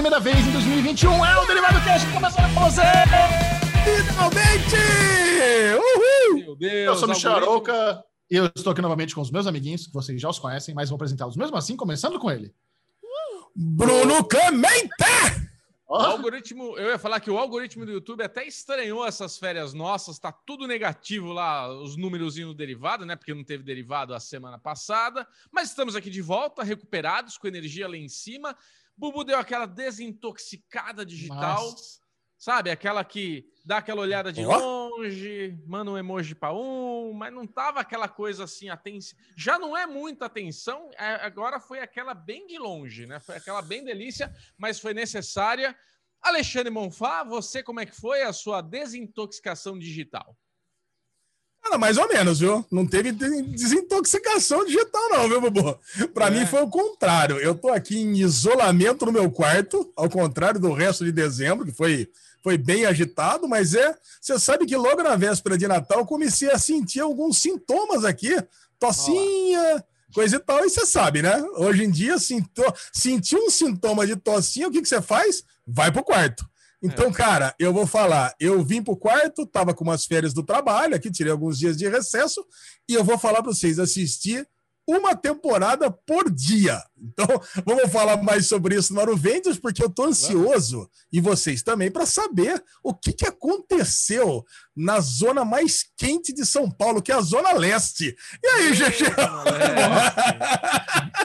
primeira vez em 2021. É o Derivado Cash começando com você! Finalmente! Uhul! Meu Deus! Eu sou o Michel Arouca e eu estou aqui novamente com os meus amiguinhos, que vocês já os conhecem, mas vou apresentá-los mesmo assim, começando com ele. Bruno Camenta! O algoritmo, eu ia falar que o algoritmo do YouTube até estranhou essas férias nossas, tá tudo negativo lá, os números no derivado, né? Porque não teve derivado a semana passada, mas estamos aqui de volta, recuperados, com energia lá em cima. Bubu deu aquela desintoxicada digital. Nossa. Sabe, aquela que dá aquela olhada de longe, manda um emoji para um, mas não tava aquela coisa assim, atenção. Já não é muita atenção, é, agora foi aquela bem de longe, né? Foi aquela bem delícia, mas foi necessária. Alexandre Monfá, você como é que foi a sua desintoxicação digital? Era mais ou menos, viu? Não teve desintoxicação digital, não, viu, Bubu? Para é. mim foi o contrário. Eu tô aqui em isolamento no meu quarto, ao contrário do resto de dezembro, que foi foi bem agitado, mas é. Você sabe que logo na véspera de Natal eu comecei a sentir alguns sintomas aqui, tossinha, Olá. coisa e tal. E você sabe, né? Hoje em dia, sinto... sentir um sintoma de tossinha, o que, que você faz? Vai pro quarto. Então, é. cara, eu vou falar. Eu vim pro quarto, tava com umas férias do trabalho, aqui tirei alguns dias de recesso, e eu vou falar para vocês assistir uma temporada por dia. Então, vamos falar mais sobre isso no Aruvendes, porque eu estou ansioso, e vocês também, para saber o que, que aconteceu na zona mais quente de São Paulo, que é a Zona Leste. E aí, GG?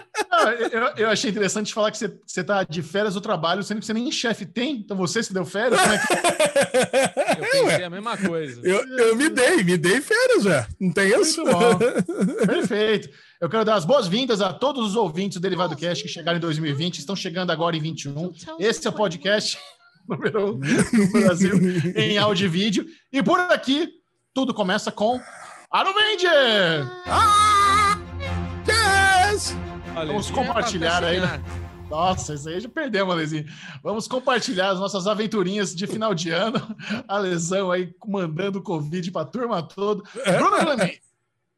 eu, eu, achei interessante falar que você, você tá de férias do trabalho, sendo que você nem chefe tem, então você se deu férias? Como é que... Eu pensei a mesma coisa. Eu, eu me dei, me dei férias, já. Não tem isso? Muito bom. Perfeito. Eu quero dar as boas-vindas a todos os ouvintes do Derivado Cast que chegaram em 2020, estão chegando agora em 21. Esse é o podcast número um do Brasil em áudio e vídeo. E por aqui, tudo começa com Aruvenger! Ah! Yes! Vamos compartilhar aí. Né? Nossa, isso aí já perdemos, Alezinho. Vamos compartilhar as nossas aventurinhas de final de ano. A lesão aí mandando Covid para a turma toda. Bruno Clemente.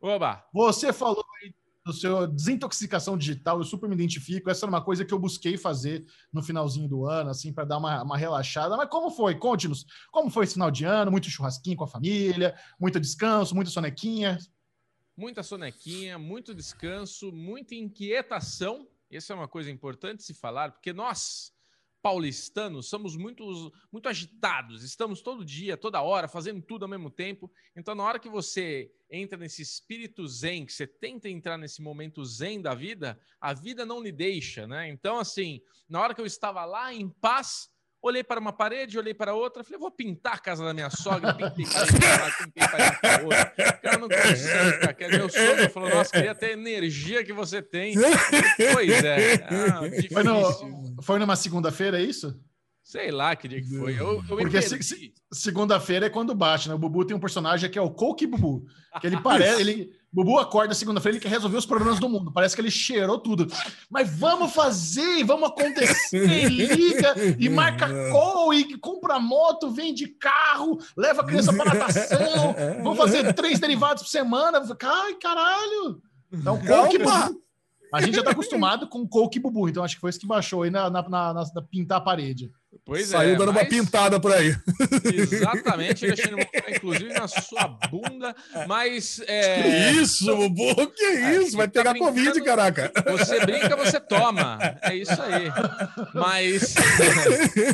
Oba! Você falou aí do seu desintoxicação digital, eu super me identifico. Essa era uma coisa que eu busquei fazer no finalzinho do ano, assim, para dar uma, uma relaxada. Mas como foi? Conte-nos. Como foi esse final de ano? Muito churrasquinho com a família, muito descanso, muita sonequinha. Muita sonequinha, muito descanso, muita inquietação. Essa é uma coisa importante se falar, porque nós paulistanos somos muito, muito agitados, estamos todo dia, toda hora, fazendo tudo ao mesmo tempo. Então, na hora que você entra nesse espírito zen, que você tenta entrar nesse momento zen da vida, a vida não lhe deixa, né? Então, assim, na hora que eu estava lá em paz, olhei para uma parede, olhei para outra, falei, vou pintar a casa da minha sogra, pintei parede para pintei parede para outra. O cara não consegue. Meu sogro falou, nossa, queria ter a energia que você tem. Pois é. Ah, foi, no, foi numa segunda-feira, é isso? Sei lá que dia que foi. Eu, eu Porque se, se, segunda-feira é quando bate, né? O Bubu tem um personagem que é o Coke Bubu. Que ele parece. ele, Bubu acorda segunda-feira, ele quer resolver os problemas do mundo. Parece que ele cheirou tudo. Mas vamos fazer, vamos acontecer, liga e marca call e compra moto, vende carro, leva a criança para natação. Vamos fazer três derivados por semana. Ai, caralho! Então, Coke Bubu. A gente já tá acostumado com Coke Bubu, então acho que foi isso que baixou aí na, na, na, na pintar a parede. Pois Saiu é, dando mas... uma pintada por aí. Exatamente, inclusive na sua bunda, mas... É... Que isso, Bubu, que é, isso, vai tá pegar Covid, caraca. Você brinca, você toma, é isso aí. Mas...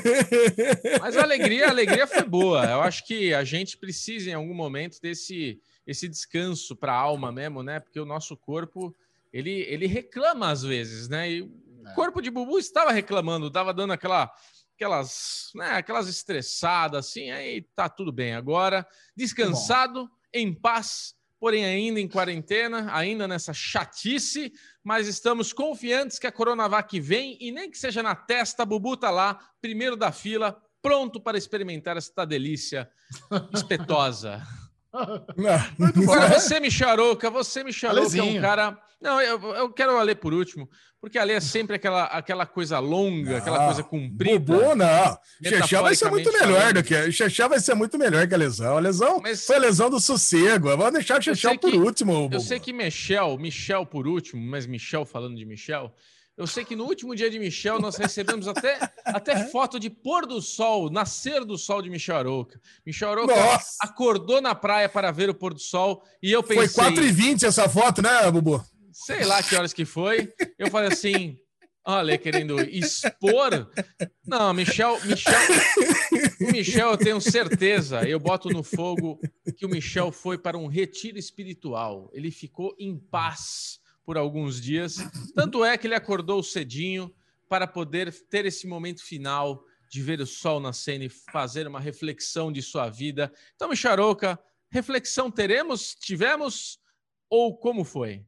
mas a alegria, a alegria foi boa, eu acho que a gente precisa em algum momento desse esse descanso para a alma mesmo, né? Porque o nosso corpo ele, ele reclama às vezes, né? E o é. corpo de Bubu estava reclamando, estava dando aquela, aquelas, né, aquelas estressadas assim, aí tá tudo bem. Agora, descansado, em paz, porém ainda em quarentena, ainda nessa chatice, mas estamos confiantes que a Coronavac vem e nem que seja na testa, Bubu tá lá, primeiro da fila, pronto para experimentar esta delícia espetosa. Agora, você, Micharouca, você, Micharouca, é um cara. Não, eu, eu quero ler por último, porque a é sempre aquela, aquela coisa longa, aquela coisa comprida. Bobo, não. Xexá vai ser muito melhor falando. do que. Xexá vai ser muito melhor que a lesão. A lesão mas, foi a lesão do sossego. Vamos deixar o Xexá por último. Eu sei que Michel, Michel por último, mas Michel falando de Michel, Eu sei que no último dia de Michel nós recebemos até, até foto de pôr do sol, nascer do sol de Michel Arouca. Michel Arouca Nossa. acordou na praia para ver o pôr do sol e eu pensei... Foi 4h20 essa foto, né, Bubu? Sei lá que horas que foi. Eu falei assim, olha, querendo expor... Não, Michel... Michel... O Michel, eu tenho certeza, eu boto no fogo que o Michel foi para um retiro espiritual. Ele ficou em paz por alguns dias. Tanto é que ele acordou cedinho para poder ter esse momento final de ver o sol nascendo e fazer uma reflexão de sua vida. Então, Micharoca, reflexão teremos? Tivemos? Ou como foi?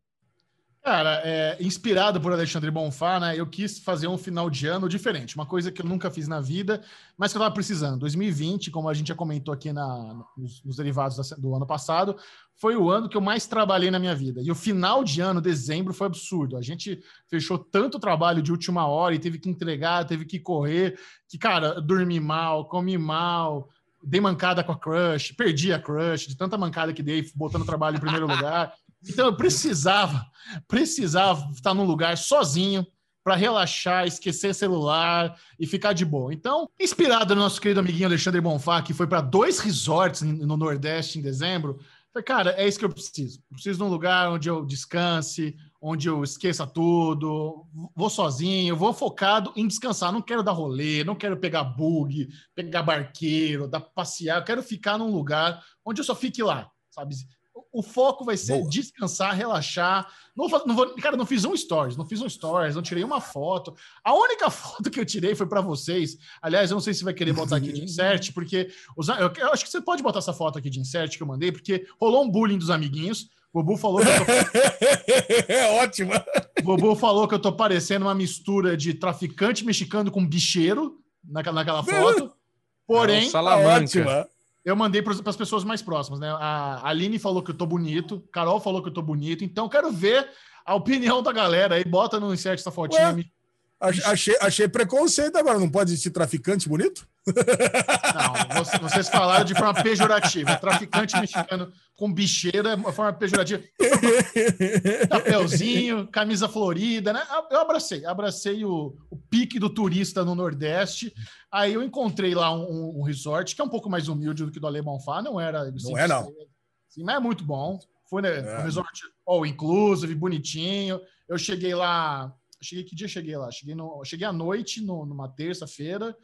Cara, é, inspirado por Alexandre Bonfá, né, eu quis fazer um final de ano diferente, uma coisa que eu nunca fiz na vida, mas que eu estava precisando. 2020, como a gente já comentou aqui na, nos, nos derivados do ano passado, foi o ano que eu mais trabalhei na minha vida. E o final de ano, dezembro, foi absurdo. A gente fechou tanto trabalho de última hora e teve que entregar, teve que correr, que, cara, dormi mal, comi mal, dei mancada com a crush, perdi a crush, de tanta mancada que dei, botando o trabalho em primeiro lugar. Então eu precisava, precisava estar num lugar sozinho para relaxar, esquecer celular e ficar de boa. Então, inspirado no nosso querido amiguinho Alexandre Bonfá, que foi para dois resorts no Nordeste em dezembro, falei, cara, é isso que eu preciso. Preciso de um lugar onde eu descanse, onde eu esqueça tudo, vou sozinho, vou focado em descansar. Não quero dar rolê, não quero pegar bug, pegar barqueiro, dar passear. Eu quero ficar num lugar onde eu só fique lá, sabe? O foco vai ser Boa. descansar, relaxar. Não, não vou, cara, não fiz um stories, não fiz um stories, não tirei uma foto. A única foto que eu tirei foi para vocês. Aliás, eu não sei se vai querer botar aqui de insert, porque os, eu, eu, acho que você pode botar essa foto aqui de insert que eu mandei, porque rolou um bullying dos amiguinhos. O Bobu falou que eu tô... É ótimo. O Bobu falou que eu tô parecendo uma mistura de traficante mexicano com bicheiro naquela, naquela foto. Porém, é Salamanca. Eu mandei para as pessoas mais próximas, né? A Aline falou que eu tô bonito, Carol falou que eu tô bonito, então quero ver a opinião da galera aí. Bota no insert essa fotinha. Ué, achei, achei preconceito agora, não pode existir traficante bonito? Não, vocês falaram de forma pejorativa. Traficante mexicano com bicheira uma forma pejorativa. Chapeuzinho, camisa florida, né? Eu abracei, abracei o, o pique do turista no Nordeste. Aí eu encontrei lá um, um, resort que é um pouco mais humilde do que do Alemão Fá, não era. Assim, não é, não. Sim, mas é muito bom. Foi né, é. um resort all inclusive, bonitinho. Eu cheguei lá. Cheguei que dia cheguei lá? Cheguei, no, cheguei à noite, no, numa terça-feira.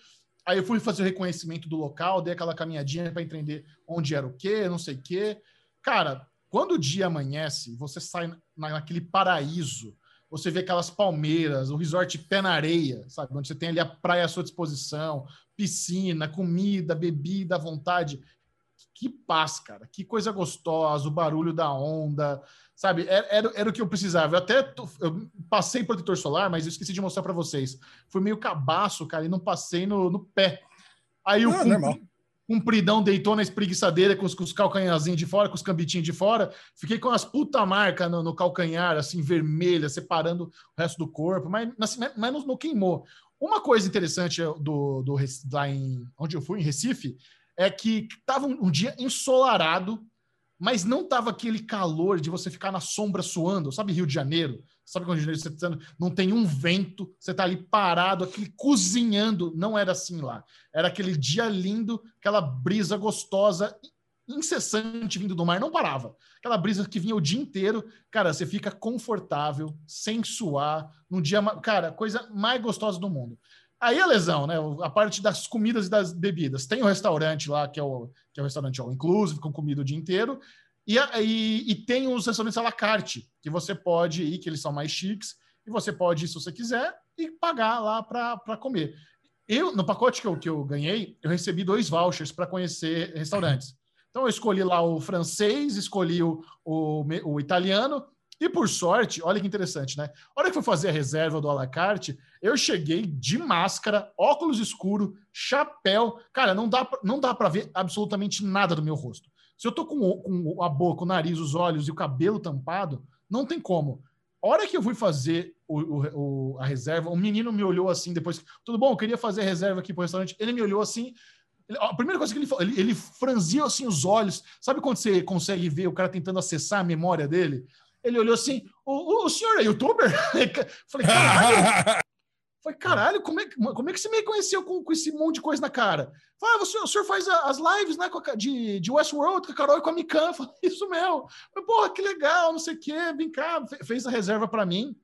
Aí eu fui fazer o reconhecimento do local, dei aquela caminhadinha para entender onde era o quê, não sei o quê. Cara, quando o dia amanhece, você sai naquele paraíso, você vê aquelas palmeiras, o resort pé na areia, sabe? Onde você tem ali a praia à sua disposição, piscina, comida, bebida à vontade. Que paz, cara. Que coisa gostosa, o barulho da onda, sabe? Era, era, era o que eu precisava. Eu até eu passei protetor solar, mas eu esqueci de mostrar para vocês. Foi meio cabaço, cara, e não passei no, no pé. Aí o ah, compridão deitou na espreguiçadeira com os, com os calcanharzinhos de fora, com os cambitinhos de fora. Fiquei com as puta marca no, no calcanhar, assim, vermelha, separando o resto do corpo, mas, assim, mas não, não queimou. Uma coisa interessante do, do lá em onde eu fui, em Recife, é que estava um, um, dia ensolarado, mas não estava aquele calor de você ficar na sombra suando, sabe Rio de Janeiro? Sabe quando você tá, não tem um vento, você está ali parado, aquele cozinhando, não era assim lá. Era aquele dia lindo, aquela brisa gostosa, incessante vindo do mar, não parava. Aquela brisa que vinha o dia inteiro, cara, você fica confortável, sem suar, num dia, cara, coisa mais gostosa do mundo. Aí a lesão, né? A parte das comidas e das bebidas. Tem o restaurante lá, que é o, que é o restaurante all inclusive, com comida o dia inteiro. E, e, e, tem os restaurantes à la carte, que você pode ir, que eles são mais chiques, e você pode ir se você quiser e pagar lá para comer. Eu, no pacote que eu, que eu ganhei, eu recebi dois vouchers para conhecer restaurantes. Então eu escolhi lá o francês, escolhi o, o, o italiano e por sorte, olha que interessante, né? A hora que eu fazer a reserva do alacarte, eu cheguei de máscara, óculos escuro, chapéu. Cara, não dá, não dá para ver absolutamente nada do meu rosto. Se eu tô com, com a boca, o nariz, os olhos e o cabelo tampado, não tem como. A hora que eu fui fazer o, o, a reserva, um menino me olhou assim depois. Tudo bom, eu queria fazer a reserva aqui para o restaurante. Ele me olhou assim. A primeira coisa que ele falou, ele, ele franziu assim os olhos. Sabe quando você consegue ver o cara tentando acessar a memória dele? Ele olhou assim: o, o senhor é youtuber? Falei, caralho. Falei, caralho, como é, que, como é que você me reconheceu com, com esse monte de coisa na cara? Falei, ah, você, o senhor faz as lives né, a, de, de Westworld com a Carol e com a Mikan. Falei, isso mesmo. Falei, Porra, que legal, não sei o quê. Vem cá, fez a reserva para mim.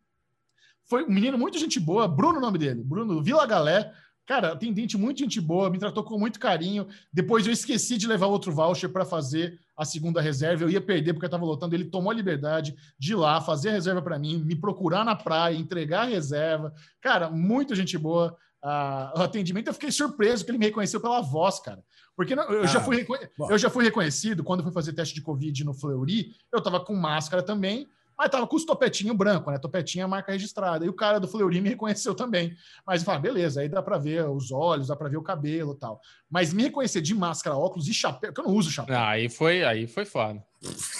Foi um menino muito gente boa, Bruno o nome dele, Bruno Vila Galé. Cara, atendente muito gente boa, me tratou com muito carinho. Depois eu esqueci de levar outro voucher para fazer a segunda reserva. Eu ia perder porque eu estava lotando. Ele tomou a liberdade de ir lá, fazer a reserva para mim, me procurar na praia, entregar a reserva. Cara, muita gente boa. Ah, o atendimento, eu fiquei surpreso que ele me reconheceu pela voz, cara. Porque eu, ah, já fui, eu já fui reconhecido quando fui fazer teste de Covid no Fleury, eu estava com máscara também, mas tava com os topetinho branco, né? Topetinha é marca registrada. E o cara do Fleury me reconheceu também. Mas fala, beleza, aí dá para ver os olhos, dá para ver o cabelo tal. Mas me reconhecer de máscara, óculos e chapéu, que eu não uso chapéu. Ah, aí foi, aí foi foda.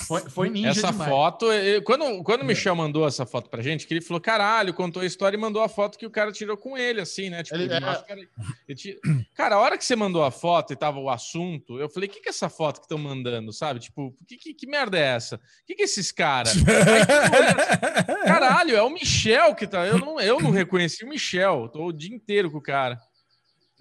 Foi, foi ninja Essa demais. foto, quando, quando o é. Michel mandou essa foto pra gente, que ele falou, caralho, contou a história e mandou a foto que o cara tirou com ele, assim, né? Tipo, ele, é... máscara, tira... Cara, a hora que você mandou a foto e tava o assunto, eu falei, o que, que é essa foto que estão mandando, sabe? Tipo, que, que, que, merda é essa? O que, que é esses caras? caralho, é o Michel que tá. Eu não, eu não reconheci o Michel, tô o dia inteiro com o cara.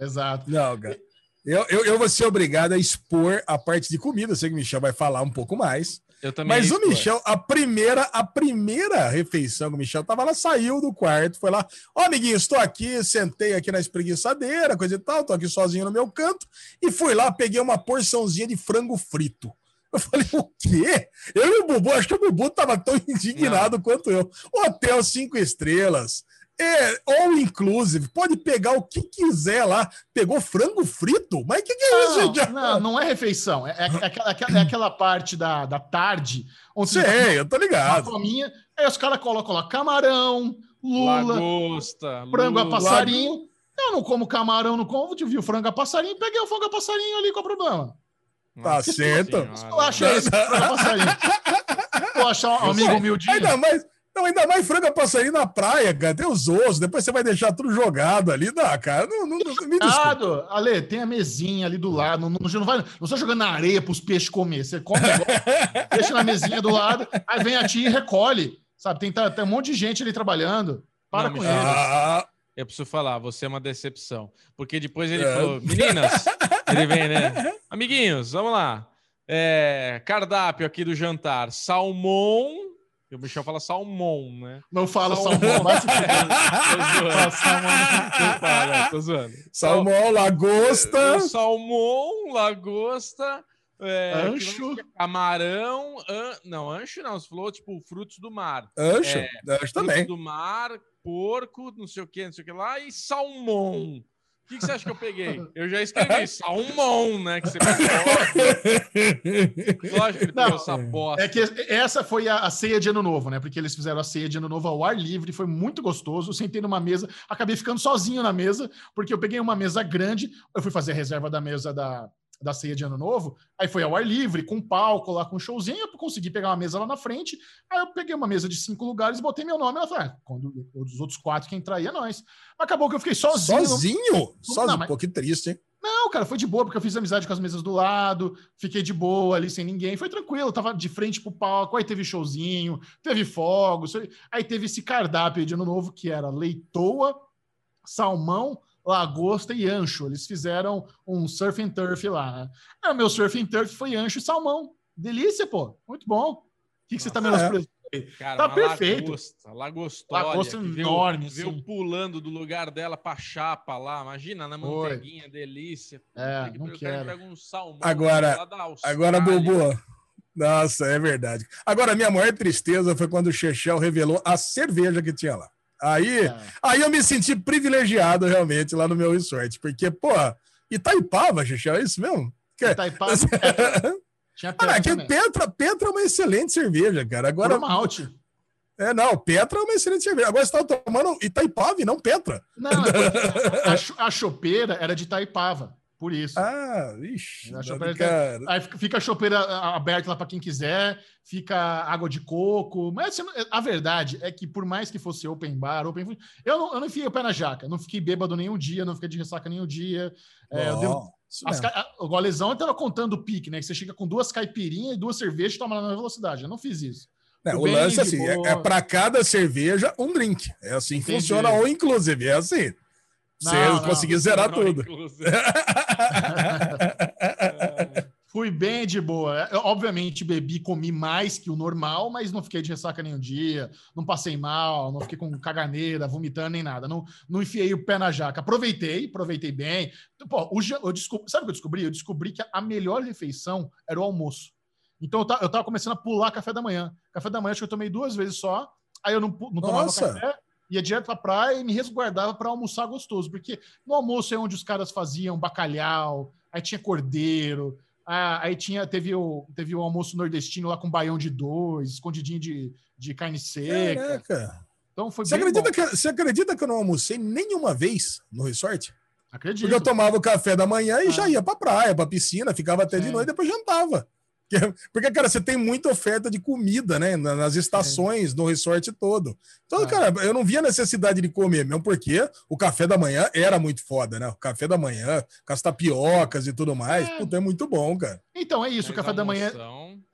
Exato. Não, cara. Eu, eu, eu vou ser obrigado a expor a parte de comida. Eu sei que o Michel vai falar um pouco mais. Eu também Mas o Michel, a primeira, a primeira refeição que o Michel tava lá, saiu do quarto, foi lá, ó, oh, amiguinho, estou aqui, sentei aqui na espreguiçadeira, coisa e tal, tô aqui sozinho no meu canto, e fui lá, peguei uma porçãozinha de frango frito. Eu falei, o quê? Eu e o Bubu, acho que o Bubu tava tão indignado Não. quanto eu. Hotel cinco estrelas, é, all inclusive, pode pegar o que quiser lá. Pegou frango frito? Mas o que, que, é isso, gente? Não, não é refeição. É, é, é, é, aquela parte da, da tarde. Onde Sei, tá eu tô ligado. Fominha, aí os caras colocam lá camarão, lula, Lagosta, frango lula, a passarinho. Eu não como camarão, não como, vi o frango a passarinho, peguei o frango a passarinho ali, qual o problema? Tá certo. Eu acho isso, frango a passarinho. Vou achar um amigo humildinho. Ainda mais, não, ainda mais frango passarinho na praia, cara. Tem os ossos, depois você vai deixar tudo jogado ali. Não, cara, não, não, não me desculpa. Ale, tem a mesinha ali do lado. Não, não, não, vai, não só jogando na areia para os peixes comer. Você come deixa na mesinha do lado, aí vem a tia e recolhe. Sabe, tem, tem um monte de gente ali trabalhando. Para não, com eles. Ah, eu preciso falar, você é uma decepção. Porque depois ele é. falou, meninas, ele vem, né? Amiguinhos, vamos lá. É, cardápio aqui do jantar: salmão o Michel fala salmão, né? Não fala salmão, salmão mas tô zoando. Salmão, lagosta. Salmão, lagosta. É, ancho. Camarão. An... Não, ancho não. Você falou, tipo, frutos do mar. Ancho? É, ancho também. Frutos do mar, porco, não sei o que, não sei o que lá, e salmão. O que, que, você acha que eu peguei? Eu já escrevi salmão, né? Que você Lógico que ele pegou essa bosta. É que essa foi a, a, ceia de ano novo, né? Porque eles fizeram a ceia de ano novo ao ar livre, foi muito gostoso. Eu sentei numa mesa, acabei ficando sozinho na mesa, porque eu peguei uma mesa grande, eu fui fazer a reserva da mesa da, da ceia de ano novo, aí foi ao ar livre, com palco lá, com showzinho, eu consegui pegar uma mesa lá na frente, aí eu peguei uma mesa de cinco lugares, botei meu nome, ela falou, ah, quando os outros quatro que entrar aí é nós. Acabou que eu fiquei sozinho. Sozinho? Não... Sozinho, não, mas... pô, que triste, hein? Não, cara, foi de boa, porque eu fiz amizade com as mesas do lado, fiquei de boa ali sem ninguém, foi tranquilo, tava de frente pro palco, aí teve showzinho, teve fogos, aí teve esse cardápio de ano novo que era leitoa, salmão, lagosta e ancho. Eles fizeram um surf and turf lá. Né? O meu surf and turf foi ancho e salmão. Delícia, pô. Muito bom. O que, que você tá menosprezando? É. Cara, tá perfeito. Lagosta, lagostória, lagosta enorme, viu, viu pulando do lugar dela pra chapa lá. Imagina, na manteiguinha, Oi. delícia. É, não quero. Um salmão, agora, agora, Bobo. Nossa, é verdade. Agora, minha maior tristeza foi quando o Chechel revelou a cerveja que tinha lá. Aí, é. aí eu me senti privilegiado realmente lá no meu resort, porque, pô, Itaipava, Xixi, é isso mesmo? Itaipava. Tinha Petra, ah, que Petra, Petra é uma excelente cerveja, cara. Agora. Malte. É, não, Petra é uma excelente cerveja. Agora você está tomando Itaipava e não Petra. Não, é a, a chopeira era de Itaipava. Por isso. Ah, ixi. A chopeira, aí fica a chopeira aberta lá para quem quiser, fica água de coco. Mas a verdade é que, por mais que fosse open bar, open food, eu não, eu não enfiei o pé na jaca. Não fiquei bêbado nenhum dia, não fiquei de ressaca nenhum dia. É, oh, deu, as, a, o golezão estava contando o pique, né? Que você chega com duas caipirinhas e duas cervejas e toma na velocidade. Eu não fiz isso. É, o lance, assim, é, é para cada cerveja um drink. É assim que funciona, ou inclusive, é assim. Você não, conseguir não, zerar não, tudo. Fui bem de boa. Eu, obviamente, bebi, comi mais que o normal, mas não fiquei de ressaca nenhum dia, não passei mal, não fiquei com caganeira, vomitando nem nada. Não, não enfiei o pé na jaca. Aproveitei, aproveitei bem. Pô, o, eu descobri, sabe o que eu descobri? Eu descobri que a melhor refeição era o almoço. Então eu tava, eu tava começando a pular café da manhã. Café da manhã acho que eu tomei duas vezes só. Aí eu não, não tomava Nossa. café, ia direto pra praia e me resguardava para almoçar gostoso. Porque no almoço é onde os caras faziam bacalhau, aí tinha cordeiro, aí tinha, teve, o, teve o almoço nordestino lá com baião de dois, escondidinho de, de carne seca. Caraca. Então foi você acredita, que, você acredita que eu não almocei nenhuma vez no resort? Acredito. Porque eu tomava o café da manhã e ah. já ia pra praia, pra piscina, ficava até Sim. de noite e depois jantava. Porque, cara, você tem muita oferta de comida, né? Nas estações, no resort todo. Então, é. cara, eu não via necessidade de comer, mesmo porque o café da manhã era muito foda, né? O café da manhã, com as tapiocas e tudo mais, é, puta, é muito bom, cara. Então, é isso. Mas o café da manhã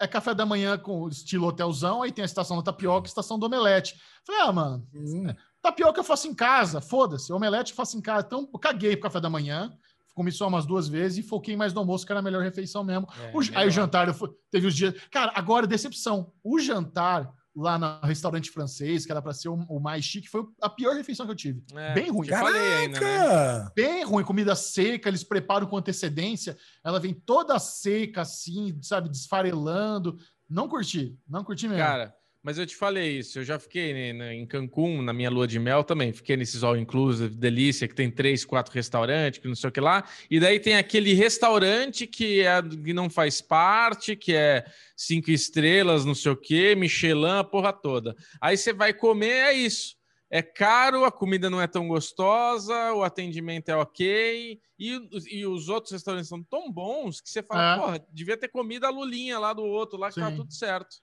é café da manhã com estilo hotelzão, aí tem a estação da tapioca e a estação do omelete. Falei, ah, mano, hum. tapioca eu faço em casa, foda-se. Omelete eu faço em casa. Então, eu caguei pro café da manhã comi só umas duas vezes e foquei mais no almoço, que era a melhor refeição mesmo. É, o, aí o jantar, fui, teve os dias. Cara, agora, decepção. O jantar lá no restaurante francês, que era para ser o, o, mais chique, foi a pior refeição que eu tive. É, Bem ruim. Caraca! Ainda, né? Bem ruim. Comida seca, eles preparam com antecedência. Ela vem toda seca, assim, sabe, desfarelando. Não curti. Não curti mesmo. Cara. Mas eu te falei isso, eu já fiquei né, em Cancún, na minha lua de mel também. Fiquei nesses all inclusive, delícia, que tem três, quatro restaurantes, que não sei o que lá. E daí tem aquele restaurante que, é, que não faz parte, que é cinco estrelas, não sei o que, Michelin, a porra toda. Aí você vai comer, é isso. É caro, a comida não é tão gostosa, o atendimento é ok, e, e os outros restaurantes são tão bons que você fala, é. porra, devia ter comido a lulinha lá do outro, lá que Sim. tá tudo certo.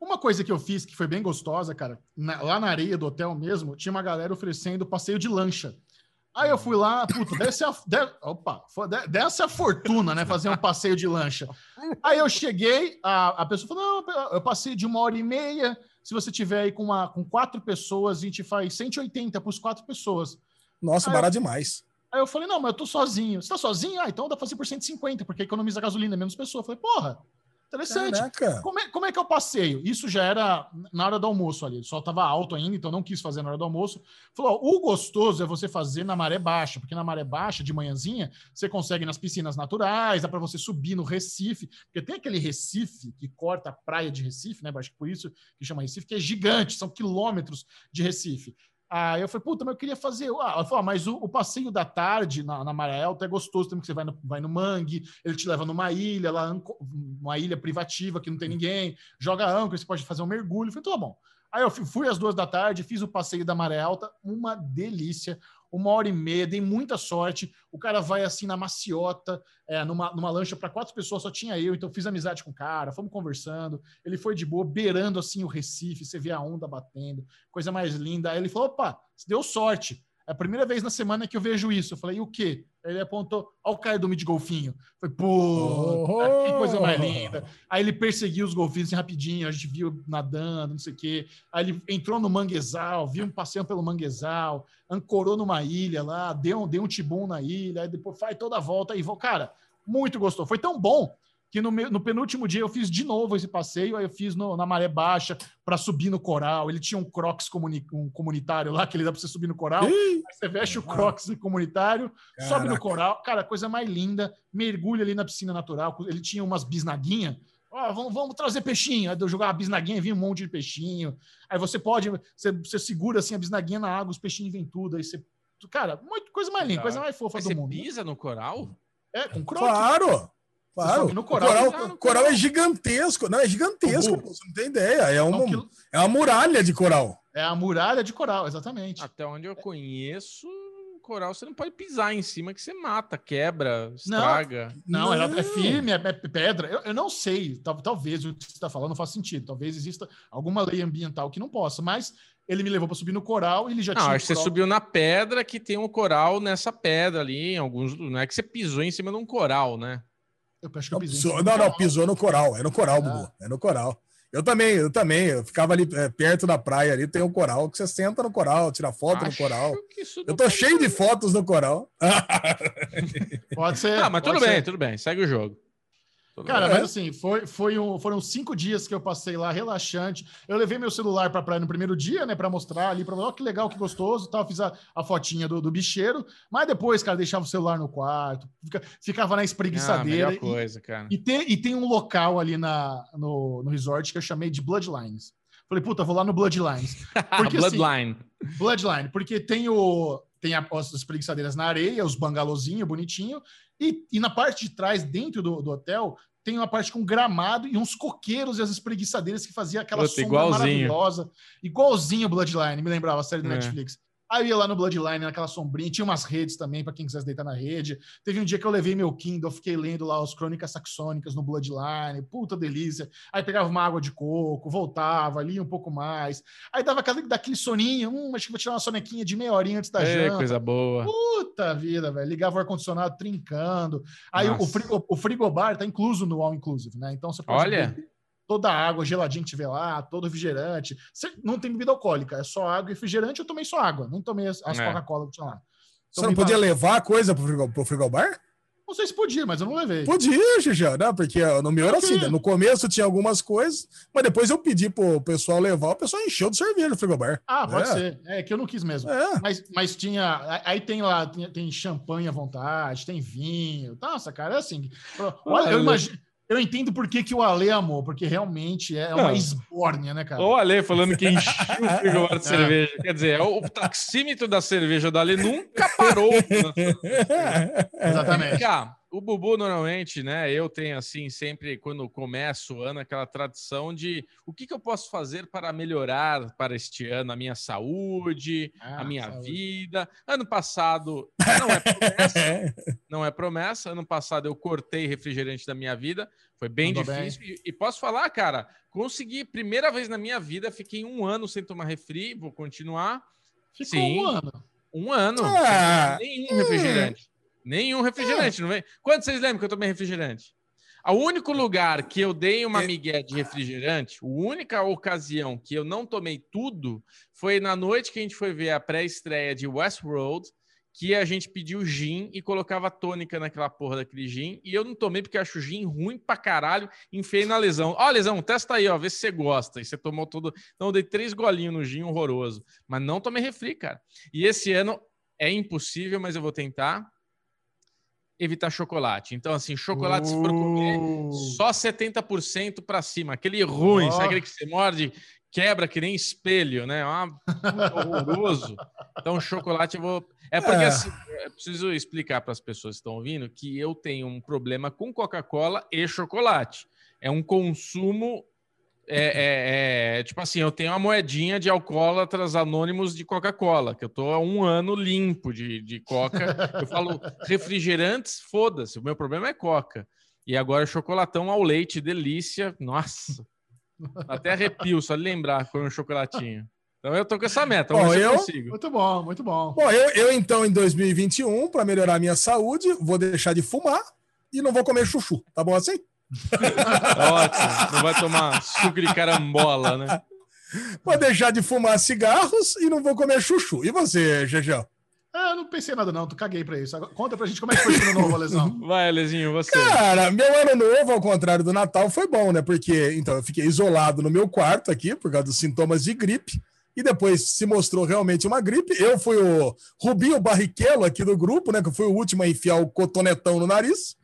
Uma coisa que eu fiz que foi bem gostosa, cara, na, lá na areia do hotel mesmo, tinha uma galera oferecendo passeio de lancha. Aí eu fui lá, puta, desce a, de, opa, desce a fortuna, né? Fazer um passeio de lancha. Aí eu cheguei, a, a pessoa falou: não, eu passei de uma hora e meia. Se você tiver aí com, uma, com quatro pessoas, a gente faz 180 para as quatro pessoas. Nossa, aí barato eu, demais. Aí eu falei: não, mas eu tô sozinho. Você tá sozinho? Ah, então dá pra fazer por 150, porque economiza gasolina, menos pessoa. Eu falei, porra, Interessante. Como é, como é que eu passeio? Isso já era na hora do almoço ali. O sol estava alto ainda, então não quis fazer na hora do almoço. Falou: ó, o gostoso é você fazer na maré baixa, porque na maré baixa, de manhãzinha, você consegue nas piscinas naturais, dá para você subir no Recife, porque tem aquele Recife que corta a praia de Recife, né? Acho que por isso que chama Recife, que é gigante, são quilômetros de Recife. Aí eu falei, puta, mas eu queria fazer. Ah, ela falou, ah, mas o, o, passeio da tarde na, na Maré Alta é gostoso também, que você vai no, vai no mangue, ele te leva numa ilha, lá, uma ilha privativa que não tem ninguém, joga âncora, você pode fazer um mergulho. Eu falei, tá bom. Aí eu fui às duas da tarde, fiz o passeio da Maré Alta, uma delícia uma hora e meia, dei muita sorte. O cara vai assim na maciota, é, numa, numa lancha para quatro pessoas, só tinha eu, então fiz amizade com o cara, fomos conversando. Ele foi de boa, beirando assim o Recife, você vê a onda batendo, coisa mais linda. Aí ele falou: opa, deu sorte. É a primeira vez na semana que eu vejo isso. Eu falei, e o quê? Ele apontou, ao cara do de golfinho. Foi, pô, oh, que coisa mais linda. Aí ele perseguiu os golfinhos assim, rapidinho, a gente viu nadando, não sei o quê. Aí ele entrou no manguezal, viu um passeio pelo manguezal, ancorou numa ilha lá, deu, deu um tibum na ilha, aí depois faz toda a volta e vou. Cara, muito gostou. Foi tão bom que no, no, penúltimo dia eu fiz de novo esse passeio, aí eu fiz no, na maré baixa para subir no coral. Ele tinha um crocs comuni, um comunitário lá, que ele dá para você subir no coral. Aí você veste o crocs comunitário, Caraca. sobe no coral. Cara, coisa mais linda. Mergulha ali na piscina natural. Ele tinha umas bisnaguinhas. Oh, vamos, vamos, trazer peixinho. Aí eu jogava a bisnaguinha, vinha um monte de peixinho. Aí você pode, você, você segura assim a bisnaguinha na água, os peixinhos vêm tudo. Aí você. Cara, muito, coisa mais linda, coisa mais fofa Mas do você mundo. Você pisa no coral? É, com crocs. Claro! Claro, no coral, o coral, coral, é gigantesco. Não, é gigantesco, você não tem ideia. É uma, é uma muralha de coral. É a muralha de coral, exatamente. Até onde eu conheço, coral você não pode pisar em cima que você mata, quebra, estraga. Não, não, ela é firme, é, é pedra. Eu, eu, não sei, talvez o que você está falando não faça sentido. Talvez exista alguma lei ambiental que não possa, mas ele me levou para subir no coral e ele já não, tinha. Acho que você subiu na pedra que tem um coral nessa pedra ali. Em alguns, não é que você pisou em cima de um coral, né? Eu acho que eu pisei. Não, não, pisou no coral. É no coral, ah. Bubu. É no coral. Eu também, eu também. Eu ficava ali é, perto da praia ali, tem um coral, que você senta no coral, tira foto Acho no coral. Eu tô cheio de fotos no coral. Pode ser. Ah, mas tudo ser. bem, tudo bem. Segue o jogo. Cara, mas assim, foi, foi um, foram cinco dias que eu passei lá relaxante. Eu levei meu celular para praia no primeiro dia, né, para mostrar ali, para oh, que legal, que gostoso, tal. Fiz a, a fotinha do, do bicheiro, mas depois, cara, deixava o celular no quarto, fica, ficava na espreguiçadeira. Ah, coisa, cara. E, e, tem, e tem um local ali na, no, no resort que eu chamei de Bloodlines. Falei, puta, vou lá no Bloodlines. Porque, assim, Bloodline. Assim, Bloodline, porque tem o tem as espreguiçadeiras na areia, os bangalozinhos bonitinho, e, e na parte de trás, dentro do, do, hotel, tem uma parte com gramado e uns coqueiros e as espreguiçadeiras que fazia aquela Puta, sombra igualzinho. maravilhosa. Igualzinho Bloodline, me lembrava a série do é. Netflix. Aí eu ia lá no Bloodline, naquela sombrinha, tinha umas redes também para quem quisesse deitar na rede. Teve um dia que eu levei meu Kindle, fiquei lendo lá os Crônicas Saxônicas no Bloodline, puta delícia. Aí pegava uma água de coco, voltava, lia um pouco mais. Aí dava aquele, daquele soninho, hum, acho que vou tirar uma sonequinha de meia horinha antes da é, janta. coisa boa. Puta vida, velho. Ligava o ar-condicionado trincando. Aí o, frigo, o frigobar tá incluso no All Inclusive, né? Então você pode Olha. Toda a água geladinha que tiver lá, todo refrigerante. Você não tem bebida alcoólica, é só água e refrigerante. Eu tomei só água, não tomei as, as é. Coca-Cola que tinha lá. Você não podia levar coisa pro, frigo, pro frigobar? Não sei se podia, mas eu não levei. Podia, Xixi, não, porque no meu era assim, né? no começo tinha algumas coisas, mas depois eu pedi pro pessoal levar, o pessoal encheu de cerveja no frigobar. Ah, pode é. ser. É que eu não quis mesmo. É. Mas, mas tinha. Aí tem lá, tem, tem champanhe à vontade, tem vinho. Nossa, cara, é assim. Olha, eu imagino. Eu entendo por que, que o Ale amou, porque realmente é uma esbórnia, né, cara? O Ale falando que encheu o frigobar de é. cerveja. Quer dizer, o taxímetro da cerveja do Ale nunca parou. Exatamente. Cá, o Bubu, normalmente, né? Eu tenho, assim, sempre, quando começo o ano, aquela tradição de o que, que eu posso fazer para melhorar para este ano a minha saúde, ah, a minha saúde. vida. Ano passado, não é promessa, não é promessa. Ano passado eu cortei refrigerante da minha vida, foi bem difícil. Bem. E, e posso falar, cara, consegui, primeira vez na minha vida, fiquei um ano sem tomar refri, vou continuar. Ficou Sim, um ano. Um ano. Ah, nenhum refrigerante. Nenhum refrigerante, é. não vem? Quando vocês lembram que eu tomei refrigerante? O único lugar que eu dei uma é. migué de refrigerante, a única ocasião que eu não tomei tudo, foi na noite que a gente foi ver a pré-estreia de Westworld, que a gente pediu gin e colocava tônica naquela porra daquele gin, e eu não tomei porque eu acho gin ruim pra caralho, enfiei na lesão. Ó, lesão, testa aí, ó, vê se você gosta. E você tomou tudo. Então eu dei três golinhos no gin horroroso, mas não tomei refri, cara. E esse ano é impossível, mas eu vou tentar evitar chocolate. Então, assim, chocolate, se for comer, uh. só 70% para cima. Aquele ruim, oh. sabe aquele que você morde, quebra que nem espelho, né? É uma... horroroso. Então, chocolate eu vou. É porque é. assim, eu preciso explicar para as pessoas que estão ouvindo que eu tenho um problema com Coca-Cola e chocolate. É um consumo é, é, é, tipo assim, eu tenho uma moedinha de alcoólatras anônimos de Coca-Cola, que eu tô há um ano limpo de, de Coca. Eu falo refrigerantes, foda-se, o meu problema é Coca. E agora chocolatão ao leite, delícia. Nossa, até arrepio só de lembrar foi um chocolatinho. Então eu tô com essa meta, bom, eu, consigo. Muito bom, muito bom. Bom, eu, eu então em 2021, para melhorar a minha saúde, vou deixar de fumar e não vou comer chuchu, tá bom assim? Ótimo. Não vai tomar suco de carambola, né? Vou deixar de fumar cigarros e não vou comer chuchu. E você, Gegel? Ah, eu não pensei nada, não. Tu caguei pra isso. Conta pra gente como é que foi o ano novo, Lesão. Vai, Lezinho, você. Cara, meu ano novo, ao contrário do Natal, foi bom, né? Porque, então, eu fiquei isolado no meu quarto aqui, por causa dos sintomas de gripe. E depois se mostrou realmente uma gripe. Eu fui o Rubinho Barrichello aqui do grupo, né? Que foi o último a enfiar o cotonetão no nariz.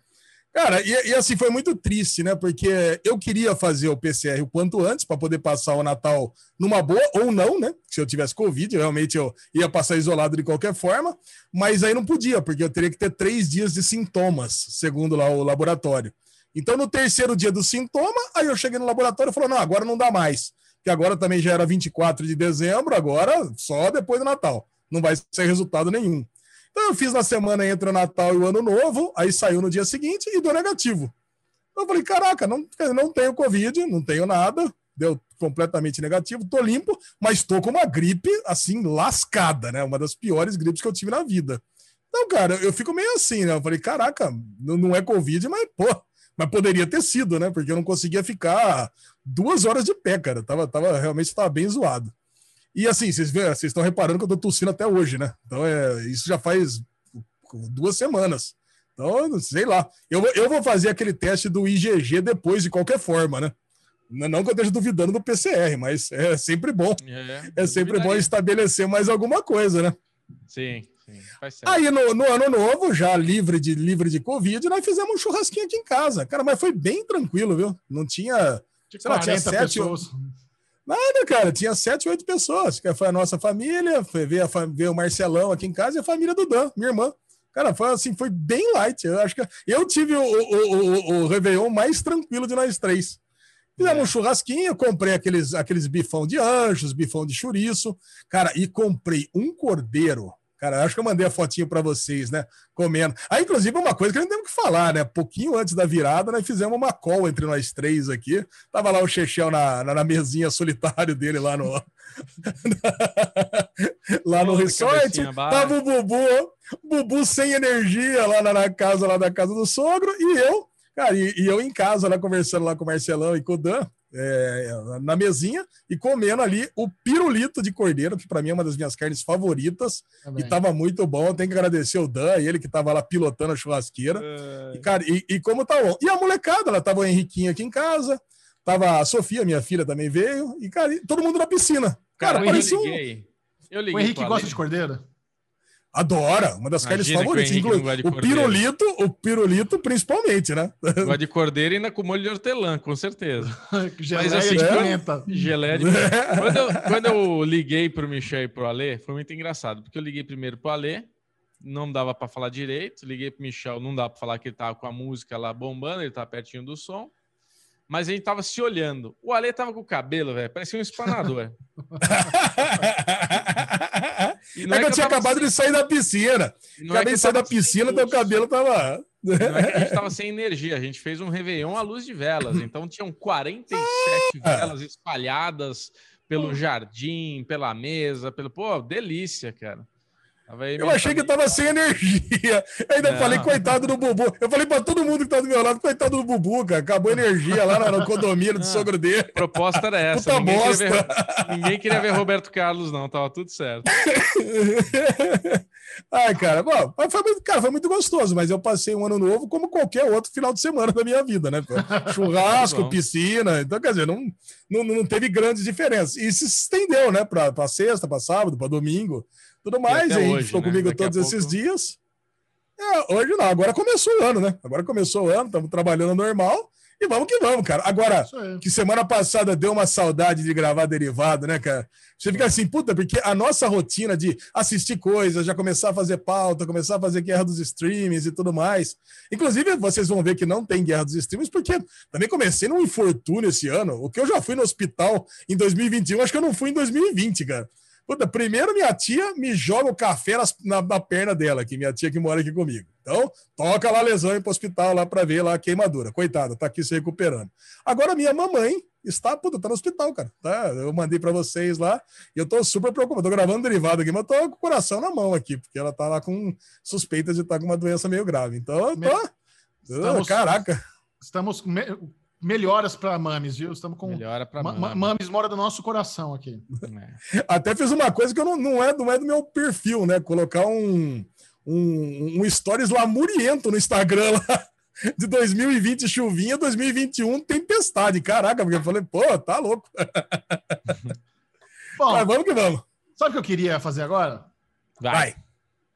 Cara, e, e, assim foi muito triste, né? Porque eu queria fazer o PCR o quanto antes para poder passar o Natal numa boa, ou não, né? Se eu tivesse Covid, realmente eu ia passar isolado de qualquer forma, mas aí não podia, porque eu teria que ter três dias de sintomas, segundo lá o laboratório. Então, no terceiro dia do sintoma, aí eu cheguei no laboratório e falou: não, agora não dá mais. Que agora também já era 24 de dezembro, agora só depois do Natal. Não vai ser resultado nenhum. Então eu fiz na semana entre o Natal e o Ano Novo, aí saiu no dia seguinte e deu negativo. Eu falei, caraca, não, não tenho Covid, não tenho nada, deu completamente negativo, tô limpo, mas tô com uma gripe, assim, lascada, né? Uma das piores gripes que eu tive na vida. Então, cara, eu fico meio assim, né? Eu falei, caraca, não é Covid, mas, pô, Mas poderia ter sido, né? Porque eu não conseguia ficar duas horas de pé, cara. Tava, tava, realmente estava bem zoado. E assim, vocês, vocês estão reparando que eu tô tossindo até hoje, né? Então, é, isso já faz duas semanas. Então, sei lá. Eu, eu vou fazer aquele teste do IgG depois, de qualquer forma, né? Não que eu esteja duvidando do PCR, mas é sempre bom. É, é sempre bom estabelecer mais alguma coisa, né? Sim, sim. Aí no, no, ano novo, já livre de livre de Covid, nós fizemos um churrasquinho aqui em casa. Cara, mas foi bem tranquilo, viu? Não tinha. Sei lá, tinha sete pessoas. Nada, cara, tinha sete, oito pessoas. Que foi a nossa família, foi ver, a, ver o Marcelão aqui em casa e a família do Dan, minha irmã. Cara, foi assim, foi bem light. Eu acho que eu tive o, o, o, o Réveillon mais tranquilo de nós três. Fizemos é. um churrasquinho, comprei aqueles, aqueles bifão de anjos, bifão de chouriço, cara, e comprei um cordeiro. Cara, acho que eu mandei a fotinho para vocês, né? Comendo. Ah, inclusive, uma coisa que a gente tem que falar, né? Pouquinho antes da virada, nós fizemos uma call entre nós três aqui. Tava lá o Chechel na, na, na mesinha solitário dele lá no, lá no resort. Tava o Bubu, Bubu sem energia lá na, na, casa, lá da casa do sogro, e eu Cara, e, e, eu em casa, lá, conversando lá com o Marcelão e com o Dan, é, na mesinha, e comendo ali o pirulito de cordeiro, que para mim é uma das minhas carnes favoritas, Também. e tava muito bom. Tem que agradecer o Dan, ele que tava lá pilotando a churrasqueira. É... E, cara, e, e, como tá bom. E a molecada, ela tava o Henriquinho aqui em casa, tava a Sofia, minha filha, também veio, e, cara, todo mundo na piscina. Cara, cara parecia um. Eu liguei o Henrique gosta de cordeiro? Adora, uma das Imagina carnes favoritas. Inclui, o pirulito, o pirulito principalmente, né? Gosta de cordeiro e ainda com molho de hortelã, com certeza. Mas assim, de pimenta. Geleia de pimenta. Quando eu, quando eu liguei para o Michel e para o Alê, foi muito engraçado, porque eu liguei primeiro para o Alê, não dava para falar direito, liguei para o Michel, não dá para falar que ele estava com a música lá bombando, ele estava pertinho do som mas a gente tava se olhando. O Ale tava com o cabelo, velho, parecia um espanador. é, é que eu tinha acabado se... de sair da piscina. É Acabei é de sair da piscina, teu cabelo tava. Não é que a gente tava sem energia, a gente fez um Réveillon à luz de velas. Então tinham 47 ah! velas espalhadas pelo jardim, pela mesa, pelo. Pô, delícia, cara. Eu achei que tava sem energia. Eu ainda não. falei, coitado do Bubu. Eu falei pra todo mundo que tá do meu lado, coitado do Bubu, cara. Acabou a energia lá no condomínio do sogro dele. A proposta era essa. Puta ninguém, bosta. Queria ver, ninguém queria ver Roberto Carlos, não. Tava tudo certo. Ai, cara, bom, foi muito, cara, foi muito gostoso, mas eu passei um ano novo como qualquer outro final de semana da minha vida, né? Churrasco, piscina, então, quer dizer, não, não, não teve grandes diferenças. E se estendeu, né, para sexta, para sábado, para domingo tudo mais. E aí ficou né? comigo Daqui todos esses dias. É, hoje não, agora começou o ano, né? Agora começou o ano, estamos trabalhando normal e vamos que vamos, cara. Agora, que semana passada deu uma saudade de gravar derivado, né, cara? Você fica assim, puta, porque a nossa rotina de assistir coisas, já começar a fazer pauta, começar a fazer guerra dos streams e tudo mais. Inclusive, vocês vão ver que não tem guerra dos streams, porque também comecei num infortúnio esse ano. O que eu já fui no hospital em 2021, acho que eu não fui em 2020, cara. Puta, primeiro minha tia me joga o café na, na, perna dela, que minha tia que mora aqui comigo. Então, toca lá a lesão e pro hospital lá para ver lá a queimadura. Coitada, tá aqui se recuperando. Agora minha mamãe está, puta, tá no hospital, cara. Tá? Eu mandei para vocês lá e eu tô super preocupado. Tô gravando derivado aqui, mas tô com o coração na mão aqui, porque ela tá lá com suspeita de estar tá com uma doença meio grave. Então, tô... Estamos, Caraca. Estamos melhoras para Mames, viu? Estamos com. Melhora para Mames. Mames mora do nosso coração aqui. É. Até fiz uma coisa que eu não, não, é, não é do meu perfil, né? Colocar um, um, um stories lamuriento no Instagram lá. De 2020 chuvinha, 2021 tempestade. Caraca, porque eu falei, pô, tá louco. Bom, Mas vamos que vamos. Sabe o que eu queria fazer agora? Vai. Vai.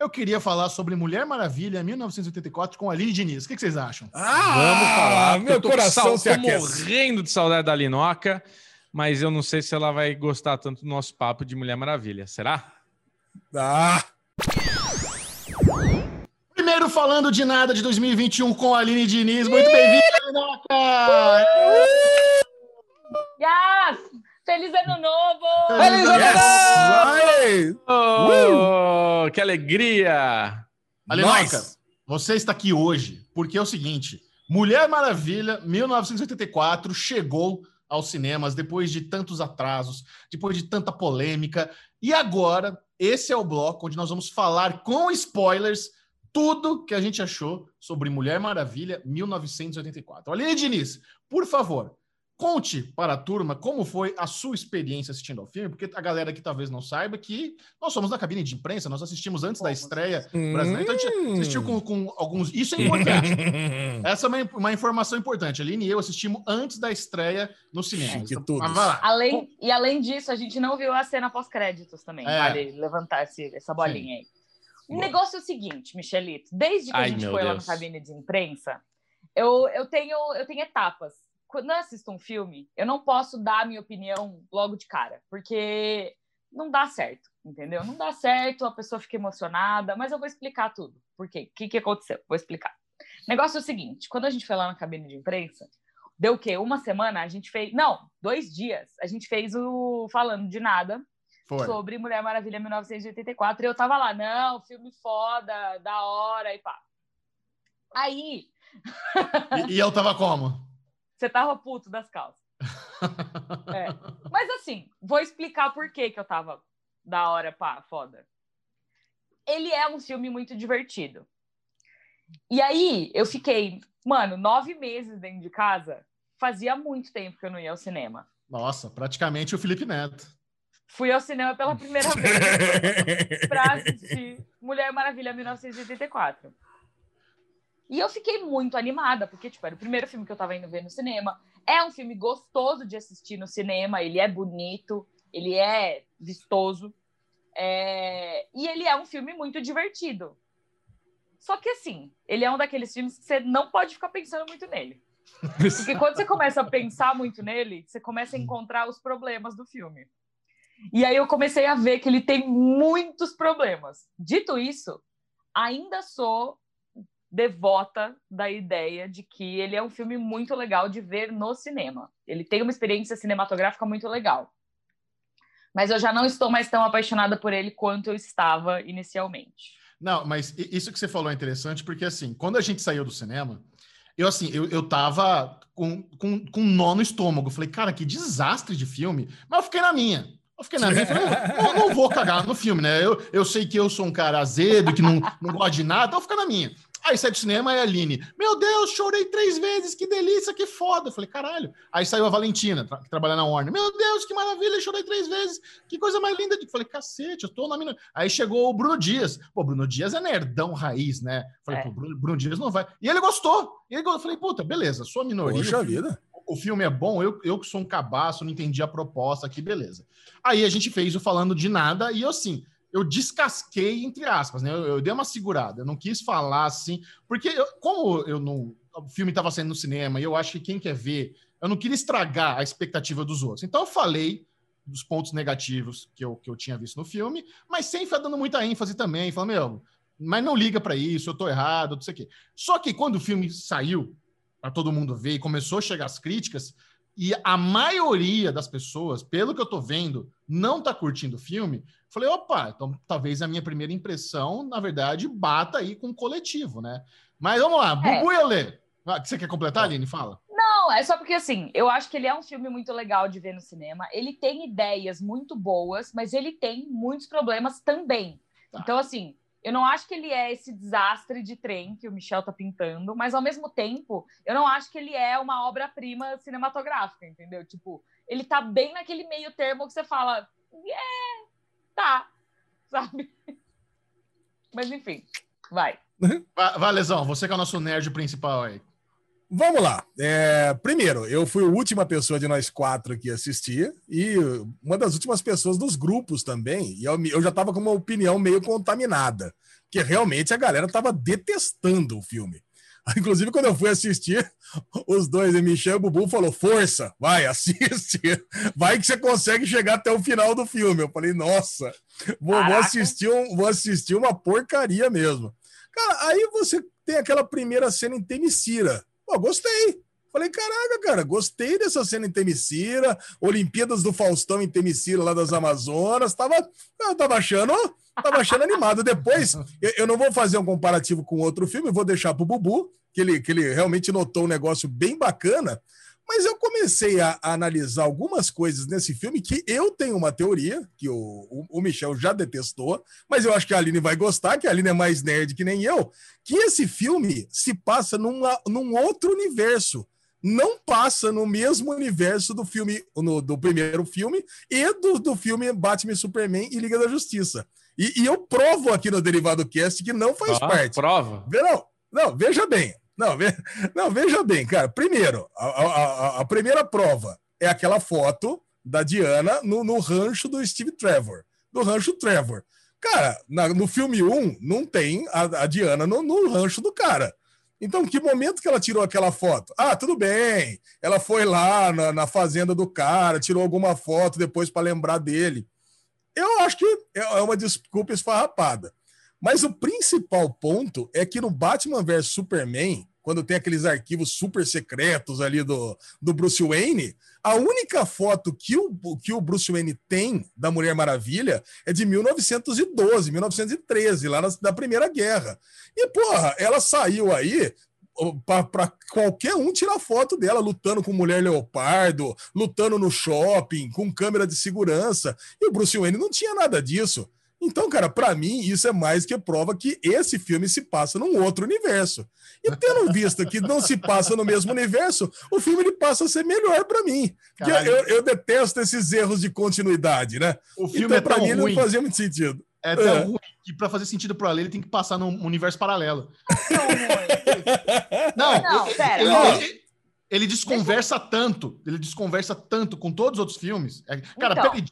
Eu queria falar sobre Mulher Maravilha 1984 com a Aline Diniz. O que, vocês acham? Ah, Vamos falar. Meu coração se morrendo de saudade da Linoca, mas eu não sei se ela vai gostar tanto do nosso papo de Mulher Maravilha. Será? Ah! Primeiro falando de nada de 2021 com a Aline Diniz. Muito bem-vinda, Linoca! Yes! Feliz ano novo! Feliz ano novo! Oh, que alegria! Alinoca, você está aqui hoje porque é o seguinte: Mulher Maravilha 1984 chegou aos cinemas depois de tantos atrasos, depois de tanta polêmica. E agora, esse é o bloco onde nós vamos falar com spoilers tudo que a gente achou sobre Mulher Maravilha 1984. Aline Diniz, por favor, Conte para a turma como foi a sua experiência assistindo ao filme, porque a galera que talvez não saiba que nós somos na cabine de imprensa, nós assistimos antes da estreia brasileira, então a gente assistiu com, com alguns. Isso é importante. Essa é uma, uma, informação importante. A Aline e eu assistimos antes da estreia no cinema. Que tudo. Além, e além disso, a gente não viu a cena pós-créditos também. É. Vale levantar esse, essa bolinha Sim. aí. O negócio é o seguinte, Michelito. Desde que Ai, a gente foi Deus. lá na cabine de imprensa, eu, eu, tenho, eu tenho etapas quando eu assisto um filme, eu não posso dar a minha opinião logo de cara, porque não dá certo, entendeu? Não dá certo, a pessoa fica emocionada, mas eu vou explicar tudo. Por quê? O que, que aconteceu? Vou explicar. O negócio é o seguinte: quando a gente foi lá na cabine de imprensa, deu o quê? Uma semana a gente fez. Não, dois dias. A gente fez o Falando de Nada. Foi. Sobre Mulher Maravilha 1984. E eu tava lá, não, filme foda, da hora e pá. Aí. e, e eu tava como? Você tava puto das calças. é. Mas assim, vou explicar por que, que eu tava da hora, pá, foda. Ele é um filme muito divertido. E aí, eu fiquei, mano, nove meses dentro de casa. Fazia muito tempo que eu não ia ao cinema. Nossa, praticamente o Felipe Neto. Fui ao cinema pela primeira vez para assistir Mulher Maravilha 1984. E eu fiquei muito animada, porque, tipo, era o primeiro filme que eu tava indo ver no cinema. É um filme gostoso de assistir no cinema, ele é bonito, ele é vistoso. É... E ele é um filme muito divertido. Só que, assim, ele é um daqueles filmes que você não pode ficar pensando muito nele. Porque quando você começa a pensar muito nele, você começa a encontrar os problemas do filme. E aí eu comecei a ver que ele tem muitos problemas. Dito isso, ainda sou devota da ideia de que ele é um filme muito legal de ver no cinema. Ele tem uma experiência cinematográfica muito legal. Mas eu já não estou mais tão apaixonada por ele quanto eu estava inicialmente. Não, mas isso que você falou é interessante, porque assim, quando a gente saiu do cinema, eu assim, eu, eu tava com, com, com um nó no estômago. Falei, cara, que desastre de filme. Mas eu fiquei na minha. Eu fiquei na minha, falei, não, não vou cagar no filme, né? Eu, eu sei que eu sou um cara azedo, que não, não gosta de nada, então eu fico na minha. Aí sai do cinema e a Aline, meu Deus, chorei três vezes, que delícia, que foda. Eu falei, caralho. Aí saiu a Valentina, que trabalha na Warner. Meu Deus, que maravilha, chorei três vezes, que coisa mais linda. Eu falei, cacete, eu tô na mina. Aí chegou o Bruno Dias. Pô, Bruno Dias é nerdão raiz, né? Eu falei, é. pô, Bruno, Bruno, Dias não vai. E ele gostou. E ele, eu falei, puta, beleza, sua minoria. Poxa vida o filme é bom, eu, eu que sou um cabaço, não entendi a proposta aqui, beleza. Aí a gente fez o Falando de Nada, e eu assim, eu descasquei, entre aspas, né? Eu, eu, dei uma segurada, eu não quis falar assim, porque eu, como eu não. O filme estava saindo no cinema e eu acho que quem quer ver, eu não queria estragar a expectativa dos outros. Então eu falei dos pontos negativos que eu, que eu tinha visto no filme, mas sem ficar dando muita ênfase também, falando, meu, mas não liga para isso, eu tô errado, não sei o quê. Só que quando o filme saiu, para todo mundo ver, e começou a chegar as críticas, e a maioria das pessoas, pelo que eu tô vendo, não tá curtindo o filme, falei, opa, então talvez a minha primeira impressão, na verdade, bata aí com o coletivo, né? Mas vamos lá, é. Bubu e Olê. Ah, você quer completar, Aline? Fala. Não, é só porque assim, eu acho que ele é um filme muito legal de ver no cinema. Ele tem ideias muito boas, mas ele tem muitos problemas também. Tá. Então, assim, eu não acho que ele é esse desastre de trem que o Michel tá pintando, mas ao mesmo tempo, eu não acho que ele é uma obra-prima cinematográfica, entendeu? Tipo, ele tá bem naquele meio termo que você fala, é, tá, sabe? Mas enfim, vai. Lesão, você que é o nosso nerd principal aí. Vamos lá. É, primeiro, eu fui a última pessoa de nós quatro que assistia e uma das últimas pessoas dos grupos também. E eu, eu já estava com uma opinião meio contaminada, que realmente a galera estava detestando o filme. Inclusive, quando eu fui assistir, os dois, Michel e o Bubu, falou: Força, vai, assiste. Vai que você consegue chegar até o final do filme. Eu falei, nossa, vou, vou assistir, um, vou assistir uma porcaria mesmo. Cara, aí você tem aquela primeira cena em Temicira Pô, gostei. Falei, caraca, cara, gostei dessa cena em Temicira, Olimpíadas do Faustão em Temicira, lá das Amazonas. Tava, eu tava achando, tava achando animado. Depois, eu, eu, não vou fazer um comparativo com outro filme, vou deixar pro Bubu, que ele, que ele realmente notou um negócio bem bacana. Mas eu comecei a, a, analisar algumas coisas nesse filme que eu tenho uma teoria, que o, o, o, Michel já detestou, mas eu acho que a Aline vai gostar, que a Aline é mais nerd que nem eu, que esse filme se passa numa, num outro universo. Não passa no mesmo universo do filme, no, do primeiro filme e do, do filme Batman Superman e Liga da Justiça. E, e eu provo aqui no Derivado Cast que não faz ah, parte. Prova. Não, não, veja bem. Não, ve... não, veja bem, cara. Primeiro, a, a, a, primeira prova é aquela foto da Diana no, no rancho do Steve Trevor, do rancho Trevor. Cara, na, no filme 1, não tem a, a Diana no, no, rancho do cara. Então, que momento que ela tirou aquela foto? Ah, tudo bem. Ela foi lá na, na fazenda do cara, tirou alguma foto depois para lembrar dele. Eu acho que é, é uma desculpa esfarrapada. Mas o principal ponto é que no Batman vs Superman, quando tem aqueles arquivos super secretos ali do, do Bruce Wayne, a única foto que o, que o Bruce Wayne tem da Mulher Maravilha é de 1912, 1913, lá na, na Primeira Guerra. E, porra, ela saiu aí para qualquer um tirar foto dela lutando com mulher leopardo, lutando no shopping, com câmera de segurança. E o Bruce Wayne não tinha nada disso. Então, cara, para mim, isso é mais que prova que esse filme se passa num outro universo. E tendo visto que não se passa no mesmo universo, o filme ele passa a ser melhor para mim. Eu, eu, detesto esses erros de continuidade, né? O filme então, é para mim ruim. não fazia muito sentido. É tão é. ruim que para fazer sentido para ele, ele tem que passar num universo paralelo. não, não ele, pera, ele, ele, ele desconversa tanto, ele desconversa tanto com todos os outros filmes. É, cara, então. Perry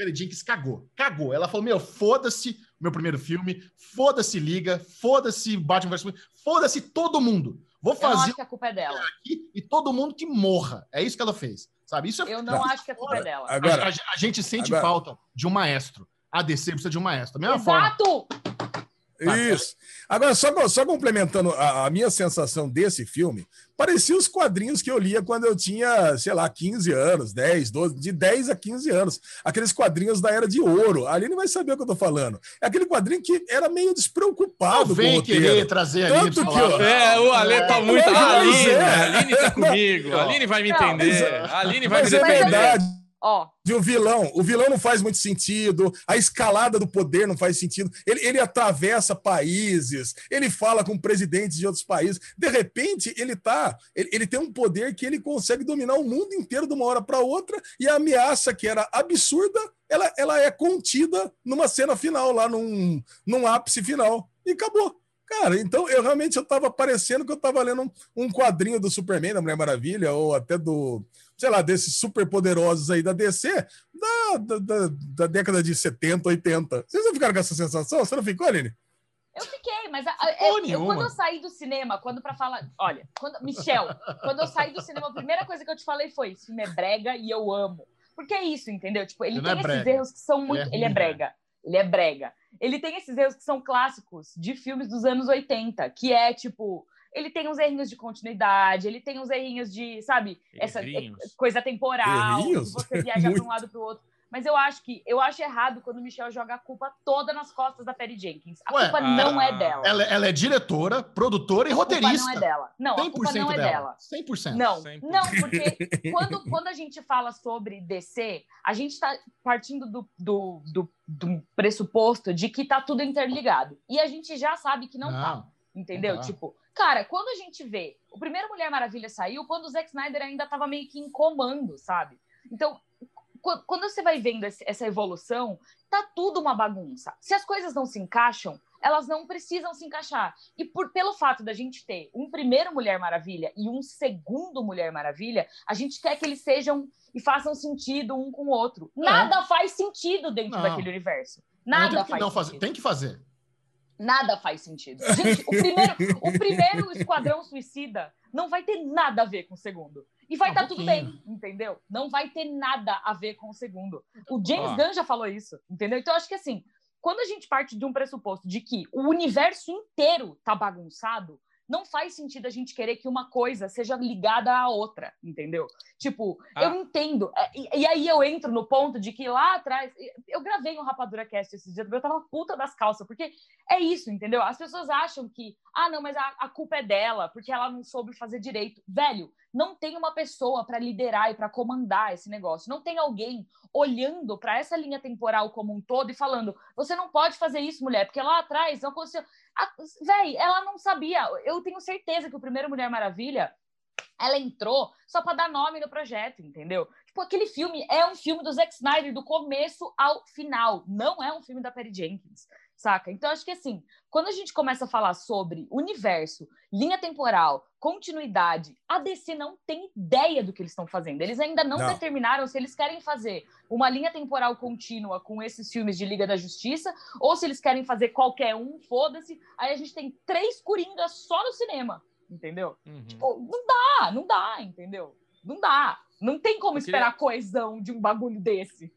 Perry Jenkins cagou. Cagou. Ela falou: Meu, foda-se meu primeiro filme, foda-se Liga, foda-se Batman vs. foda-se todo mundo. Vou fazer. Eu não acho que a culpa é dela. Aqui e todo mundo que morra. É isso que ela fez. Sabe? Isso é... Eu não acho que a culpa é dela. Agora, a, a, a gente sente agora... falta de um maestro. A DC precisa de um maestro. Da mesma Exato! Forma. Isso. Agora, só, só complementando a, a, minha sensação desse filme, parecia os quadrinhos que eu lia quando eu tinha, sei lá, 15 anos, 10, 12, de 10 a 15 anos. Aqueles quadrinhos da Era de Ouro. Ali não vai saber o que eu tô falando. É aquele quadrinho que era meio despreocupado não vem querer trazer ali. Tanto que, ó, é, o Ale tá muito... É, a Aline, é. a Aline tá comigo. A Aline vai me entender. a Aline vai mas me defender. É verdade. Ó. De o vilão. O vilão não faz muito sentido, a escalada do poder não faz sentido. Ele, ele atravessa países, ele fala com presidentes de outros países. De repente, ele tá. Ele, ele tem um poder que ele consegue dominar o mundo inteiro de uma hora para outra, e a ameaça que era absurda, ela, ela é contida numa cena final, lá num, num ápice final. E acabou. Cara, então eu realmente eu tava parecendo que eu tava lendo um, um quadrinho do Superman, da Mulher Maravilha, ou até do sei lá, desses super poderosos aí da DC da, da, da, da década de 70, 80. Vocês não ficaram com essa sensação? Você não ficou, Aline? Eu fiquei, mas a, a, eu, eu, quando eu saí do cinema, quando para falar, olha, quando, Michel, quando eu saí do cinema, a primeira coisa que eu te falei foi: esse filme é brega e eu amo. Porque é isso, entendeu? Tipo, ele, ele tem é esses erros que são muito. Ele é, ele é brega. Ele é brega. Ele tem esses erros que são clássicos de filmes dos anos 80, que é tipo ele tem uns errinhos de continuidade, ele tem uns errinhos de, sabe, essa coisa temporal, errinhos? você viaja para um lado para o outro. Mas eu acho que eu acho errado quando o Michel joga a culpa toda nas costas da Perry Jenkins. A Ué, culpa não é dela. Ela, ela, é diretora, produtora e roteirista. A culpa não é dela. Não, a culpa não é dela. dela. 100%. Não, 100%. não, porque quando, quando a gente fala sobre DC, a gente está partindo do, do, do, do, pressuposto de que tá tudo interligado. E a gente já sabe que não, tá, não tá. Entendeu? Não tá. Tipo, Cara, quando a gente vê, o primeiro Mulher Maravilha saiu quando o Zack Snyder ainda estava meio que em comando, sabe? Então, quando você vai vendo essa evolução, tá tudo uma bagunça. Se as coisas não se encaixam, elas não precisam se encaixar. E por pelo fato da gente ter um primeiro Mulher Maravilha e um segundo Mulher Maravilha, a gente quer que eles sejam e façam sentido um com o outro. É. Nada faz sentido dentro não. daquele universo. Nada não, faz não fazer. Tem que fazer. Nada faz sentido. Gente, o primeiro, o primeiro Esquadrão Suicida não vai ter nada a ver com o segundo. E vai estar tá tudo bem, entendeu? Não vai ter nada a ver com o segundo. O James Gunn já falou isso, entendeu? Então, acho que assim, quando a gente parte de um pressuposto de que o universo inteiro tá bagunçado, não faz sentido a gente querer que uma coisa seja ligada à outra, entendeu? Tipo, ah. eu entendo. É, e, e, aí eu entro no ponto de que lá atrás. Eu gravei um Rapadura Cast esses dias, eu tava puta das calças, porque é isso, entendeu? As pessoas acham que, ah, não, mas a, a culpa é dela, porque ela não soube fazer direito. Velho, não tem uma pessoa para liderar e para comandar esse negócio. Não tem alguém olhando para essa linha temporal como um todo e falando: você não pode fazer isso, mulher, porque lá atrás não aconteceu. Véi, ela não sabia. Eu tenho certeza que o primeiro Mulher Maravilha ela entrou só para dar nome no projeto, entendeu? Tipo, aquele filme é um filme do Zack Snyder do começo ao final, não é um filme da Perry Jenkins, saca? Então acho que assim, quando a gente começa a falar sobre universo, linha temporal, continuidade, a DC não tem ideia do que eles estão fazendo. Eles ainda não, não, determinaram se eles querem fazer uma linha temporal contínua com esses filmes de Liga da Justiça ou se eles querem fazer qualquer um, foda-se. Aí a gente tem três coringas só no cinema entendeu? Uhum. Tipo, não dá, não dá, entendeu? Não dá. Não tem como Eu esperar queria... coesão de um bagulho desse.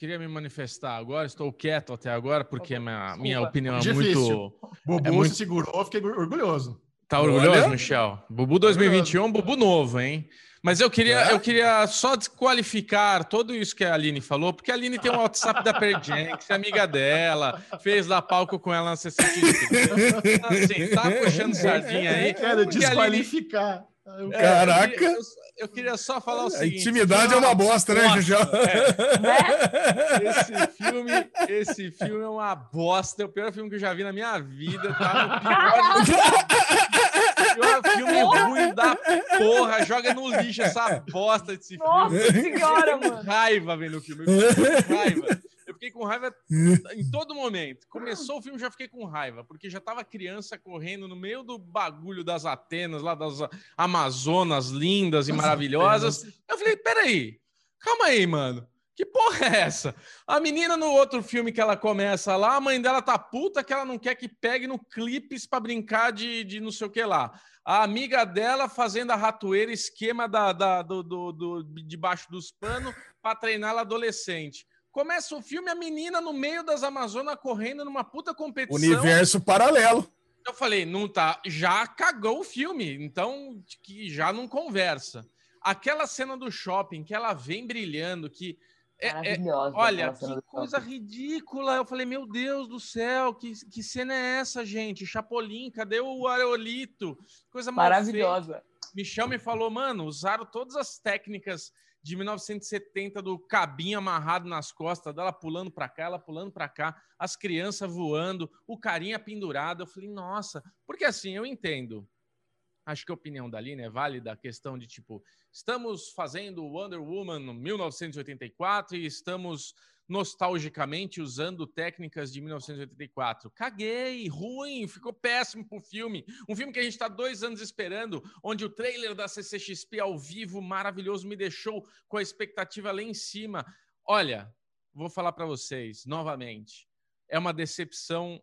Queria me manifestar agora, estou quieto até agora, porque minha, minha opinião é muito. Bubu é muito... se segurou, fiquei orgulhoso. Tá orgulhoso, Olha? Michel? Bubu 2021, Bubu novo, hein? Mas eu queria, é? eu queria só desqualificar tudo isso que a Aline falou, porque a Aline tem um WhatsApp da Perjenx, é amiga dela, fez lá palco com ela na CCTV. Então, assim, tá puxando sardinha aí. Quero desqualificar. Aline... Caraca! Eu, eu, eu, queria só falar o seguinte. A intimidade é uma bosta, né, Jujão? É. Esse, filme, esse filme é uma bosta. É o pior filme que eu já vi na minha vida. Tá no pior pior filme ruim da porra. Joga no lixo essa bosta desse filme. Nossa senhora, mano. Raiva vendo o filme. Raiva. Fiquei com raiva em todo momento. Começou o filme, já fiquei com raiva, porque já tava criança correndo no meio do bagulho das Atenas, lá das Amazonas lindas e maravilhosas. Eu falei, peraí, calma aí, mano. Que porra é essa? A menina no outro filme que ela começa lá, a mãe dela tá puta que ela não quer que pegue no clipes para brincar de, de não sei o que lá. A amiga dela fazendo a ratoeira, esquema da, da do, do, do, debaixo dos panos para treinar ela adolescente. Começa o filme, a menina no meio das Amazonas correndo numa puta competição. Universo paralelo. Eu falei, não tá, já cagou o filme, então que já não conversa. Aquela cena do shopping que ela vem brilhando, que é, é, Maravilhosa. Olha, que coisa ridícula. Eu falei, meu Deus do céu, que, que cena é essa, gente? Chapolin, cadê o areolito? Coisa maravilhosa. Michel me falou, mano, usaram todas as técnicas de 1970 do cabinho amarrado nas costas dela pulando para cá, ela pulando para cá, as crianças voando, o carinha pendurado. Eu falei, nossa, porque assim, eu entendo acho que a opinião da Aline é válida, a questão de tipo, estamos fazendo Wonder Woman 1984 e estamos nostalgicamente usando técnicas de 1984. Caguei, ruim, ficou péssimo pro filme. Um filme que a gente está dois anos esperando, onde o trailer da CCXP ao vivo maravilhoso me deixou com a expectativa lá em cima. Olha, vou falar para vocês novamente, é uma decepção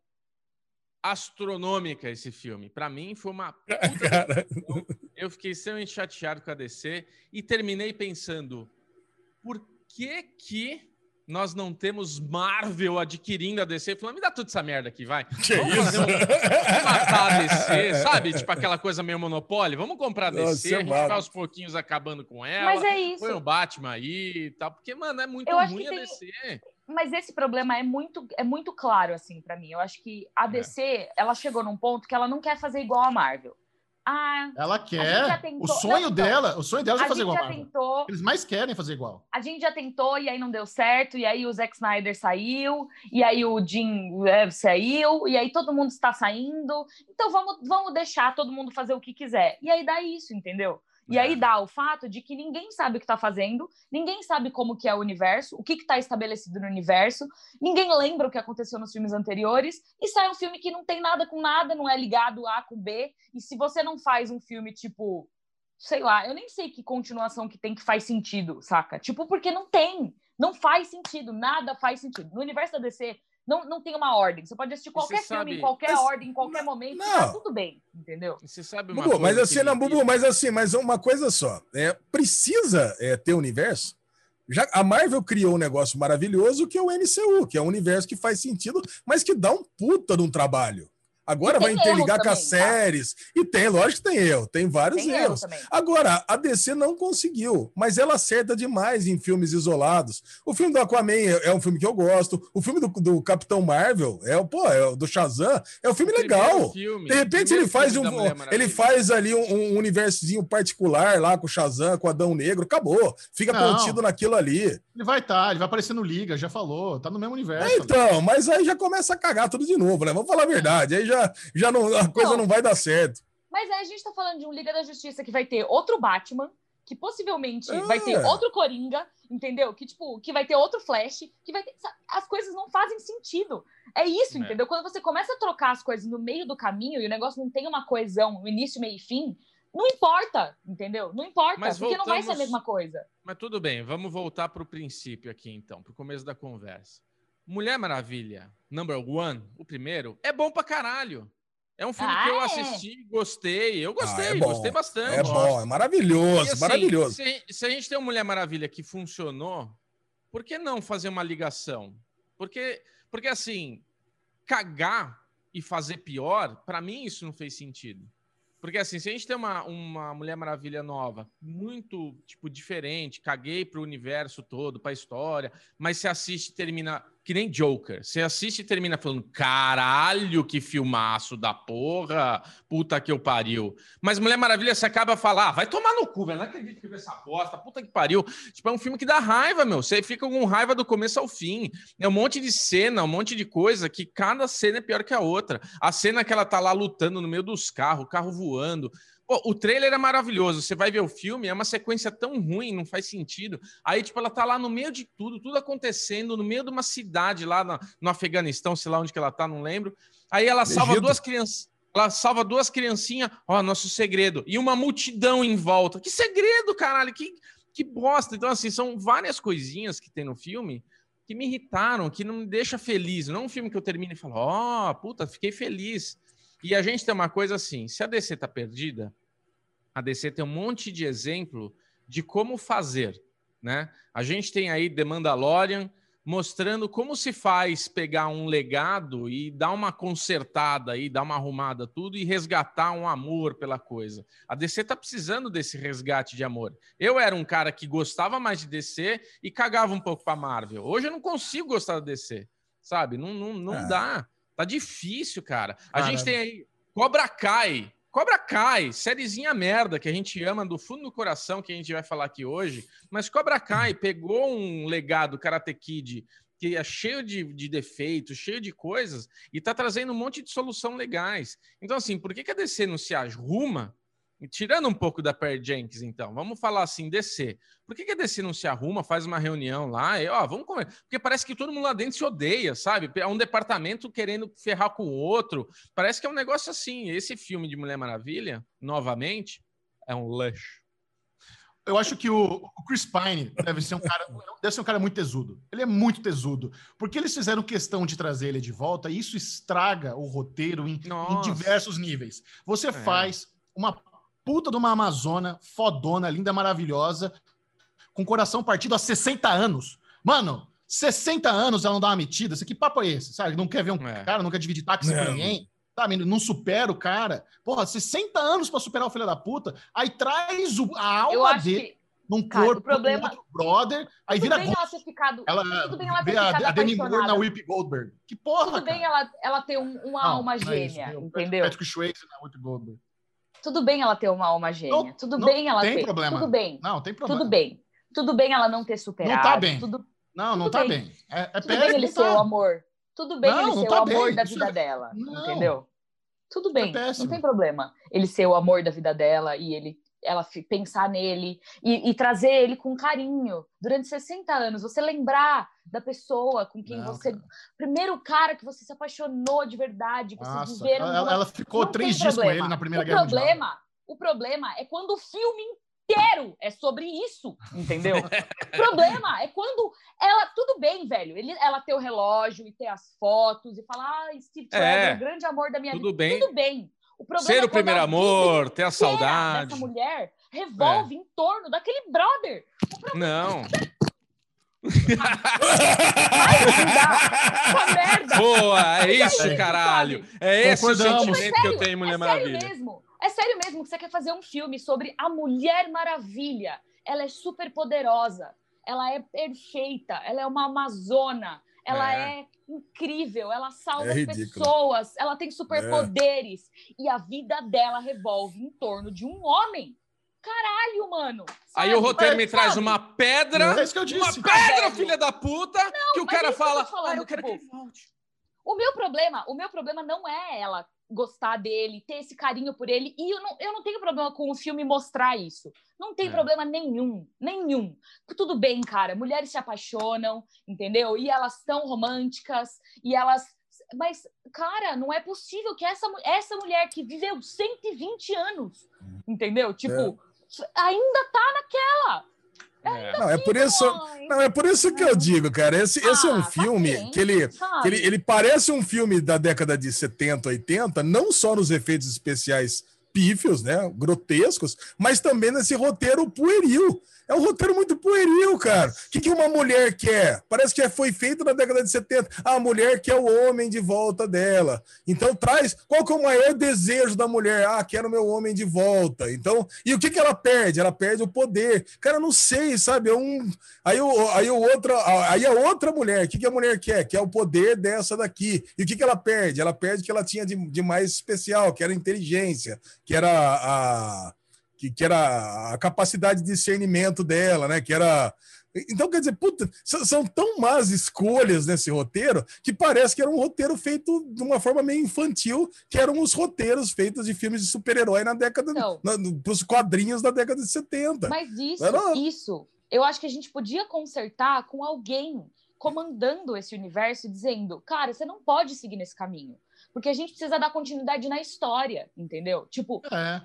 astronômica esse filme. Para mim, foi uma. Eu fiquei extremamente chateado com a DC e terminei pensando: por que que nós não temos Marvel adquirindo a DC? Falando, me dá tudo essa merda aqui, vai. Que vamos isso? Um... Vamos matar a DC, sabe? Tipo aquela coisa meio monopólio. Vamos comprar a DC, Nossa, a gente vai aos pouquinhos acabando com ela. Mas é isso. Põe o Batman aí e tal. Porque, mano, é muito ruim a tem... DC mas esse problema é muito, é muito claro, assim, para mim. Eu acho que a é. DC, é. ela chegou num ponto que ela não quer fazer igual a Marvel. Ah, ela quer. Tentou... O sonho não, dela, o sonho dela é fazer igual. Tentou... Eles mais querem fazer igual. A gente já tentou e aí não deu certo, e aí o Zack Snyder saiu, e aí o Jim Webb saiu, e aí todo mundo está saindo. Então vamos, vamos deixar todo mundo fazer o que quiser. E aí dá isso, entendeu? E aí é. dá o fato de que ninguém sabe o que está fazendo, ninguém sabe como que é o universo, o que está estabelecido no universo, ninguém lembra o que aconteceu nos filmes anteriores, e sai um filme que não tem nada com nada, não é ligado A com B, e se você não faz um filme tipo, sei lá, eu nem sei que continuação que tem que faz sentido, saca? Tipo, porque não tem, não faz sentido, nada faz sentido. No universo da DC, não, não tem uma ordem. Você pode assistir qualquer filme, sabe... em qualquer mas, ordem, em qualquer momento, não. tá tudo bem, entendeu? Você sabe uma Bubu, coisa mas assim, não, Bubu, mas assim, mas uma coisa só. É, precisa é, ter universo? Já, a Marvel criou um negócio maravilhoso que é o MCU, que é um universo que faz sentido, mas que dá um puta de um trabalho. Agora vai interligar com as tá? séries. E tem, lógico que tem erro, tem vários tem erros. Agora, a DC não conseguiu, mas ela acerta demais em filmes isolados. O filme do Aquaman é, é um filme que eu gosto. O filme do, do Capitão Marvel, é o, pô, é do Shazam, é um filme o legal. Filme, de repente ele faz um, ele faz ali um, um universozinho particular lá com o Shazam, com o Adão Negro, acabou. Fica não, contido naquilo ali. Ele vai estar, tá, ele vai aparecer no Liga, já falou, tá no mesmo universo. É, então, mas aí já começa a cagar tudo de novo, né? Vamos falar a verdade. Aí já já, já não, a coisa não. não vai dar certo. Mas aí a gente tá falando de um Liga da Justiça que vai ter outro Batman, que possivelmente é. vai ter outro Coringa, entendeu? Que, tipo, que vai ter outro Flash, que vai ter... As coisas não fazem sentido. É isso, é. entendeu? Quando você começa a trocar as coisas no meio do caminho e o negócio não tem uma coesão no início, meio e fim, não importa, entendeu? Não importa, Mas porque voltamos... não vai ser a mesma coisa. Mas tudo bem, vamos voltar para o princípio aqui, então, para o começo da conversa. Mulher Maravilha, number one, o primeiro, é bom pra caralho. É um filme ah, que eu é? assisti, gostei. Eu gostei, ah, é gostei bastante. É bom, é maravilhoso, assim, maravilhoso. Se, se, a gente tem uma Mulher Maravilha que funcionou, por que não fazer uma ligação? Porque, porque assim, cagar e fazer pior, para mim isso não fez sentido. Porque assim, se a gente tem uma, uma Mulher Maravilha nova, muito, tipo, diferente, caguei pro universo todo, pra história, mas se assiste e termina que nem Joker. Você assiste e termina falando: caralho, que filmaço da porra, puta que eu pariu. Mas Mulher Maravilha, você acaba falar: ah, vai tomar no cu, velho. Não acredito que viu essa bosta, puta que pariu. Tipo, é um filme que dá raiva, meu. Você fica com raiva do começo ao fim. É um monte de cena, um monte de coisa que cada cena é pior que a outra. A cena que ela tá lá lutando no meio dos carros, o carro voando. Pô, o trailer é maravilhoso. Você vai ver o filme, é uma sequência tão ruim, não faz sentido. Aí, tipo, ela tá lá no meio de tudo, tudo acontecendo, no meio de uma cidade lá no, no Afeganistão, sei lá onde que ela tá, não lembro. Aí ela salva duas crianças. Ela salva duas criancinhas, ó, nosso segredo. E uma multidão em volta. Que segredo, caralho, que, que bosta. Então, assim, são várias coisinhas que tem no filme que me irritaram, que não me deixa feliz. Não é um filme que eu termino e falo, ó, oh, puta, fiquei feliz. E a gente tem uma coisa assim: se a DC está perdida, a DC tem um monte de exemplo de como fazer. Né? A gente tem aí The Mandalorian mostrando como se faz pegar um legado e dar uma consertada aí, dar uma arrumada tudo e resgatar um amor pela coisa. A DC tá precisando desse resgate de amor. Eu era um cara que gostava mais de DC e cagava um pouco para Marvel. Hoje eu não consigo gostar da DC, sabe? Não, não, não é. dá. Tá difícil, cara. A cara... gente tem aí Cobra Kai. Cobra Kai, sériezinha merda que a gente ama do fundo do coração, que a gente vai falar aqui hoje. Mas Cobra Kai pegou um legado Karate Kid que é cheio de, de defeitos, cheio de coisas, e tá trazendo um monte de solução legais. Então, assim, por que, que a DC não se arruma tirando um pouco da Per Jenkins, então, vamos falar assim, DC. Por que, que a DC não se arruma, faz uma reunião lá e, ó, vamos comer? Porque parece que todo mundo lá dentro se odeia, sabe? É um departamento querendo ferrar com o outro. Parece que é um negócio assim. Esse filme de Mulher Maravilha, novamente, é um luxo. Eu acho que o, o, Chris Pine deve ser um cara, deve ser um cara muito tesudo. Ele é muito tesudo, porque eles fizeram questão de trazer ele de volta e isso estraga o roteiro em, em diversos níveis. Você é. faz uma puta de uma Amazona, fodona, linda, maravilhosa, com coração partido há 60 anos. Mano, 60 anos ela não dá uma metida. Que papo é esse? Sabe? Não quer ver um é. cara, não quer dividir táxi com ninguém. Sabe? Não supera o cara. Porra, 60 anos para superar o filho da puta. Aí traz o, a alma dele. Que num Cara, corpo problema... outro brother, aí tudo vira bem ela ter ficado, ela tudo bem ela ter ficado a, a Demi Moore na Whip Goldberg. Que porra, Tudo cara. bem ela, ela ter um, uma não, alma gêmea, é isso, entendeu? Patrick Swayze na Whip Goldberg. Tudo bem ela ter uma alma gêmea. Não, tudo não bem ela tem ter. Problema. Tudo bem. Não, tem problema. Tudo bem. Tudo bem ela não ter superado. Não tá bem. Tudo... Não, não tudo tá bem. bem. É, é tudo bem ele ser tá. o amor. Tudo bem não, ele ser tá o amor bem. da vida é- dela. Não. Entendeu? Tudo bem. É não tem problema. Ele ser o amor da vida dela e ele ela pensar nele e, e, trazer ele com carinho durante 60 anos. Você lembrar da pessoa com quem não, você. Cara. Primeiro cara que você se apaixonou de verdade, que Nossa, vocês viveram. Ela, ela ficou não três dias problema. com ele na Primeira o Guerra problema, Mundial. O problema é quando o filme inteiro é sobre isso, entendeu? o problema é quando ela. Tudo bem, velho. Ele, ela ter o relógio e ter as fotos e falar, ah, Steve Trevor, é, o grande amor da minha tudo vida. Bem. Tudo bem. O problema Ser é o primeiro amor, ter a saudade. Essa mulher revolve é. em torno daquele brother. Não. Essa merda. Boa, é isso, isso, caralho. É esse o sentimento Mas que eu sério, tenho Mulher é Maravilha. sério mesmo. É sério mesmo que você quer fazer um filme sobre a Mulher Maravilha. Ela é super poderosa. Ela é perfeita. Ela é uma amazona. Ela É. é, incrível. Ela salva É pessoas. Ela tem superpoderes. E a vida dela revolve em torno de um homem. Caralho, mano. Aí Sabe? o roteiro me Sabe? traz uma pedra, É isso que eu disse. uma pedra, filha da puta, que o mas cara é isso que eu fala, falando, ah, eu quero que tipo, ele volte. O meu problema, o meu problema não é ela gostar dele, ter esse carinho por ele, e eu não, eu não tenho problema com o filme mostrar isso. Não tem É. problema nenhum, nenhum. Tudo bem, cara, mulheres se apaixonam, entendeu? E elas são românticas, e elas. Mas, cara, não é possível que essa, essa mulher que viveu 120 anos, entendeu? Tipo, ainda tá naquela. É. Não, é por isso. Não, é por isso que eu digo, cara. Esse, esse é um Ah, filme paciência, que ele, que ele, ele parece um filme da década de 70, 80, não só nos efeitos especiais pífios, né, grotescos, mas também nesse roteiro pueril. É um roteiro muito pueril, cara. O que, que uma mulher quer? Parece que foi feito na década de 70. Ah, a mulher quer o homem de volta dela. Então traz. Qual que é o maior desejo da mulher? Ah, quero meu homem de volta. Então, e o que, que ela perde? Ela perde o poder. Cara, não sei, sabe? É um. Aí, o, aí, o aí a outra mulher, o que, que a mulher quer? Quer o poder dessa daqui. E o que, que ela perde? Ela perde o que ela tinha de, de mais especial, que era inteligência, que era a, que, que era a capacidade de discernimento dela, né? Que era. Então, quer dizer, puta, são tão más escolhas nesse roteiro que parece que era um roteiro feito de uma forma meio infantil, que eram os roteiros feitos de filmes de super-herói na década. Não. Na, pros quadrinhos da década de 70. Mas isso, não- isso, eu acho que a gente podia consertar com alguém comandando esse universo e dizendo, cara, você não pode seguir nesse caminho. Porque a gente precisa dar continuidade na história, entendeu? Tipo, É.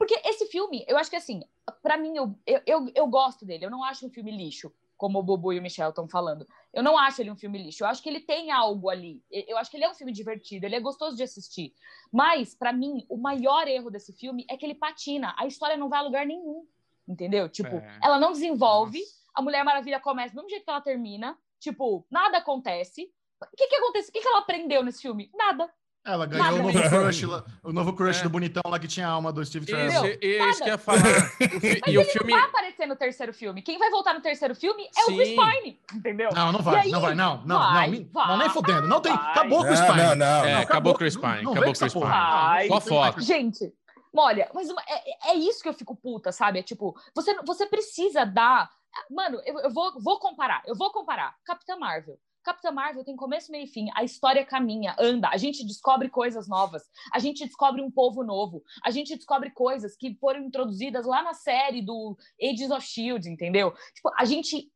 porque esse filme, eu acho que assim, pra mim, eu, eu, eu, gosto dele. Eu não acho um filme lixo, como o Bubu e o Michel estão falando. Eu não acho ele um filme lixo. Eu acho que ele tem algo ali. Eu acho que ele é um filme divertido, ele é gostoso de assistir. Mas, pra mim, o maior erro desse filme é que ele patina. A história não vai a lugar nenhum. Entendeu? Tipo, É. ela não desenvolve, Nossa. a Mulher Maravilha começa do mesmo jeito que ela termina. Tipo, nada acontece. O que que acontece? O que que ela aprendeu nesse filme? Nada. Ela ganhou o novo crush, o novo crush É. do bonitão lá que tinha a alma do Steve Isso, Trevor. é isso Nada. que ia falar. O fi- e o ele filme. não vai aparecer no terceiro filme. Quem vai voltar no terceiro filme é Sim. o Chris Pine, entendeu? Não, não vai, aí? não vai, não, não, Vai, não, vai, não, nem fodendo. Não tem, vai. acabou com o Não, Spine. não, não. É, acabou Chris Pine, não acabou essa Chris. Pine. Ai, Só foto. Gente, olha, mas uma- é, é isso que eu fico puta, sabe? É tipo, você, você precisa dar. Mano, eu, eu vou, vou comparar, eu vou comparar. Capitã Marvel. Capitã Marvel tem começo, meio e fim. A história caminha, anda. A gente descobre coisas novas. A gente descobre um povo novo. A gente descobre coisas que foram introduzidas lá na série do Ages of Shield, entendeu? Tipo, a gente.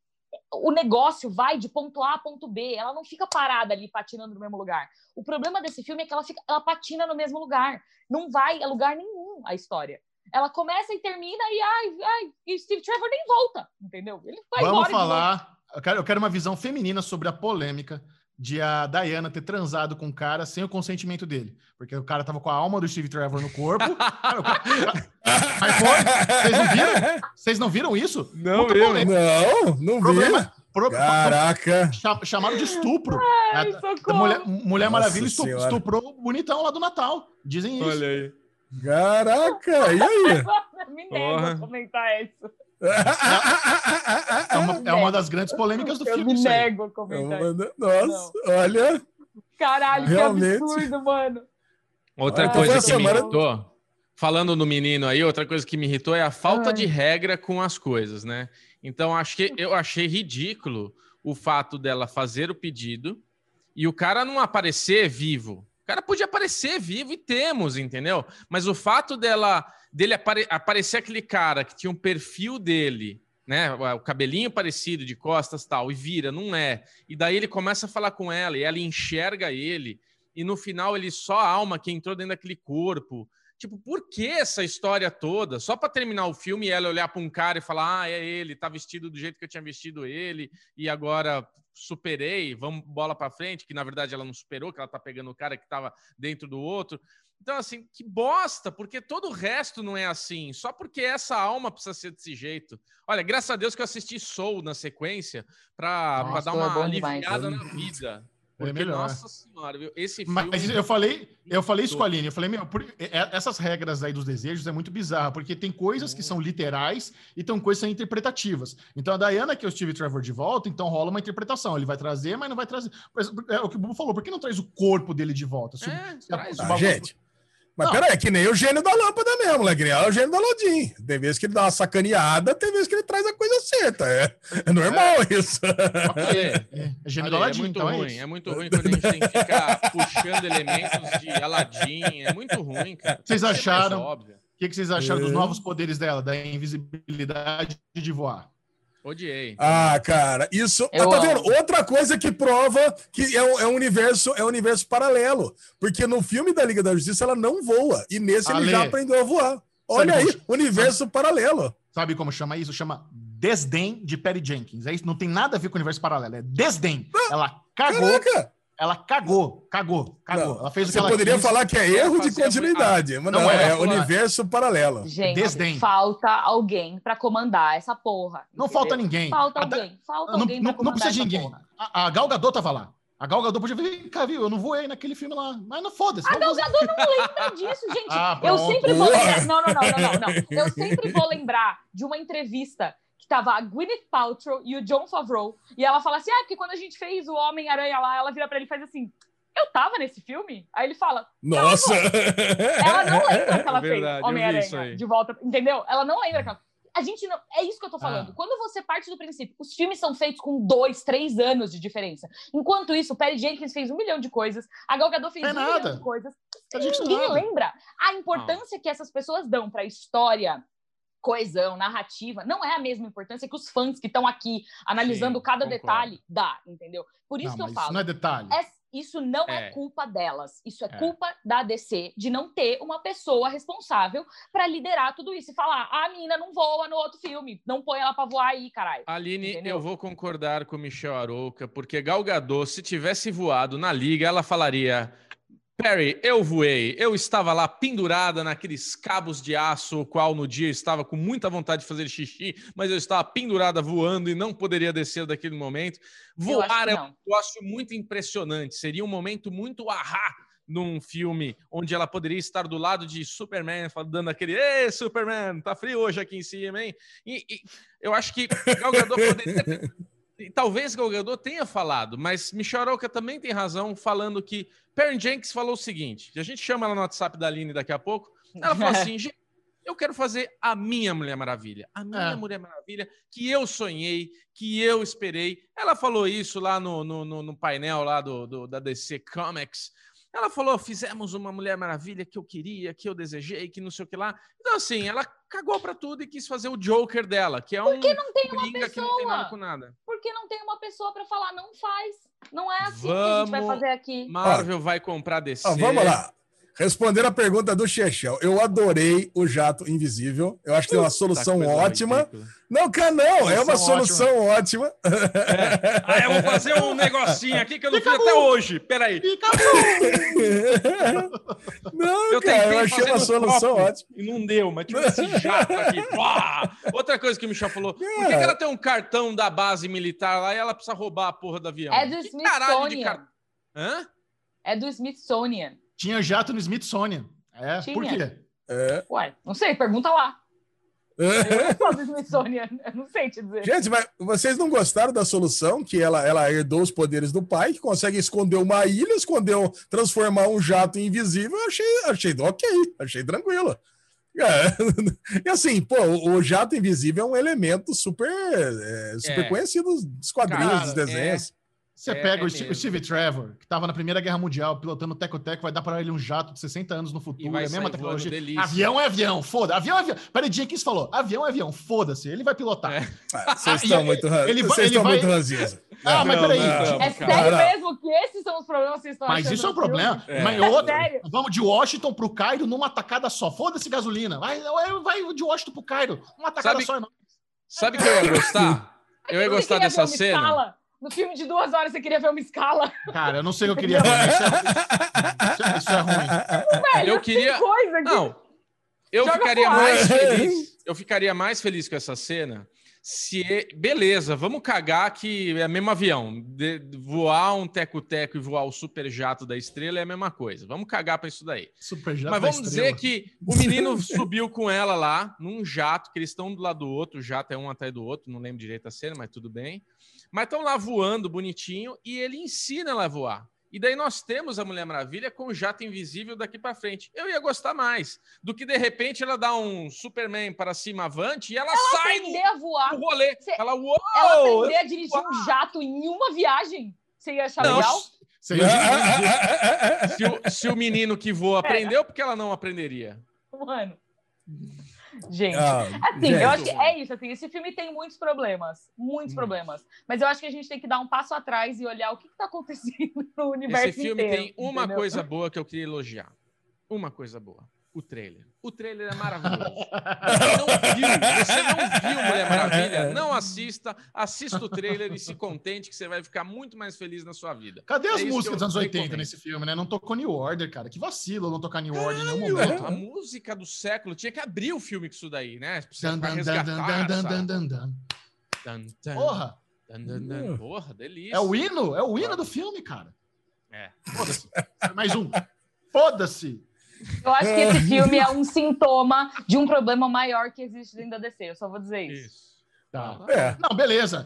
O negócio vai de ponto A a ponto B. Ela não fica parada ali patinando no mesmo lugar. O problema desse filme é que ela, fica, ela patina no mesmo lugar. Não vai a lugar nenhum a história. Ela começa e termina e ai, ai, e Steve Trevor nem volta, entendeu? Ele vai Vamos embora falar. Eu quero, eu quero uma visão feminina sobre a polêmica de a Diana ter transado com o cara sem o consentimento dele. Porque o cara tava com a alma do Steve Trevor no corpo. Cara, cara- Mas foi? Vocês não viram? Vocês não viram isso? Não, eu. Não, não vi. Problema, pro- Caraca. cha- chamaram de estupro. Ai, A- mulher, Mulher Maravilha Senhora. estuprou o bonitão lá do Natal. Dizem isso. Olha aí. Caraca, e aí? Me nego a comentar isso. É uma, é uma das grandes polêmicas do Eu filme. me isso aí. nego a comentar isso. Nossa, olha. Caralho, Realmente. que absurdo, mano. Outra Ah, coisa que me irritou, falando no menino aí, outra coisa que me irritou é a falta Ai. de regra com as coisas, né? Então, acho que eu achei ridículo o fato dela fazer o pedido e o cara não aparecer vivo. O cara podia aparecer vivo e temos, entendeu? Mas o fato dela dele apare- aparecer aquele cara que tinha um perfil dele, né? O cabelinho parecido de costas tal, e vira, não é. E daí ele começa a falar com ela e ela enxerga ele e no final ele só a alma que entrou dentro daquele corpo. Tipo, por que essa história toda? Só para terminar o filme e ela olhar para um cara e falar: ah, é ele, tá vestido do jeito que eu tinha vestido ele, e agora superei, vamos bola para frente, que na verdade ela não superou, que ela tá pegando o cara que tava dentro do outro. Então, assim, que bosta, porque todo o resto não é assim, só porque essa alma precisa ser desse jeito. Olha, graças a Deus que eu assisti Soul na sequência para dar uma é aliviada na vida. Porque, é melhor. nossa senhora, viu? Esse filme... Mas eu falei, eu falei isso com a Aline, eu falei, meu, por, é, essas regras aí dos desejos é muito bizarra, porque tem coisas que são literais e tem coisas que são interpretativas. Então a Diana que eu estive Trevor de volta, então rola uma interpretação. Ele vai trazer, mas não vai trazer. É o que o Bubu falou, por que não traz o corpo dele de volta? Se, é, se, traz, a, gente, mas peraí, é que nem o gênio da lâmpada mesmo, né? É o gênio da Lodin. Tem vezes que ele dá uma sacaneada, tem vezes que ele traz a coisa certa. É, é normal é. isso. É, é, é gênio da Aladdin, é muito então é ruim. É, muito ruim quando a gente tem que ficar puxando elementos de Aladdin. É muito ruim, cara. Vocês acharam? O que, que vocês acharam dos novos poderes dela, da invisibilidade de voar? Odiei. Ah, cara, isso. Eu tá vendo? Outra coisa que prova que é um, é um, universo, é um universo paralelo. Porque no filme da Liga da Justiça ela não voa. E nesse Ale. ele já aprendeu a voar. Olha Sabe aí, como... universo Sabe... paralelo. Sabe como chama isso? Chama desdém de Perry Jenkins. É isso, não tem nada a ver com o universo paralelo. É desdém. Ah, ela cagou. Caraca. Ela cagou, cagou, cagou. Não, ela fez o que ela poderia quis. falar que é erro de continuidade, mas não, não é, é universo paralelo. Gente, Desdém. falta alguém para comandar essa porra. Não falta ninguém. Falta alguém, falta não, alguém não, não precisa de ninguém. A, a Gal Gadot tava lá. A Gal Gadot podia ver, cara, viu? Eu não voei naquele filme lá. Mas não foda-se. A Gal Gadot não lembra disso, gente. Ah, eu sempre vou lembrar. Não, não, não, não, não, não. Eu sempre vou lembrar de uma entrevista que tava a Gwyneth Paltrow e o John Favreau, e ela fala assim, ah, porque quando a gente fez o Homem-Aranha lá, ela vira pra ele e faz assim, eu tava nesse filme? Aí ele fala, nossa! Ela não lembra que ela é fez Homem-Aranha de volta, entendeu? Ela não lembra que ela... A gente não. É isso que eu tô falando. Ah. Quando você parte do princípio, os filmes são feitos com dois, três anos de diferença. Enquanto isso, o Perry Jenkins fez um milhão de coisas, a Gal Gadot fez é um nada. milhão de coisas. A gente ninguém lembra a importância ah. que essas pessoas dão para a história, coesão, narrativa, não é a mesma importância que os fãs que estão aqui analisando Sim, cada concordo. detalhe dá, entendeu? Por isso não, que eu falo. Isso não é detalhe. É, isso não é. é. culpa delas. Isso é, é, culpa da DC de não ter uma pessoa responsável para liderar tudo isso e falar: ah, a mina não voa no outro filme, não põe ela para voar aí, caralho. Aline, Entendeu? eu vou concordar com o Michel Arouca, porque Gal Gadot, se tivesse voado na liga, ela falaria: Perry, eu voei. Eu estava lá pendurada naqueles cabos de aço, o qual no dia eu estava com muita vontade de fazer xixi, mas eu estava pendurada voando e não poderia descer daquele momento. Voar é um negócio muito impressionante. Seria um momento muito ahá num filme onde ela poderia estar do lado de Superman, dando aquele Ei, Superman, tá frio hoje aqui em cima, hein? E, e eu acho que Gal Gadot poderia e talvez Galgador tenha falado, mas Michel Aroca também tem razão falando que Perrin Jenkins falou o seguinte: a gente chama ela no WhatsApp da Aline daqui a pouco. Ela falou assim: eu quero fazer a minha Mulher Maravilha, a minha é. Mulher Maravilha que eu sonhei, que eu esperei. Ela falou isso lá no, no, no painel lá do, do, da DC Comics. Ela falou: fizemos uma Mulher Maravilha que eu queria, que eu desejei, que não sei o que lá. Então, assim, ela cagou para tudo e quis fazer o Joker dela, que é um Porque não tem uma pessoa. que não tem nada com nada. Porque não tem uma pessoa para falar, não faz. Não é assim vamos, que a gente vai fazer aqui. Marvel vai comprar DC. vamos lá. Respondendo a pergunta do Chechel, eu adorei o jato invisível. Eu acho que é uma solução tá ótima. Ridícula. Não, cara, não, é uma solução ótima. ótima. É. Ah, eu vou fazer um negocinho aqui que eu não Fica fiz bom. até hoje. Peraí. Fica não, eu cara, eu achei uma solução ótima. E não deu, mas tinha esse jato aqui. Outra coisa que o Michel falou: é. por que, que, ela tem um cartão da base militar lá e ela precisa roubar a porra do avião? É do Smithsonian. Car... Hã? É do Smithsonian. Tinha jato no Smithsonian. É, Tinha. por quê? É. Ué, não sei, pergunta lá. Eu não Smithsonian, não sei te dizer. Gente, mas vocês não gostaram da solução que ela, ela herdou os poderes do pai, que consegue esconder uma ilha, esconder, transformar um jato invisível? Eu achei, achei ok, achei tranquilo. É. E assim, pô, o jato invisível é um elemento super, é, super é. conhecido dos quadrinhos, Cara, dos desenhos. É. Você é, pega é o, Steve, Steve Trevor, que estava na Primeira Guerra Mundial, pilotando o Teco-Teco, vai dar para ele um jato de 60 anos no futuro, é a mesma tecnologia. Avião é avião, foda. Avião é avião. Peraí, Jenkins falou: avião é avião, foda-se, ele vai pilotar. É. Ah, vocês estão muito, ele, ele, vocês ele estão vai, muito ranzinhos. Ah, mas Não, peraí. não, É cara. sério mesmo que esses são os problemas que vocês estão Mas isso é um problema. É. Mas É outro, vamos de Washington pro Cairo numa tacada só. Foda-se gasolina. Vai, vai de Washington pro Cairo. Uma tacada Sabe- só. é. Sabe o que eu ia gostar? Eu ia gostar dessa cena. No filme de duas horas você queria ver uma escala. Cara, eu não sei o que eu queria ver. Isso é, isso é- isso é ruim. Velho, Eu queria- coisa aqui. Não. Eu Joga ficaria fora. mais feliz. Eu ficaria mais feliz com essa cena se. Beleza, vamos cagar que é o mesmo avião. De- voar um teco-teco e voar o super jato da estrela é a mesma coisa. Vamos cagar pra isso daí. Super jato Mas da vamos estrela. dizer que o menino subiu com ela lá, num jato, que eles estão do lado do outro, o jato é um atrás do outro, não lembro direito a cena, mas tudo bem. Mas estão lá voando bonitinho e ele ensina ela a voar. E daí nós temos a Mulher Maravilha com o jato invisível daqui para frente. Eu ia gostar mais do que de repente ela dá um Superman para cima avante e ela, sai aprender a voar. do rolê. Você- Ela, uou! Ela aprender a dirigir um jato em uma viagem. Você ia achar Não, legal? Ia- se, o, se o menino que voa aprendeu, por que ela não aprenderia? Mano. Gente. Ah, Assim, gente, eu acho que é isso. Assim, esse filme tem muitos problemas. Muitos Hum. problemas. Mas eu acho que a gente tem que dar um passo atrás e olhar o que está acontecendo no universo Esse filme inteiro, tem uma entendeu? coisa boa que eu queria elogiar. Uma coisa boa. O trailer. O trailer é maravilhoso. Você não viu, você não viu Mulher Maravilha? Não assista, assista o trailer e se contente que você vai ficar muito mais feliz na sua vida. Cadê as É músicas dos anos 80 recomendo. nesse filme, né? Não tocou New Order, cara. Que vacilo não tocar New Order em nenhum Caralho, momento. A música do século tinha que abrir o filme com isso daí, né? Pra você- Dan, pra dan, dan, resgatar dan, dan, essa- dan, dan, dan. Dan, dan, Porra. Porra, delícia. é o hino? É o hino do filme, cara. É. Foda-se. Mais um. Foda-se. Eu acho que esse filme é um sintoma de um problema maior que existe dentro da DC. Eu só vou dizer isso. Isso. Tá. É. Não, beleza.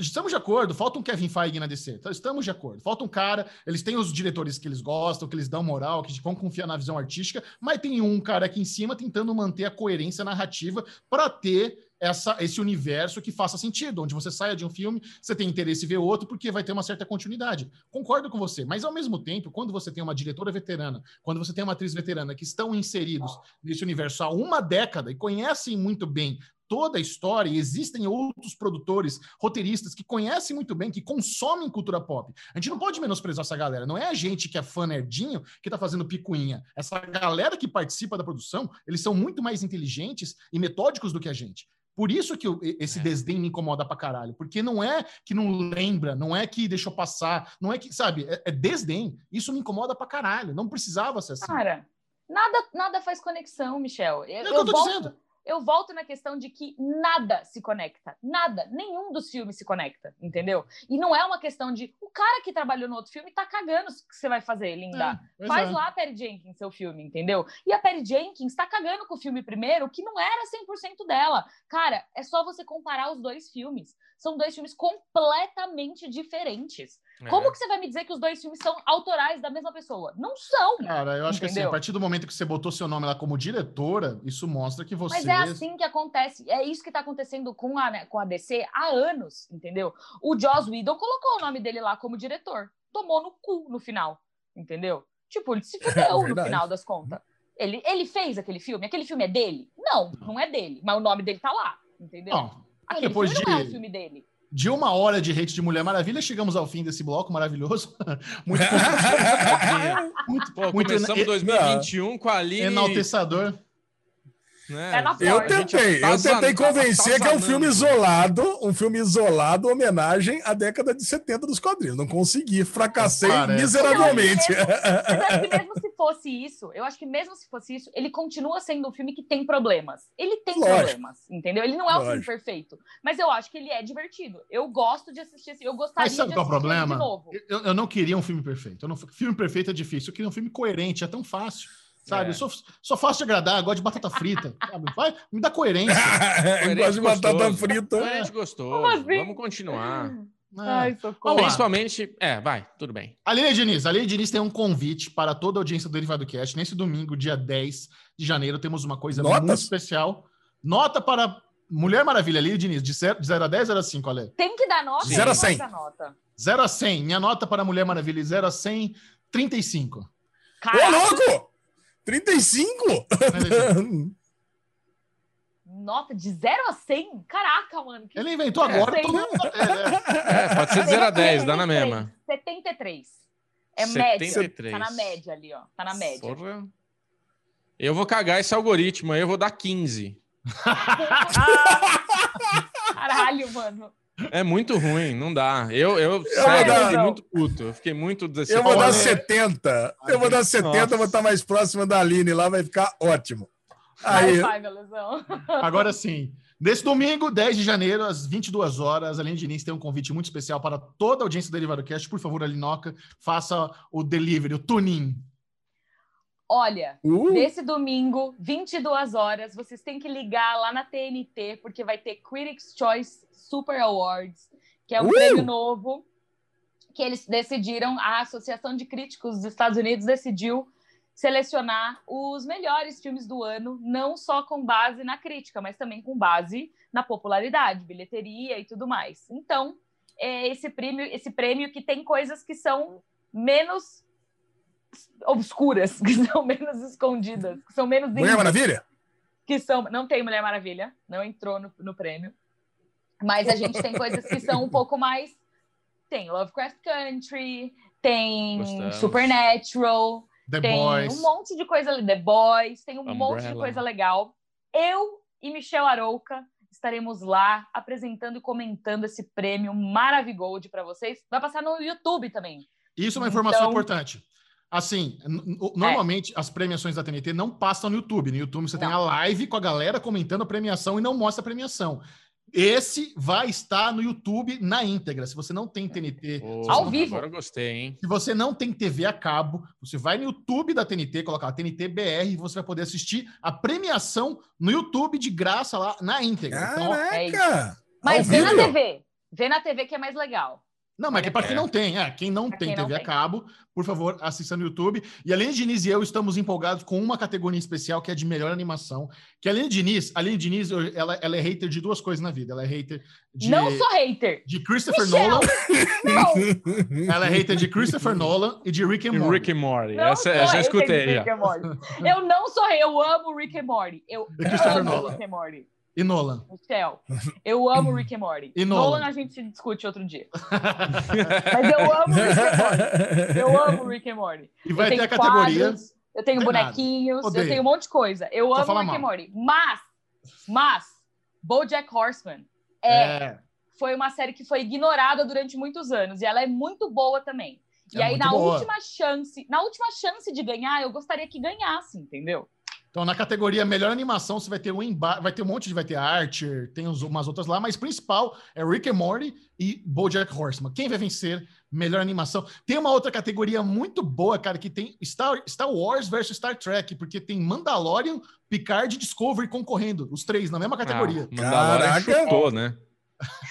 Estamos de acordo. Falta um Kevin Feige na DC. Então, Estamos de acordo. Falta um cara. Eles têm os diretores que eles gostam, que eles dão moral, que vão confiar na visão artística, mas tem um cara aqui em cima tentando manter a coerência narrativa para ter essa, esse universo que faça sentido, onde você saia de um filme, você tem interesse em ver outro, porque vai ter uma certa continuidade. Concordo com você, mas ao mesmo tempo, quando você tem uma diretora veterana, quando você tem uma atriz veterana que estão inseridos nesse universo há uma década e conhecem muito bem toda a história, e existem outros produtores, roteiristas que conhecem muito bem, que consomem cultura pop. A gente não pode menosprezar essa galera. Não é a gente que é fã nerdinho que tá fazendo picuinha. Essa galera que participa da produção, eles são muito mais inteligentes e metódicos do que a gente. Por isso que eu- esse É. desdém me incomoda pra caralho. Porque não é que não lembra, não é que deixou passar, não é que, sabe, é, é desdém. Isso me incomoda pra caralho. Não precisava ser assim. Cara, nada, nada faz conexão, Michel. Eu, É o que eu tô volto, dizendo. Eu volto na questão de que nada se conecta. Nada. Nenhum dos filmes se conecta, entendeu? E não é uma questão de o cara que trabalhou no outro filme tá cagando o que você vai fazer, linda. É, Faz é. lá a Perry Jenkins seu filme, entendeu? E a Perry Jenkins tá cagando com o filme primeiro, que não era 100% dela. Cara, é só você comparar os dois filmes. São dois filmes completamente diferentes. É. Como que você vai me dizer que os dois filmes são autorais da mesma pessoa? Não são. Cara, eu acho que assim, Entendeu? a partir do momento que você botou seu nome lá como diretora, isso mostra que você. Mas é assim que acontece. É isso que tá acontecendo com a, né, com a DC há anos, entendeu? O Joss Whedon colocou o nome dele lá como diretor. Tomou no cu no final, entendeu? Tipo, ele se fudeu no verdade. final das contas. Ele, ele fez aquele filme? Aquele filme é dele? Não, não é dele. Mas o nome dele tá lá, entendeu? Não, Aquele depois filme não é de- o filme dele. De uma hora de hate de Mulher Maravilha, chegamos ao fim desse bloco maravilhoso. Muito, muito, Pô, muito começamos ena- 2021 com a Aline. enaltecedor. Né? É Eu tentei, eu atazan- tentei convencer que é um filme isolado, um filme isolado, homenagem à década de 70 dos quadrinhos. Não consegui, fracassei Parece. miseravelmente. Mas eu acho que mesmo se fosse isso, eu acho que mesmo se fosse isso, ele continua sendo um filme que tem problemas. Ele tem Lógico. problemas, entendeu? Ele não é um filme Lógico. perfeito. Mas eu acho que ele é divertido. Eu gosto de assistir esse. Eu gostaria Mas sabe de qual é o problema? de novo. Eu, eu não queria um filme perfeito. Eu não, filme perfeito é difícil. Eu queria um filme coerente, é tão fácil. Sabe? É. Eu sou, sou fácil de agradar, gosto de batata frita. sabe? Vai, me dá coerência. Eu gosto de batata gostoso. frita. Coerente gostoso. Assim? Vamos continuar. É. Ai, lá. Principalmente. É, vai, tudo bem. Aline Diniz, Aline Diniz tem um convite para toda a audiência do Derivado Cast. Nesse domingo, dia 10 de janeiro, temos uma coisa Notas? muito especial. Nota para Mulher Maravilha, Aline Diniz, de 0 a 10, 0 a 5, Ale. Tem que dar nota. Zero a tem que cem. dar nota. 0 a 100. Minha nota para Mulher Maravilha, 0 a 100, 35. Ô, Caraca, louco! 35? nota de 0 a 100? Caraca, mano. que- Ele inventou É, agora. sei. todo mundo- é, é. É, Pode ser de 0 a 10, dá na mesma. 73. É 73. média. Tá na média ali, ó. Tá na média. Porra. Eu vou cagar esse algoritmo aí, eu vou dar 15. Caralho, mano. É muito ruim, não dá. Eu, eu, vou sério, dar- eu fiquei muito puto. Eu fiquei muito Eu vou decepcionado. dar 70. Eu vou dar 70, Nossa. vou estar mais próximo da Aline lá, vai ficar ótimo. Aí, vai, meu lesão. Agora sim. Nesse domingo, 10 de janeiro, às 22 horas, a Aline Diniz tem um convite muito especial para toda a audiência do Derivado Cast. Por favor, Alinoca, faça o delivery, o tuning. Olha, uh, Nesse domingo, 22 horas, vocês têm que ligar lá na TNT, porque vai ter Critics' Choice Super Awards, que é um Uh! prêmio novo que eles decidiram, a Associação de Críticos dos Estados Unidos decidiu selecionar os melhores filmes do ano, não só com base na crítica, mas também com base na popularidade, bilheteria e tudo mais. Então, é esse prêmio, esse prêmio que tem coisas que são menos obscuras, que são menos escondidas, que são menos Mulher Maravilha? que são. Não tem Mulher Maravilha, não entrou no, no prêmio. Mas a gente tem coisas que são um pouco mais. Tem Lovecraft Country, tem Gostamos. Supernatural, The tem Boys. um monte de coisa. The Boys, tem um monte de Umbrella. coisa legal. Eu e Michelle Arouca estaremos lá apresentando e comentando esse prêmio Maravigold para vocês. Vai passar no YouTube também. Isso é uma informação Então- importante. Assim, normalmente as premiações da TNT não passam no YouTube. No YouTube você tem a Não. live com a galera comentando a premiação e não mostra a premiação. Esse vai estar no YouTube na íntegra. Se você não tem TNT, se Ao vivo. Agora eu gostei, hein? Se você não tem TV a cabo, você vai no YouTube da TNT, colocar lá TNT BR e você vai poder assistir a premiação no YouTube de graça lá na íntegra. Então, É Caraca! Mas Ao vê na? TV. Vê na TV que é mais legal. Não, mas é para quem É. não tem, é, quem não Pra tem quem não TV a tem. cabo, por favor, assista no YouTube. E a Aline Diniz e eu estamos empolgados com uma categoria especial que é de melhor animação. Que a Aline Diniz, a Aline Diniz, ela, ela é hater de duas coisas na vida. Ela é hater de, Não sou hater. de Christopher Michelle, Nolan, Não, ela é hater de Christopher Nolan e de Rick and E Morty. Rick and Morty. não Essa, eu hater de escutei já. Rick and Morty. Eu não sou hater. Eu amo Rick and Morty. Eu E Christopher amo Nolan. Rick and Morty. E Nolan. Michel, eu amo Rick and Morty. E Nolan. a gente discute outro dia. Mas eu amo Rick and Morty. Eu amo Rick and Morty. E vai eu ter a categoria. quadros, eu tenho bonequinhos, eu tenho um monte de coisa. Eu Só amo Rick and mal. Morty. Mas, mas, BoJack Horseman é, É, foi uma série que foi ignorada durante muitos anos e ela é muito boa também. E É aí, na boa. última chance, na última chance de ganhar, eu gostaria que ganhasse, entendeu? Então, na categoria melhor animação, você vai ter um emba... vai ter um monte de vai ter Archer, tem uns- umas outras lá, mas principal é Rick and Morty e BoJack Horseman. Quem vai vencer melhor animação? Tem uma outra categoria muito boa, cara, que tem Star, Star Wars versus Star Trek, porque tem Mandalorian, Picard e Discovery concorrendo, os três na mesma categoria. Ah, Mandalorian Caraca. chutou, né?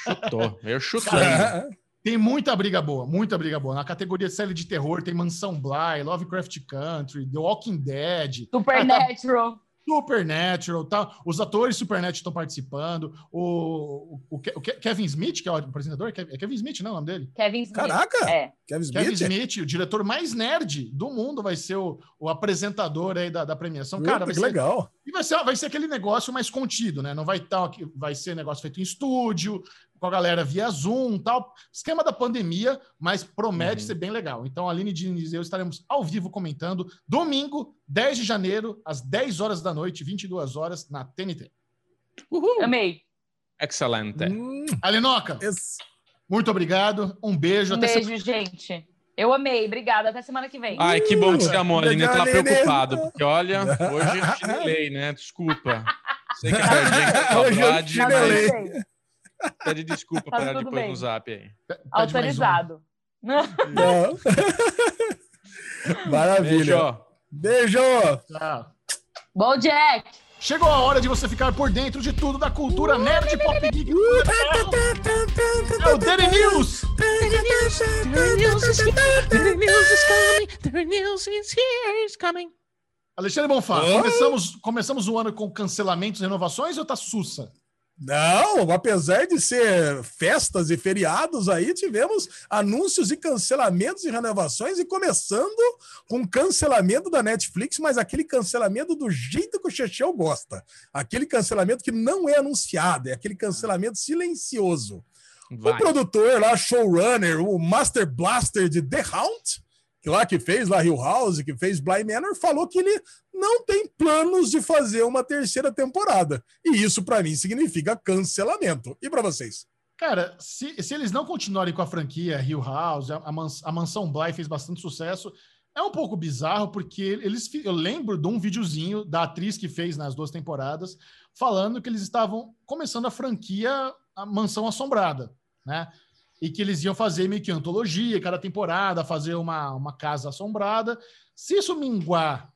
Chutou. Eu chutando. Tem muita briga boa, muita briga boa. Na categoria de série de terror tem Mansão Bly, Lovecraft Country, The Walking Dead, Supernatural. Supernatural, tal. Os atores Supernatural estão participando. O, o, o Ke- o Ke- Kevin Smith, que é o apresentador, é Kevin Smith, não é o nome dele? Kevin Smith. Caraca! É. Kevin Kevin Smith? Smith, o diretor mais nerd do mundo, vai ser o, o apresentador aí da, da premiação. Cara, vai que ser, legal. e vai ser, vai ser aquele negócio mais contido, né? Não vai estar, vai ser negócio feito em estúdio, com a galera via Zoom, tal. Esquema da pandemia, mas promete Uhum. ser bem legal. Então, a Aline Diniz e eu estaremos ao vivo comentando domingo, 10 de janeiro, às 10 horas da noite, 22 horas, na TNT. Uhul. Amei. Excelente. Hum, Alinoca, esse- muito obrado. Um beijo. Um até beijo, semana- gente. Eu amei. Obrigada. Até semana que vem. Ai, que bom que você amou, Aline. Eu tava Legal, Aline. preocupado, porque olha, hoje eu chinelei, né? Desculpa. Sei que é a saudade, Tá chinelei. mas. Pede desculpa Tá para depois bem. no zap aí. Pede mais um. Autorizado. Não. Maravilha. Beijo. Beijo. Tchau. Bom, Jack. Chegou a hora de você ficar por dentro de tudo da cultura nerd pop geek. É o Daily News. Alexandre Bonfá, começamos, começamos o ano com cancelamentos e renovações ou tá sussa? Não, apesar de ser festas e feriados aí, tivemos anúncios e cancelamentos e renovações, e começando com cancelamento da Netflix, mas aquele cancelamento do jeito que o Chechel gosta. Aquele cancelamento que não é anunciado, é aquele cancelamento silencioso. Vai. O produtor lá, showrunner, o Master Blaster de The Hound, lá que fez lá Hill House, que fez Bly Manor, falou que ele não tem planos de fazer uma terceira temporada. E isso para mim significa cancelamento. E para vocês? Cara, se, se eles não continuarem com a franquia Hill House, a, a Mansão Bly fez bastante sucesso, é um pouco bizarro porque eles eu lembro de um videozinho da atriz que fez nas duas temporadas falando que eles estavam começando a franquia a Mansão Assombrada, né? E que eles iam fazer meio que antologia, cada temporada, fazer uma, uma casa assombrada. Se isso minguar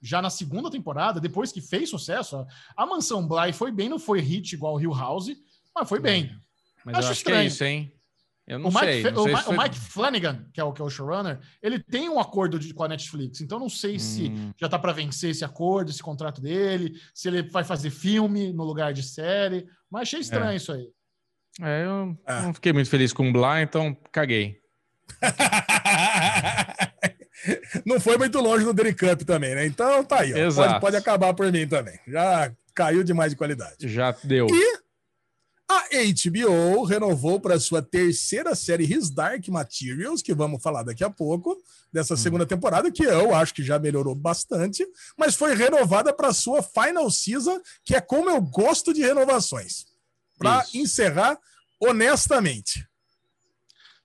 já na segunda temporada, depois que fez sucesso, a Mansão Bly foi bem, não foi hit igual o Hill House, mas foi bem. Mas acho, acho que é isso, hein? Eu não o Mike, sei. Não sei o, foi... o, Mike Flanagan, que é o, que é o showrunner, ele tem um acordo de, com a Netflix. Então, não sei hum. se já tá para vencer esse acordo, esse contrato dele, se ele vai fazer filme no lugar de série. Mas achei estranho é. isso aí. É, eu ah. não fiquei muito feliz com o Blah, então caguei. não foi muito longe no Derry Cup também, né? Então tá aí, ó. Pode, pode acabar por mim também. Já caiu demais de qualidade. Já deu. E a HBO renovou para sua terceira série His Dark Materials, que vamos falar daqui a pouco, dessa hum. segunda temporada, que eu acho que já melhorou bastante, mas foi renovada para sua final season, que é como eu gosto de renovações. Para encerrar honestamente.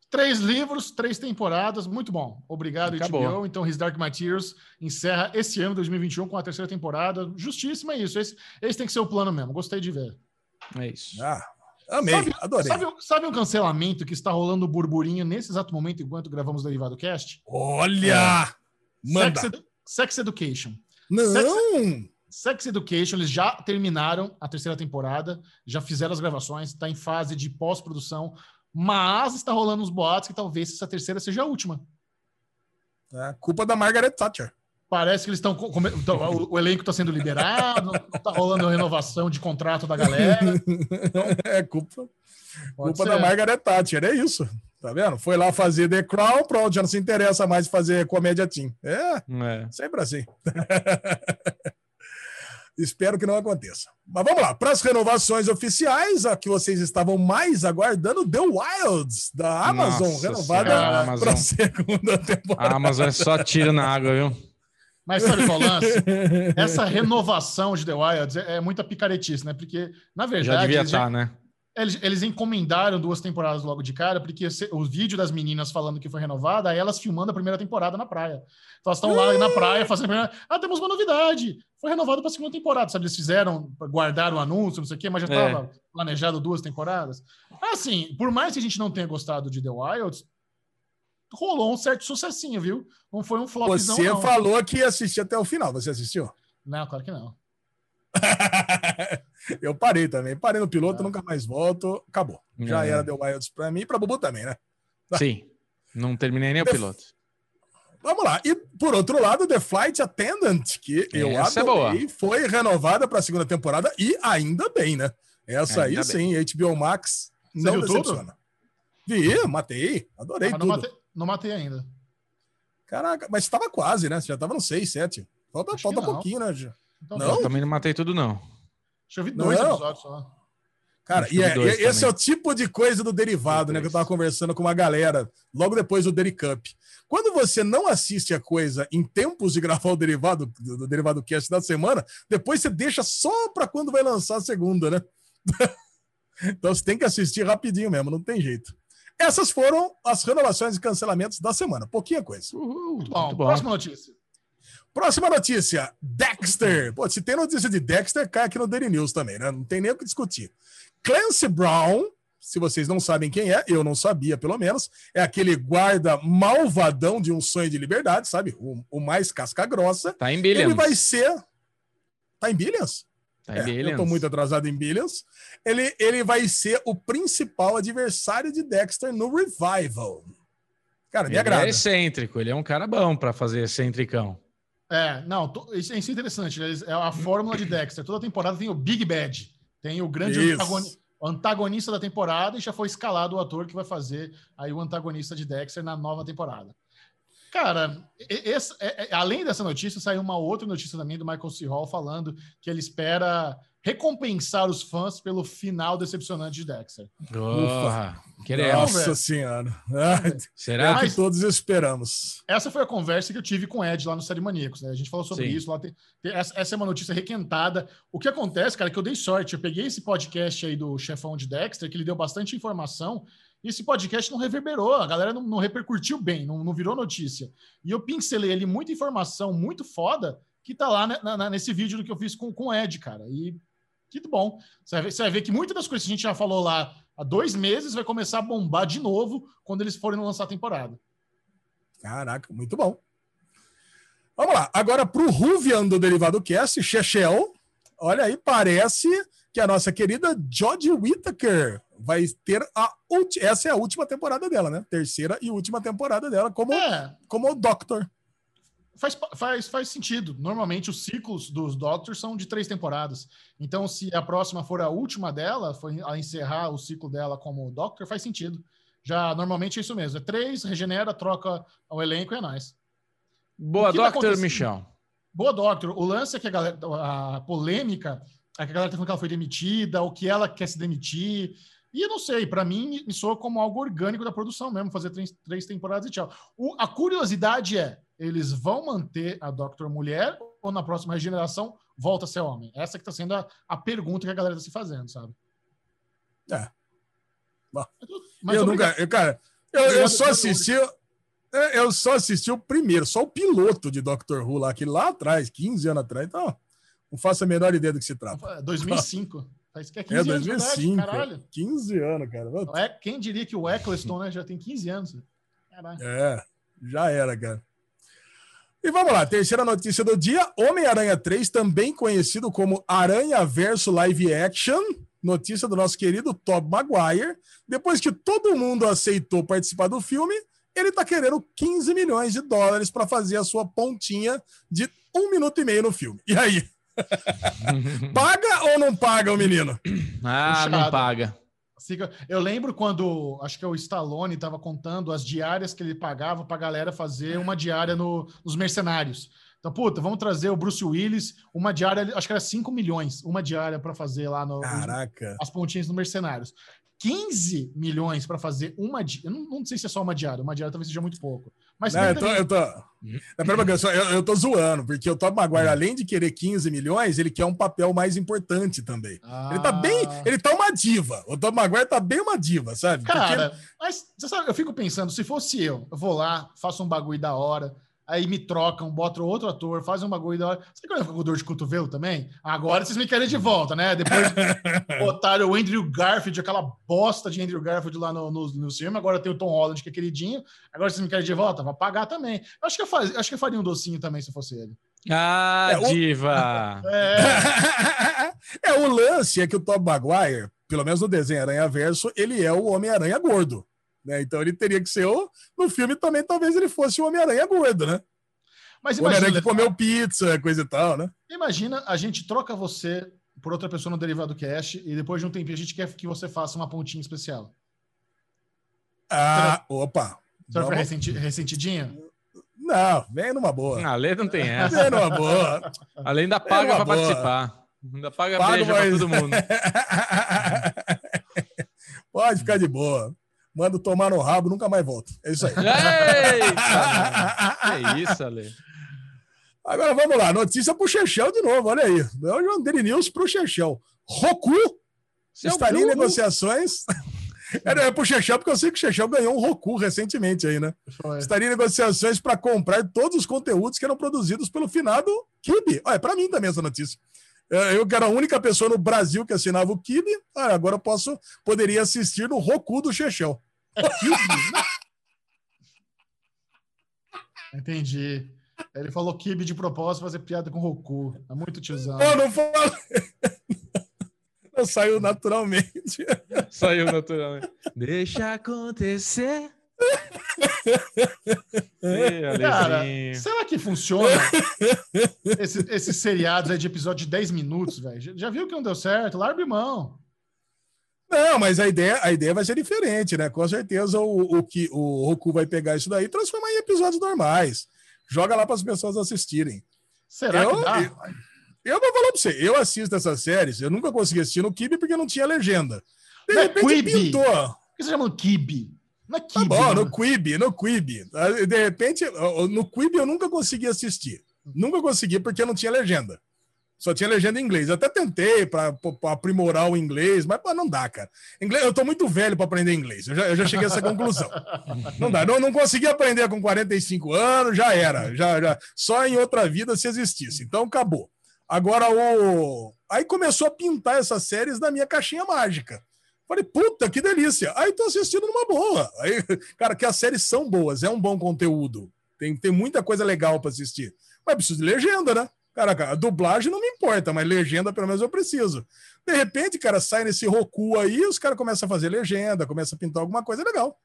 Três livros, três temporadas, muito bom. Obrigado, Acabou. HBO. Então, His Dark Materials encerra esse ano, 2021, com a terceira temporada. Justíssima é isso. Esse, esse tem que ser o plano mesmo. Gostei de ver. É isso. Ah, amei, sabe, adorei. Sabe, sabe, um cancelamento que está rolando burburinho nesse exato momento enquanto gravamos o Derivado Cast? Olha! É. Manda. Sex, Sex Education. Não! Sex, Sex Education, eles já terminaram a terceira temporada, já fizeram as gravações, está em fase de pós-produção, mas está rolando uns boatos que talvez essa terceira seja a última. É culpa da Margaret Thatcher. Parece que eles estão. O, o, elenco está sendo liberado, está rolando a renovação de contrato da galera. Então, é culpa, culpa da Margaret Thatcher, é isso. Tá vendo? Foi lá fazer The Crown, pronto, já não se interessa mais fazer comédia team. É, é. sempre assim. Espero que não aconteça. Mas vamos lá, para as renovações oficiais, a que vocês estavam mais aguardando, The Wilds, da Amazon, Nossa renovada para a segunda temporada. A Amazon é só tiro na água, viu? Mas sabe qual lance? Essa renovação de The Wilds é, é muita picaretice, né? Porque, na verdade. Já devia estar, tá, né? Eles, eles, encomendaram duas temporadas logo de cara, porque o vídeo das meninas falando que foi renovada, aí elas filmando a primeira temporada na praia. Então elas estão lá na praia fazendo a primeira. Ah, temos uma novidade! Foi renovado para a segunda temporada, sabe? Eles fizeram, guardaram o anúncio, não sei o quê, mas já estava é. planejado duas temporadas. Assim, por mais que a gente não tenha gostado de The Wilds, rolou um certo sucessinho, viu? Não foi um flopzão, Você não. falou que ia assistir até o final. Você assistiu? Não, claro que não. eu parei também. Parei no piloto, ah. nunca mais volto. Acabou. Já é. era The Wilds para mim e para Bubu também, né? Sim. Não terminei nem The... o piloto. Vamos lá. E por outro lado, The Flight Attendant, que eu Essa é adorei, é foi renovada para a segunda temporada e ainda bem, né? Essa ainda aí sim, HBO Max Você não decepciona. Tudo? Vi, matei. Adorei ah, tudo. Não matei, não matei ainda. Caraca, mas estava quase, né? Você já estava no 6, 7. Falta, falta pouquinho, né? Então, não? Eu também não matei tudo, não. Deixa eu ver dois não. episódios só. Cara, e, é, e esse é o tipo de coisa do derivado, né? Que eu tava conversando com uma galera logo depois do Deri Cup. Quando você não assiste a coisa em tempos de gravar o derivado, do, do derivado cast da semana, depois você deixa só para quando vai lançar a segunda, né? então você tem que assistir rapidinho mesmo, não tem jeito. Essas foram as renovações e cancelamentos da semana. Pouquinha coisa. Uhul, muito bom. Muito bom. Próxima notícia. Próxima notícia: Dexter. Pô, se tem notícia de Dexter, cai aqui no Daily News também, né? Não tem nem o que discutir. Clancy Brown, se vocês não sabem quem é, eu não sabia, pelo menos, é aquele guarda malvadão de um sonho de liberdade, sabe? O, o mais casca-grossa. Tá em Billions. Ele vai ser. Tá em Billions? Tá é, eu tô muito atrasado em Billions. Ele, ele vai ser o principal adversário de Dexter no Revival. Cara, me ele agrada. Ele é excêntrico, ele é um cara bom para fazer excentricão. É, não, isso é interessante. Né? É a fórmula de Dexter. Toda temporada tem o Big Bad, tem o grande antagonista, antagonista da temporada e já foi escalado o ator que vai fazer aí o antagonista de Dexter na nova temporada. Cara, esse, é, é, além dessa notícia, saiu uma outra notícia também do Michael C. Hall falando que ele espera recompensar os fãs pelo final decepcionante de Dexter. Ufa, queremos. Nossa senhora. Será? É que todos esperamos. Essa foi a conversa que eu tive com o Ed lá no Série Maníacos, né? A gente falou sobre Sim. isso. Lá tem, tem, essa, essa, é uma notícia requentada. O que acontece, cara, é que eu dei sorte. Eu peguei esse podcast aí do chefão de Dexter, que ele deu bastante informação, e esse podcast não reverberou, a galera não, não repercutiu bem, não, não, virou notícia. E eu pincelei ali muita informação muito foda que tá lá na, na, nesse vídeo do que eu fiz com, com o Ed, cara. E que bom. Você vai, ver, você vai ver que muitas das coisas que a gente já falou lá há dois meses vai começar a bombar de novo quando eles forem lançar a temporada. Caraca, muito bom. Vamos lá. Agora para o Ruvian do Derivado Cast, Chechel. Olha aí, parece que a nossa querida Jodie Whittaker vai ter a essa é a última temporada dela, né? Terceira e última temporada dela como é. como Doctor. Faz, faz, faz sentido. Normalmente os ciclos dos Doctors são de três temporadas. Então, se a próxima for a última dela, for a encerrar o ciclo dela como Doctor, faz sentido. Já normalmente é isso mesmo. É três, regenera, troca o elenco e é nóis. Boa, tá Doctor tá Michel. Boa, Doctor. O lance é que a, galera, a polêmica é que a galera tá falando que ela foi demitida, ou que ela quer se demitir. E eu não sei, para mim me soa como algo orgânico da produção mesmo, fazer três, três temporadas e tchau. O, a curiosidade é, eles vão manter a Doctor Mulher ou na próxima geração volta a ser homem? Essa que está sendo a, a, pergunta que a galera está se fazendo, sabe? É. Bom, Mas eu nunca, eu, cara, eu, eu só assisti, eu só assisti o primeiro, só o piloto de Doctor Who lá, aquele lá atrás, 15 anos atrás, então não faço a menor ideia do que se trata. 2005. Faz que é 15 é, 2005, anos, caralho. 15 anos, cara. É, quem diria que o Eccleston né, já tem 15 anos? Caralho. É, já era, cara. E vamos lá, terceira notícia do dia: Homem-Aranha 3, também conhecido como Aranha Verso Live Action. Notícia do nosso querido Tob Maguire. Depois que todo mundo aceitou participar do filme, ele está querendo 15 milhões de dólares para fazer a sua pontinha de um minuto e meio no filme. E aí? paga ou não paga o menino? Ah, Puxado. não paga. Eu lembro quando, acho que é o Stallone estava contando as diárias que ele pagava para a galera fazer uma diária no, nos Mercenários. Então, puta, vamos trazer o Bruce Willis, uma diária, acho que era 5 milhões, uma diária para fazer lá no, Caraca. as pontinhas no Mercenários. 15 milhões para fazer uma diária. Eu não, não, sei se é só uma diária, uma diária talvez seja muito pouco. Mas não, eu, tô, eu, tô, eu, eu tô zoando, porque o Tom Maguire, além de querer 15 milhões, ele quer um papel mais importante também. Ah. Ele tá bem. Ah. Ele tá uma diva. O Tom Maguire tá bem uma diva, sabe? Cara, porque... mas você sabe, eu fico pensando, se fosse eu, eu vou lá, faço um bagulho da hora aí me trocam, botam outro ator, fazem um bagulho da hora. Você quer ficar com dor de cotovelo também? Agora vocês me querem de volta, né? Depois botaram o Andrew Garfield, aquela bosta de Andrew Garfield lá no, no, no filme, agora tem o Tom Holland, que é queridinho. Agora vocês me querem de volta? Vai pagar também. Eu acho que eu, faz, acho que eu faria um docinho também se fosse ele. Ah, é, diva! O... É. é, o lance é que o Tom Maguire, pelo menos no desenho Aranha Verso, ele é o Homem-Aranha gordo. Né? Então ele teria que ser o. No filme também, talvez ele fosse o Homem-Aranha gordo, né? Mas o Homem-Aranha que comeu pizza, coisa e tal, né? Imagina, a gente troca você por outra pessoa no Derivado Cash e depois de um tempinho a gente quer que você faça uma pontinha especial. Ah, opa! Você vai ressenti, ressentidinho? Não, vem numa boa. A lei não tem essa. Vem numa boa. A lei ainda paga para participar. Ainda paga Pago beijo para todo mundo. Pode ficar de boa mando tomar no rabo, nunca mais volto. É isso aí. é isso, Ale. Agora vamos lá, notícia pro Chechel de novo, olha aí. É o João Daily News pro Chechel. Roku Seu estaria em negociações. É, é pro Chechel, porque eu sei que o Chechel ganhou um Roku recentemente aí, né? Foi. Estaria em negociações para comprar todos os conteúdos que eram produzidos pelo finado Kibi. Olha, é para mim também essa notícia. É, eu que era a única pessoa no Brasil que assinava o Kibe, ah, agora eu posso, poderia assistir no Roku do Chechel. Entendi. Ele falou Kibe de propósito fazer piada com Roku. É muito tiozão. Eu não falei. Não, saiu naturalmente. Saiu naturalmente. Deixa acontecer. Cara, será que funciona esses, esses seriados aí de episódio de 10 minutos, velho? Já viu que não deu certo? Larga mão. Não, mas a ideia, a ideia vai ser diferente, né? Com certeza o, o que o Roku vai pegar isso daí e transformar em episódios normais. Joga lá para as pessoas assistirem. Será eu, que dá? Eu vou falar pra você, eu assisto essas séries, eu nunca consegui assistir no Kibi porque não tinha legenda. De Não é repente Quibi. pintou. Por que você chama Kibi? Não é Tá bom, no Quibi, no Quibi. De repente, no Quibi eu nunca consegui assistir. Nunca consegui porque não tinha legenda. Só tinha legenda em inglês. Eu até tentei para aprimorar o inglês, mas pô, não dá, cara. Inglês, eu tô muito velho para aprender inglês. Eu já, eu já cheguei a essa conclusão. Não dá. Não, não consegui aprender com 45 anos, já era. Já, já. Só em outra vida se existisse. Então acabou. Agora o. Aí começou a pintar essas séries na minha caixinha mágica. Falei, puta, que delícia. Aí tô assistindo numa boa. Aí, cara, que as séries são boas, é um bom conteúdo. Tem, tem muita coisa legal para assistir. Mas preciso de legenda, né? Caraca, a dublagem não me importa, mas legenda pelo menos eu preciso. De repente, cara, sai nesse Roku aí, os caras começam a fazer legenda, começam a pintar alguma coisa legal.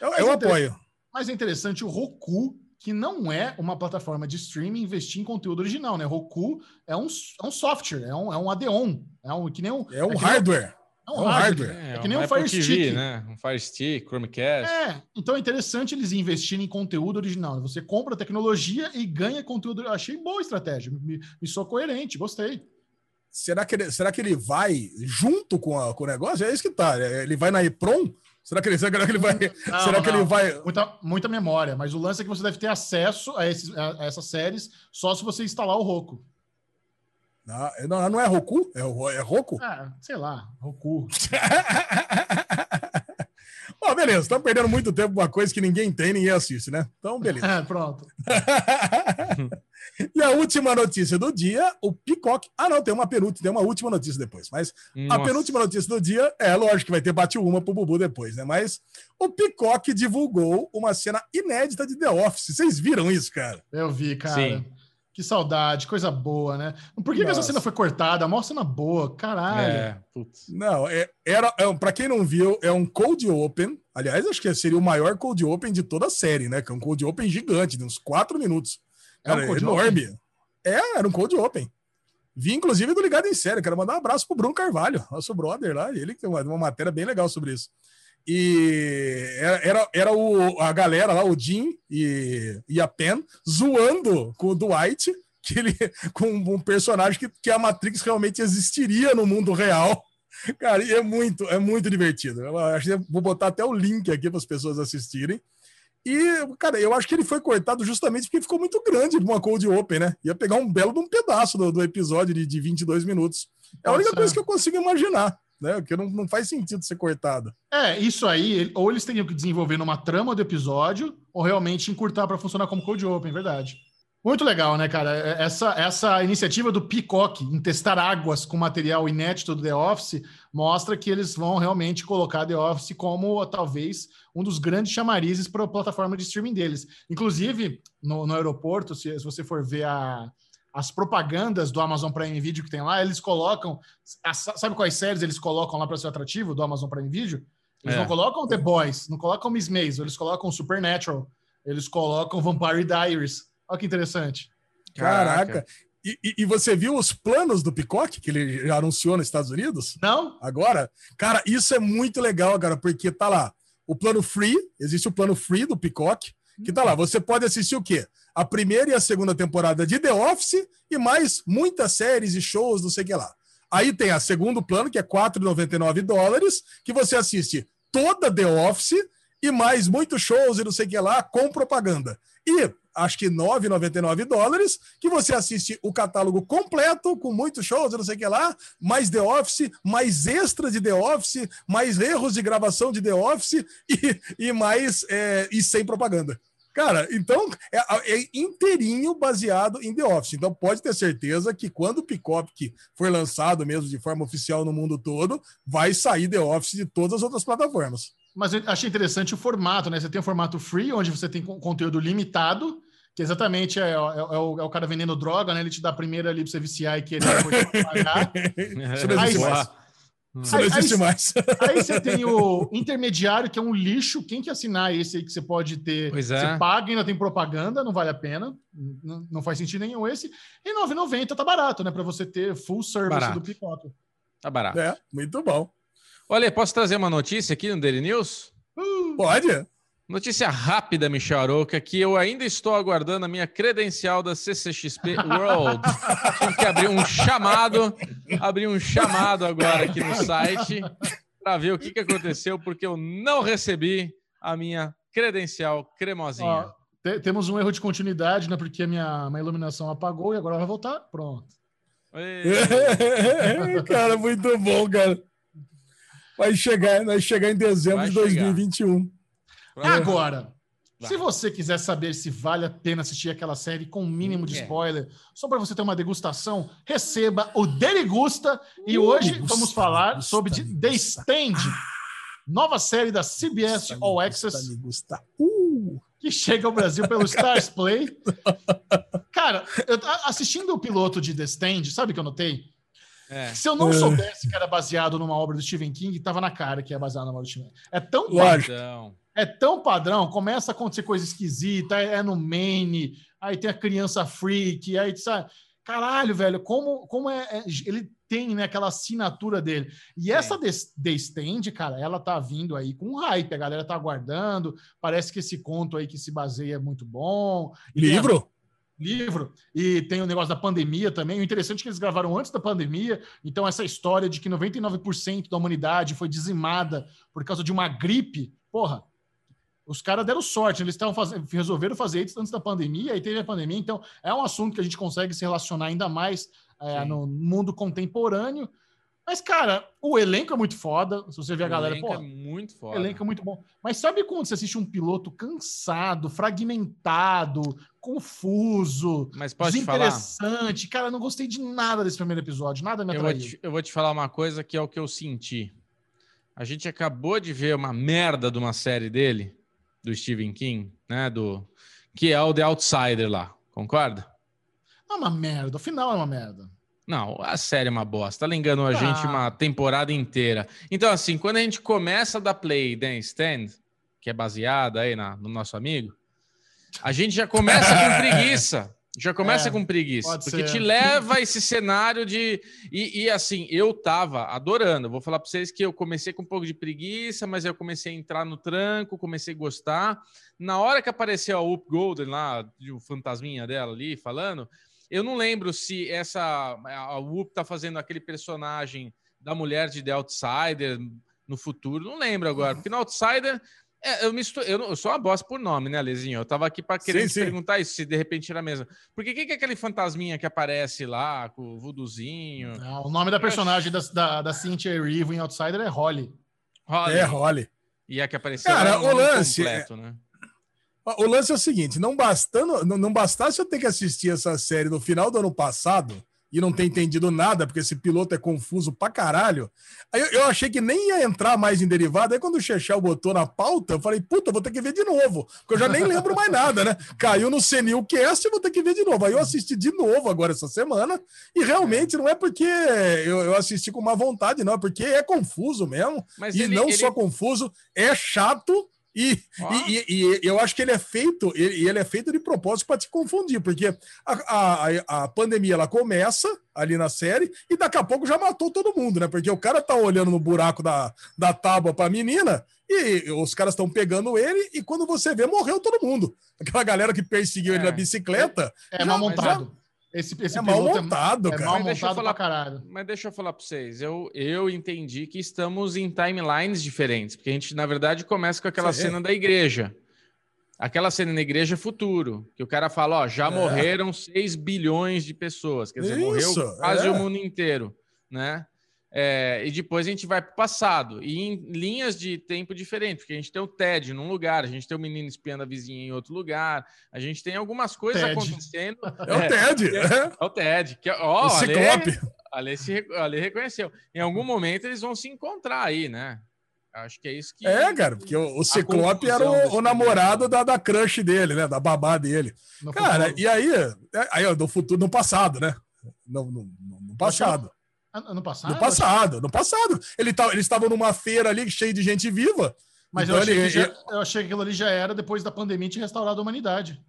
Eu, Mas eu é apoio. Mas é interessante o Roku, que não é uma plataforma de streaming, investir em conteúdo original, né? Roku é um, é um software, é um, é um add-on. É um, que nem um, É um nem- hardware. É um é um hardware. hardware. É que nem um Fire TV, Stick. né? Um Fire Stick, Chromecast. É, então é interessante eles investirem em conteúdo original. Você compra tecnologia e ganha conteúdo. Eu achei boa a estratégia. Me, me sou coerente, gostei. Será que, ele, será que ele vai junto com, a- com o negócio? É isso que tá. é, Ele vai na EPROM? Será que ele, será que ele vai. Não, será que não. ele vai. Muita, muita memória, mas o lance é que você deve ter acesso a, esses, a, a essas séries só se você instalar o Roku. Não, não, não é Roku? É, é Roku? Ah, sei lá, Roku. Ó, beleza, estamos perdendo muito tempo com uma coisa que ninguém tem, ninguém assiste, né? Então, beleza. É, pronto. e a última notícia do dia, o Peacock. Ah, não, tem uma penúltima, tem uma última notícia depois. Mas a Nossa. penúltima notícia do dia, é lógico que vai ter bate uma pro Bubu depois, né? Mas o Peacock divulgou uma cena inédita de The Office. Vocês viram isso, cara? Eu vi, cara. Sim. Que saudade, coisa boa, né? Por que, que essa cena foi cortada? Mó cena boa, caralho. É, putz. Não, é, era, é, para quem não viu, é um cold open. Aliás, acho que seria o maior cold open de toda a série, né? Que é um cold open gigante, de uns quatro minutos. É um enorme. É, era um cold open. Vi, inclusive, do Ligado em Série. Quero mandar um abraço pro Bruno Carvalho, nosso brother lá. Ele tem uma, uma matéria bem legal sobre isso. E era, era, o, a galera lá, o Jim e, e a Pen, zoando com o Dwight, que ele, com um personagem que, que a Matrix realmente existiria no mundo real. Cara, e é muito, é muito divertido. Eu acho que eu vou botar até o link aqui para as pessoas assistirem. E, cara, eu acho que ele foi cortado justamente porque ficou muito grande uma Cold Open, né? Ia pegar um belo de um pedaço do, do episódio de, de 22 minutos. É a única coisa que eu consigo imaginar, né? Porque não, não faz sentido ser cortado. É, isso aí, ou eles teriam que desenvolver numa trama do episódio, ou realmente encurtar para funcionar como Code Open, verdade. Muito legal, né, cara? É- Essa, essa iniciativa do Peacock em testar águas com material inédito do The Office mostra que eles vão realmente colocar The Office como talvez um dos grandes chamarizes para a plataforma de streaming deles. Inclusive, no, no aeroporto, se, se você for ver a- as propagandas do Amazon Prime Video que tem lá, eles colocam. sabe quais séries eles colocam lá para ser atrativo do Amazon Prime Video? Eles É. não colocam The Boys, não colocam Miss Maisel, eles colocam Supernatural, eles colocam Vampire Diaries. Olha que interessante. Caraca. E, e- e você viu os planos do Peacock que ele já anunciou nos Estados Unidos? Não? Agora, cara, isso é muito legal, cara, porque tá lá o plano free, existe o plano free do Peacock, que tá lá. Você pode assistir o quê? A primeira e a segunda temporada de The Office e mais muitas séries e shows, não sei o que lá. Aí tem a segundo plano, que é R$ 4,99 dólares, que você assiste toda The Office e mais muitos shows e não sei o que lá com propaganda. E acho que R$ 9,99 dólares, que você assiste o catálogo completo, com muitos shows não sei o que lá, mais The Office, mais extra de The Office, mais erros de gravação de The Office e, e mais é, e sem propaganda. Cara, então é, é inteirinho baseado em The Office. Então pode ter certeza que quando o Peacock for lançado mesmo de forma oficial no mundo todo, vai sair The Office de todas as outras plataformas. Mas eu achei interessante o formato, né? Você tem o formato free, onde você tem con- conteúdo limitado, que exatamente é, é- é o, é o cara vendendo droga, né? Ele te dá primeiro ali pra você viciar e querer depois pagar. Isso não existe Aí- mais. Isso não Aí- existe aí- mais. Aí você tem o intermediário, que é um lixo. Quem que assinar esse aí que você pode ter? Pois é. Você paga e ainda tem propaganda, não vale a pena. Não, não faz sentido nenhum esse. E 9,90 tá barato, né? Para você ter full service Barato. do Peacock. Tá barato. É, muito bom. Olha, posso trazer uma notícia aqui no Daily News? Pode? Notícia rápida, Michel Aroca, que eu ainda estou aguardando a minha credencial da CCXP World. Tive que abrir um chamado, abrir um chamado agora aqui no site para ver o que, que aconteceu, porque eu não recebi a minha credencial cremosinha. Ó, temos um erro de continuidade, né? Porque a minha, minha iluminação apagou e agora vai voltar. Pronto. cara, muito bom, cara. Vai chegar, vai chegar em dezembro vai de 2021. Agora, vai. se você quiser saber se vale a pena assistir aquela série com o um mínimo de é. spoiler, só para você ter uma degustação, receba o Derigusta. E uh, hoje degusta, vamos falar degusta, sobre degusta. The Stand, nova série da CBS All Access. Uh. Que chega ao Brasil pelo Stars Play. Cara, eu, assistindo o piloto de The Stand, sabe o que eu notei? É. Se eu não é. soubesse que era baseado numa obra do Stephen King, tava na cara que é baseado numa obra do Stephen King. É tão padrão. É tão padrão, começa a acontecer coisa esquisita, é, é no Maine, aí tem a criança freak, aí sabe? Caralho, velho, como, como é, é ele tem né, aquela assinatura dele. E Sim. essa The Stand, cara, ela tá vindo aí com hype, a galera tá aguardando. Parece que esse conto aí que se baseia é muito bom. Livro? Livro e tem o negócio da pandemia também. O interessante é que eles gravaram antes da pandemia, então essa história de que 99% da humanidade foi dizimada por causa de uma gripe, porra, os caras deram sorte, eles estavam fazendo, resolveram fazer isso antes da pandemia, e teve a pandemia, então é um assunto que a gente consegue se relacionar ainda mais é, no mundo contemporâneo. Mas, cara, o elenco é muito foda. Se você ver a galera, pô. É muito foda. O elenco é muito bom. Mas sabe quando você assiste um piloto cansado, fragmentado, confuso, Mas pode desinteressante? Falar? Cara, não gostei de nada desse primeiro episódio. Nada me atraiu. Eu vou, te, eu vou te falar uma coisa que é o que eu senti. A gente acabou de ver uma merda de uma série dele, do Stephen King, né? Do, que é o The Outsider lá. Concorda? É uma merda. O final é uma merda. Não, a série é uma bosta. Ela enganou a ah. gente uma temporada inteira. Então, assim, quando a gente começa da Play Dance Stand, que é baseada aí na, no nosso amigo, a gente já começa com preguiça. Já começa é, com preguiça. Porque ser. te leva a esse cenário de. E, e, assim, eu tava adorando. Vou falar para vocês que eu comecei com um pouco de preguiça, mas eu comecei a entrar no tranco, comecei a gostar. Na hora que apareceu a Up Golden lá, o fantasminha dela ali falando, eu não lembro se essa a Whoop tá fazendo aquele personagem da mulher de The Outsider no futuro, não lembro agora, porque no Outsider é, eu, misturo, eu, eu, sou uma bosta por nome, né, Lezinho? Eu tava aqui para querer sim, sim. perguntar isso, se de repente era mesmo. Porque quem que é aquele fantasminha que aparece lá com o vuduzinho? Não, o nome da personagem da, da, da Cynthia Erivo em Outsider é Holly. Holly. É, Holly. E a que apareceu Cara, o lance. Completo, é... né? O lance é o seguinte: não, bastando, não, não bastasse eu ter que assistir essa série no final do ano passado e não ter entendido nada, porque esse piloto é confuso pra caralho. Aí eu, eu achei que nem ia entrar mais em derivado. Aí quando o Chechel botou na pauta, eu falei, puta, vou ter que ver de novo, porque eu já nem lembro mais nada, né? Caiu no Senil Cast, vou ter que ver de novo. Aí eu assisti de novo agora essa semana, e realmente não é porque eu, eu assisti com má vontade, não, é porque é confuso mesmo. Mas e ele, não ele... só confuso, é chato e, e, e, e, eu acho que ele é feito, ele, ele é feito de propósito para te confundir, porque a, a, a pandemia ela começa ali na série e daqui a pouco já matou todo mundo, né? Porque o cara tá olhando no buraco da, da tábua para a menina e os caras estão pegando ele e quando você vê, morreu todo mundo. Aquela galera que perseguiu é, ele na bicicleta. É, é mal montado. Esse, esse é mal é montado, é, cara. É mal montado falar, pra caralho. Mas deixa eu falar pra vocês. Eu, eu entendi que estamos em timelines diferentes. Porque a gente, na verdade, começa com aquela Sim. cena da igreja. Aquela cena na igreja é futuro. Que o cara fala, ó, já é. morreram 6 bilhões de pessoas. Quer dizer, Isso, morreu quase é. o mundo inteiro, né? É, e depois a gente vai para o passado, e em linhas de tempo diferentes, porque a gente tem o Ted num lugar, a gente tem o menino espiando a vizinha em outro lugar, a gente tem algumas coisas Ted. acontecendo. É, o Ted, é, é. o Ted. Que, ó, o Ciclope. Ale, se, Ale reconheceu. Em algum momento eles vão se encontrar aí, né? Acho que é isso que. É, cara, porque o, o Ciclope era o, o namorado da, da crush dele, né? Da babá dele. No cara, futuro. e aí, é, aí, no futuro, no passado, né? No, no, no passado. Ano passado? No passado, no passado. Ele tá, eles estavam numa feira ali cheia de gente viva. Mas então eu, achei ele, já, eu achei que aquilo ali já era depois da pandemia de restaurar a humanidade.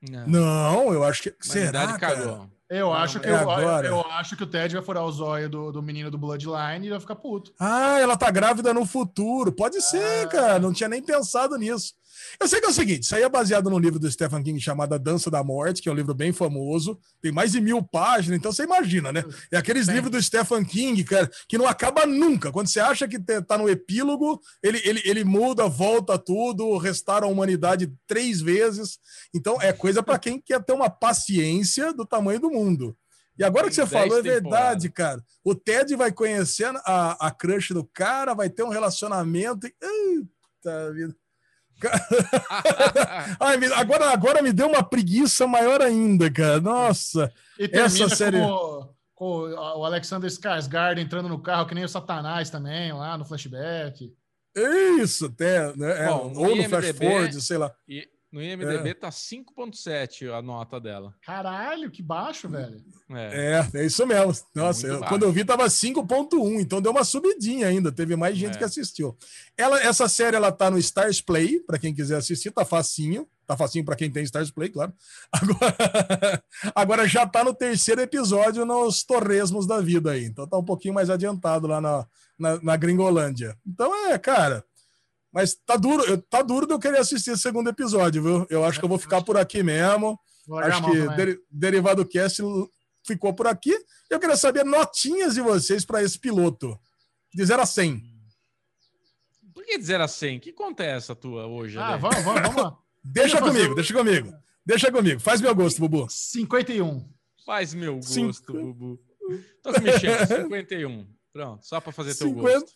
Não, Não eu acho que. Será, cara? Eu, não, acho que é eu, eu, acho que o Ted vai furar os olhos do, do menino do Bloodline e vai ficar puto. Ah, ela tá grávida no futuro. Pode ser, ah. cara. Não tinha nem pensado nisso. Eu sei que é o seguinte: isso aí é baseado num livro do Stephen King chamado A Dança da Morte, que é um livro bem famoso, tem mais de mil páginas, então você imagina, né? É aqueles Sim. livros do Stephen King, cara, que não acaba nunca. Quando você acha que tá no epílogo, ele, ele, ele muda, volta tudo, restaura a humanidade três vezes. Então é coisa para quem quer ter uma paciência do tamanho do mundo. E agora que você falou, é verdade, cara. O Ted vai conhecer a, a crush do cara, vai ter um relacionamento. E... Eita vida. Ai, agora, agora me deu uma preguiça maior ainda, cara. Nossa. E essa série. Com, com o Alexander Skarsgård entrando no carro, que nem o Satanás também, lá no flashback. Isso, até. Né? É, Bom, ou no flash forward, sei lá. No IMDB é. tá 5.7 a nota dela. Caralho, que baixo, velho. É, é, é isso mesmo. Nossa, eu, quando eu vi tava 5.1, então deu uma subidinha ainda, teve mais gente é. que assistiu. Ela, essa série ela tá no Stars Play, para quem quiser assistir, tá facinho. Tá facinho para quem tem Stars Play, claro. Agora, agora já tá no terceiro episódio nos torresmos da vida aí. Então tá um pouquinho mais adiantado lá na, na, na Gringolândia. Então é, cara, mas tá duro, tá duro de eu querer assistir esse segundo episódio, viu? Eu acho que eu vou ficar por aqui mesmo. Acho que der, Derivado Cast ficou por aqui. Eu queria saber notinhas de vocês para esse piloto. De 0 a 100. Por que de 0 a 100? Que conta é essa tua hoje? Ah, vamos, vamos, vamos lá. deixa comigo, deixa comigo. Deixa comigo. Faz meu gosto, Bubu. 51. Faz meu gosto, Cinco... Bubu. Tô me mexendo. 51. Pronto, só para fazer 50... teu gosto.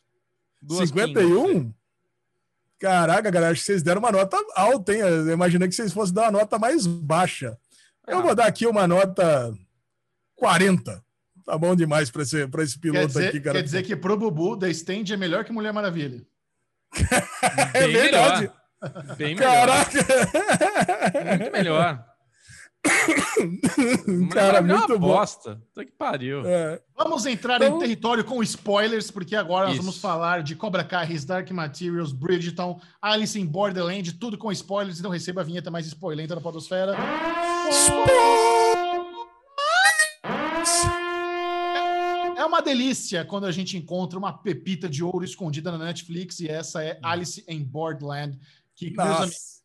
Duas 51? Caraca, galera, acho que vocês deram uma nota alta, hein? Eu imaginei que vocês fossem dar uma nota mais baixa. Eu ah. vou dar aqui uma nota 40. Tá bom demais para esse, pra esse piloto dizer, aqui, cara. Quer dizer que pro Bubu, The Stand é melhor que Mulher Maravilha. é verdade. Melhor. Bem melhor. Caraca! Muito melhor. Cara, é muito bosta. Puta que pariu. É. Vamos entrar então... em território com spoilers, porque agora nós vamos falar de Cobra Kai, His Dark Materials, Bridgeton, Alice in Borderland, tudo com spoilers. Então receba a vinheta mais spoilenta da Podosfera. É uma delícia quando a gente encontra uma pepita de ouro escondida na Netflix e essa é Alice in Borderland, que, Nossa. meus amigos,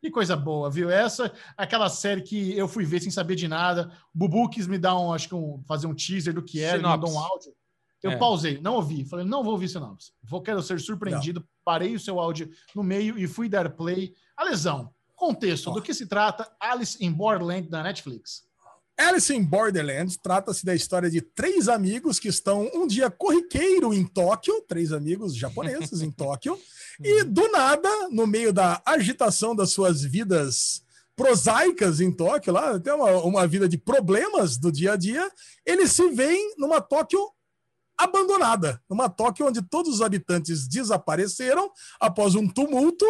que coisa boa, viu? Essa aquela série que eu fui ver sem saber de nada. O Bubu quis me dar um, acho que um, fazer um teaser do que era, me mandou um áudio. Eu é. pausei, não ouvi. Falei, não vou ouvir sinopse. Vou quero ser surpreendido. Não. Parei o seu áudio no meio e fui dar play. A lesão, contexto, oh. do que se trata Alice in Borderland da Netflix. Alice in Borderland trata-se da história de três amigos que estão um dia corriqueiro em Tóquio, três amigos japoneses em Tóquio, e do nada, no meio da agitação das suas vidas prosaicas em Tóquio, lá tem uma, uma vida de problemas do dia a dia, eles se veem numa Tóquio abandonada, numa Tóquio onde todos os habitantes desapareceram após um tumulto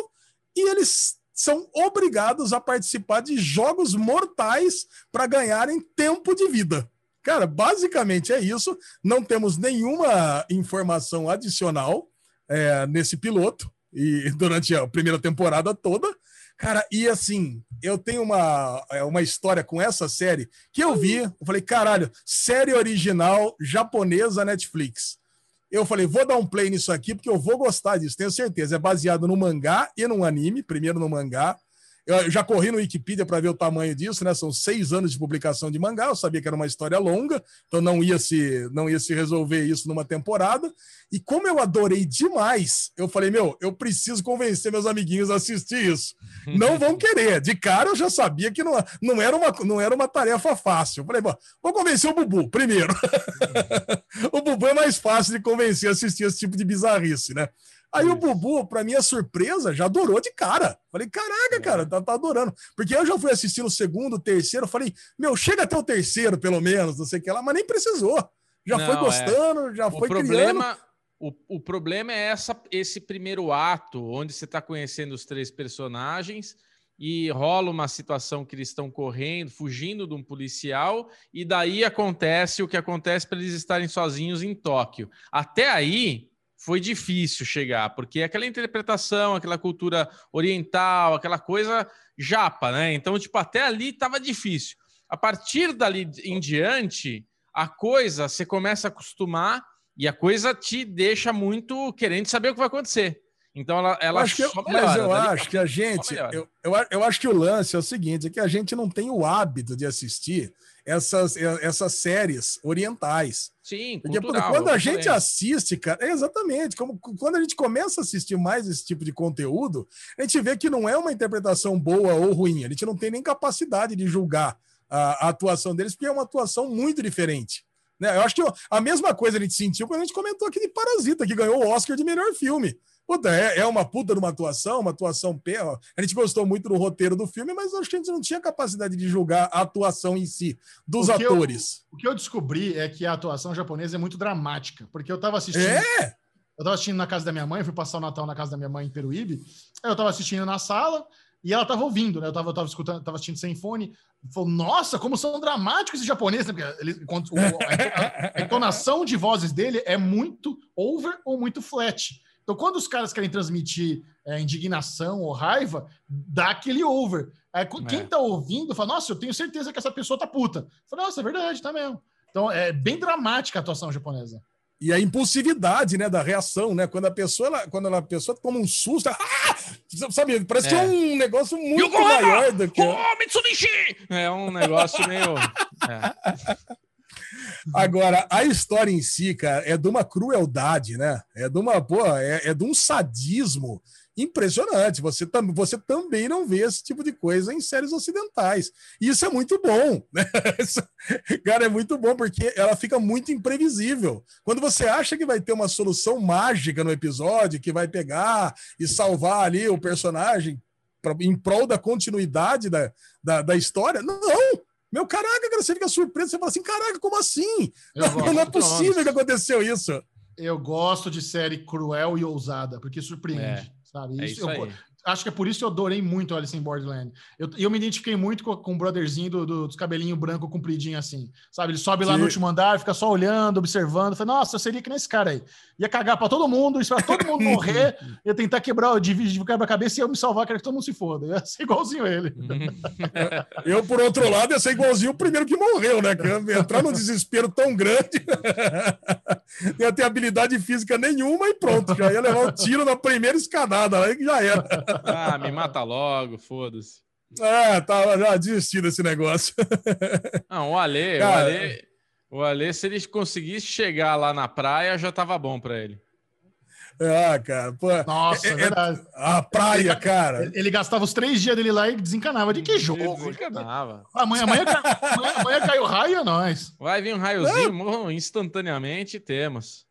e eles são obrigados a participar de jogos mortais para ganharem tempo de vida. Cara, basicamente é isso. Não temos nenhuma informação adicional é, nesse piloto e durante a primeira temporada toda. Cara, e assim, eu tenho uma, é, uma história com essa série que eu vi, eu falei, caralho, série original japonesa Netflix. Eu falei, vou dar um play nisso aqui porque eu vou gostar disso, tenho certeza. É baseado no mangá e no anime, primeiro no mangá, eu já corri no Wikipedia para ver o tamanho disso, né? São seis anos de publicação de mangá. Eu sabia que era uma história longa, então não ia se não ia se resolver isso numa temporada. E como eu adorei demais, eu falei, meu, eu preciso convencer meus amiguinhos a assistir isso. Não vão querer. De cara eu já sabia que não, não, era, uma, não era uma tarefa fácil. Eu falei, bom, vou convencer o Bubu primeiro. o Bubu é mais fácil de convencer a assistir esse tipo de bizarrice, né? Aí o Bubu, para minha surpresa, já adorou de cara. Falei, caraca, é. cara, tá, tá, adorando. Porque eu já fui assistindo o segundo, o terceiro, falei, meu, chega até o terceiro, pelo menos, não sei o que lá, mas nem precisou. Já não, foi é. gostando, é. já o foi problema, criando. O, o problema é essa, esse primeiro ato, onde você está conhecendo os três personagens e rola uma situação que eles estão correndo, fugindo de um policial, e daí acontece o que acontece para eles estarem sozinhos em Tóquio. Até aí, foi difícil chegar, porque aquela interpretação, aquela cultura oriental, aquela coisa japa, né? Então, tipo, até ali estava difícil. A partir dali em diante, a coisa você começa a acostumar e a coisa te deixa muito querendo saber o que vai acontecer. Então ela, ela acho que, só Mas eu melhora, acho que a gente. Eu, eu, eu acho que o lance é o seguinte: é que a gente não tem o hábito de assistir essas, essas séries orientais. Sim, Porque cultural, quando a eu gente assiste, cara, é exatamente, como quando a gente começa a assistir mais esse tipo de conteúdo, a gente vê que não é uma interpretação boa ou ruim, a gente não tem nem capacidade de julgar a, a atuação deles, porque é uma atuação muito diferente. Né? Eu acho que a mesma coisa a gente sentiu quando a gente comentou aqui de Parasita, que ganhou o Oscar de melhor filme. Puta, é, é uma puta de uma atuação, uma atuação ó. A gente gostou muito do roteiro do filme, mas acho que a gente não tinha capacidade de julgar a atuação em si, dos O que eu- atores. O que eu descobri é que a atuação japonesa é muito dramática, porque eu tava assistindo. É? Eu tava assistindo na casa da minha mãe, fui passar o Natal na casa da minha mãe em Peruíbe. Eu tava assistindo na sala e ela tava ouvindo, né? Eu tava, eu tava escutando, tava assistindo sem fone. Falou, nossa, como são dramáticos esses japoneses, né? Porque o- a, a entonação de vozes dele é muito over ou muito flat. Então, quando os caras querem transmitir é, indignação ou raiva, dá aquele over. Qu- quem É. tá ouvindo fala, nossa, eu tenho certeza que essa pessoa tá puta. Fala, nossa, é verdade, tá mesmo. Então, é bem dramática a atuação japonesa. E a impulsividade, né, da reação, né? Quando a pessoa, ela, quando ela- a pessoa toma um susto, ela- ah! sabe, parece que é É. um negócio muito maior do que. Oh, Mitsubishi! É um negócio meio. é. Agora, a história em si, cara, é de uma crueldade, né? É de uma, pô, é, é de um sadismo impressionante. Você, tam, você também não vê esse tipo de coisa em séries ocidentais. E isso é muito bom, né? Cara, é muito bom porque ela fica muito imprevisível. Quando você acha que vai ter uma solução mágica no episódio, que vai pegar e salvar ali o personagem em prol da continuidade da, da, da história, não! Meu caraca, cara, você fica surpreso, você fala assim, caraca, como assim? Não, não é possível que aconteceu isso. Eu gosto de série cruel e ousada, porque surpreende, É. sabe? É isso eu, aí. Acho que é por isso que eu adorei muito Alice in Borderland. Eu, eu me identifiquei muito com, com o brotherzinho do, do- dos cabelinhos branco compridinho assim, sabe? Ele sobe lá Sim. no último andar, fica só olhando, observando. Falei, nossa, eu seria que nesse cara aí. Ia cagar pra todo mundo, esperar todo mundo morrer, ia tentar quebrar o dividir quebra-cabeça e eu me salvar, quero que todo mundo se foda. Eu ia ser igualzinho ele. Eu, por outro lado, ia ser igualzinho o primeiro que morreu, né? Que entrar num desespero tão grande, não ia ter habilidade física nenhuma e pronto, já ia levar um tiro na primeira escadada, aí que já era. Ah, me mata logo, foda-se. Ah, tava já desistindo desse negócio. Não, o Ale, o. Ale, o Ale, se ele conseguisse chegar lá na praia, já tava bom pra ele. Ah, cara, pô. Nossa, é, É- é- verdade. A praia, cara. Ele, ele gastava os três dias dele lá e desencanava. De que jogo? Desencanava. Amanhã, amanhã, amanhã, amanhã cai o raio, é nóis. Vai vir um raiozinho, morram instantaneamente temos.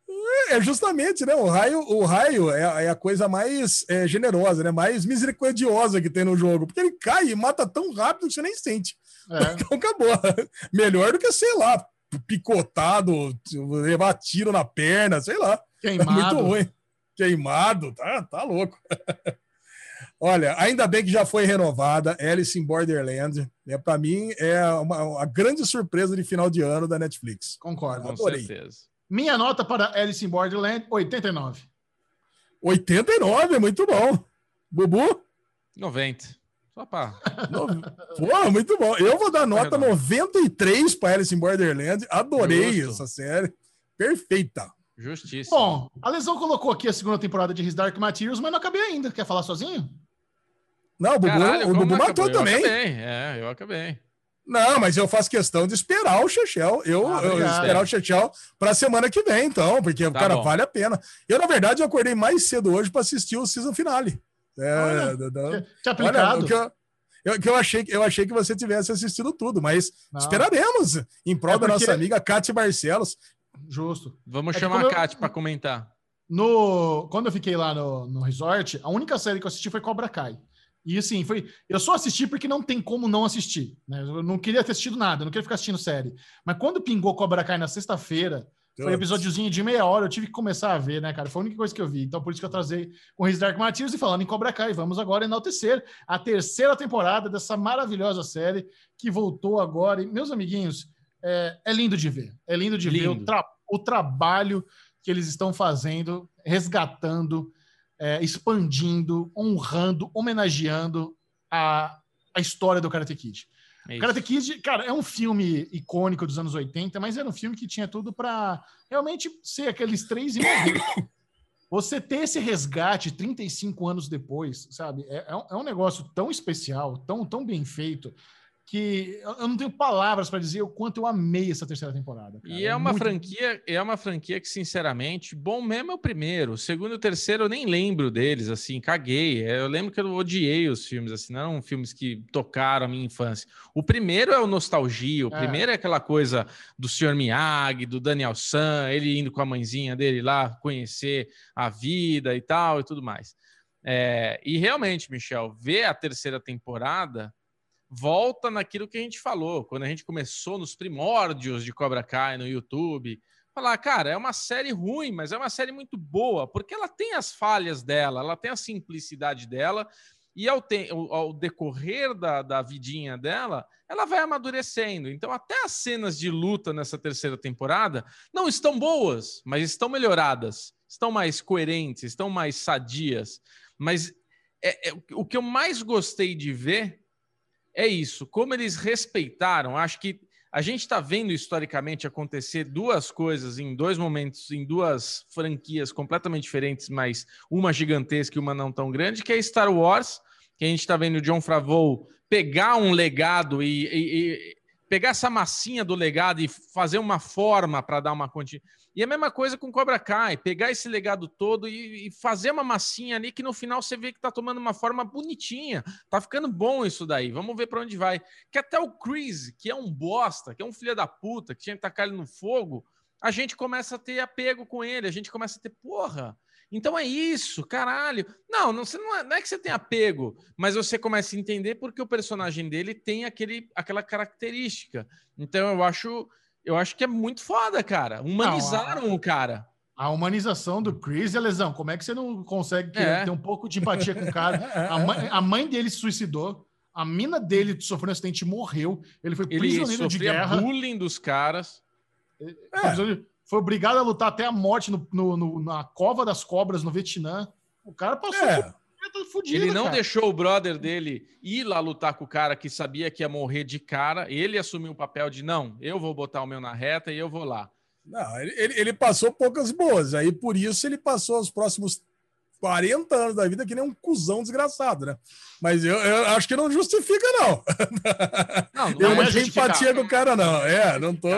É justamente, né? O raio, o raio é, é a coisa mais é, generosa, né? Mais misericordiosa que tem no jogo. Porque ele cai e mata tão rápido que você nem sente. É. Então acabou. Melhor do que, sei lá, picotado, levar tiro na perna, sei lá. É muito Queimado. ruim. Queimado, tá, tá louco. Olha, ainda bem que já foi renovada Alice in Borderland. É, para mim, é uma, uma grande surpresa de final de ano da Netflix. Concordo. Com Adorei. certeza. Minha nota para Alice in Borderland, 89. 89 é muito bom. Bubu? 90. Só. No... Pô, muito bom. Eu vou dar nota Perdão. 93 para Alice in Borderland. Adorei Justo. essa série. Perfeita. Justíssimo. Bom, a Lesão colocou aqui a segunda temporada de His Dark Materials, mas não acabei ainda. Quer falar sozinho? Não, o Bubu, Caralho, o Bubu matou acabou? também. Eu acabei, é, eu acabei. Não, mas eu faço questão de esperar o Chechel. Eu, Ah, eu esperar o Chechel para semana que vem, então, porque, Tá cara, bom. vale a pena. Eu, na verdade, eu acordei mais cedo hoje para assistir o season finale. É, Olha, da- da- Tinha aplicado. o que eu, eu, que eu achei, eu achei que você tivesse assistido tudo, mas Não, esperaremos em prol É da porque- nossa amiga Cátia Barcelos. Justo. Vamos É chamar a eu- Kátia pra comentar. No, quando eu fiquei lá no, no resort, a única série que eu assisti foi Cobra Kai. E assim, foi. Eu só assisti porque não tem como não assistir. Né? Eu não queria ter assistido nada, não queria ficar assistindo série. Mas quando pingou Cobra Kai na sexta-feira, foi um episódiozinho de meia hora, eu tive que começar a ver, né, cara? Foi a única coisa que eu vi. Então, por isso que eu trazei o His Dark Materials e falando em Cobra Kai. Vamos agora enaltecer a terceira temporada dessa maravilhosa série que voltou agora. E, meus amiguinhos, é, é lindo de ver. É lindo de ver o, Lindo. tra- o trabalho que eles estão fazendo, resgatando, é, expandindo, honrando, homenageando a, a história do Karate Kid. É isso. Karate Kid, cara, é um filme icônico dos anos 80, mas era um filme que tinha tudo para realmente ser aqueles três e você ter esse resgate 35 anos depois, sabe? É, é, um, é um negócio tão especial, tão, tão bem feito que eu não tenho palavras para dizer o quanto eu amei essa terceira temporada. Cara. E é, é uma muito... franquia, é uma franquia que, sinceramente, bom mesmo é o primeiro. O segundo e o terceiro eu nem lembro deles, assim, caguei. É, eu lembro que eu odiei os filmes, assim, não eram filmes que tocaram a minha infância. O primeiro é o nostalgia, o é. primeiro é aquela coisa do Sr. Miyagi, do Daniel San, ele indo com a mãezinha dele lá conhecer a vida e tal e tudo mais. É, e realmente, Michel, ver a terceira temporada volta naquilo que a gente falou, quando a gente começou nos primórdios de Cobra Kai no YouTube. Falar, cara, é uma série ruim, mas é uma série muito boa, porque ela tem as falhas dela, ela tem a simplicidade dela, e ao, te ao decorrer da, da vidinha dela, ela vai amadurecendo. Então, até as cenas de luta nessa terceira temporada não estão boas, mas estão melhoradas, estão mais coerentes, estão mais sadias. Mas é, é, o que eu mais gostei de ver é isso. Como eles respeitaram, acho que a gente está vendo historicamente acontecer duas coisas em dois momentos, em duas franquias completamente diferentes, mas uma gigantesca e uma não tão grande, que é Star Wars, que a gente está vendo o John Favreau pegar um legado e, e, e, pegar essa massinha do legado e fazer uma forma para dar uma continuidade. E a mesma coisa com Cobra Kai, pegar esse legado todo e, e, fazer uma massinha ali que no final você vê que tá tomando uma forma bonitinha. Tá ficando bom isso daí. Vamos ver para onde vai. Que até o Chris, que é um bosta, que é um filho da puta, que tinha que tacar ele no fogo, a gente começa a ter apego com ele, a gente começa a ter, porra, então é isso, caralho. Não, não, não, é, não é que você tem apego, mas você começa a entender porque o personagem dele tem aquele, aquela característica. Então eu acho, eu acho que é muito foda, cara. Humanizaram não, a, o cara. A humanização do Chris é lesão. Como é que você não consegue é. ter um pouco de empatia com o cara? A mãe, a mãe dele se suicidou. A mina dele sofreu um acidente morreu. Ele foi prisioneiro ele de guerra. bullying dos caras. É foi obrigado a lutar até a morte no, no, no, na cova das cobras no Vietnã. O cara passou é. Fudido, Ele não cara. deixou o brother dele ir lá lutar com o cara que sabia que ia morrer de cara. Ele assumiu o papel de não, eu vou botar o meu na reta e eu vou lá. Não, ele, ele passou poucas boas. Aí por isso ele passou os próximos 40 anos da vida que nem um cuzão desgraçado, né? Mas eu, eu acho que não justifica, não. não, não eu não é tenho empatia com o cara, não. É, não tô.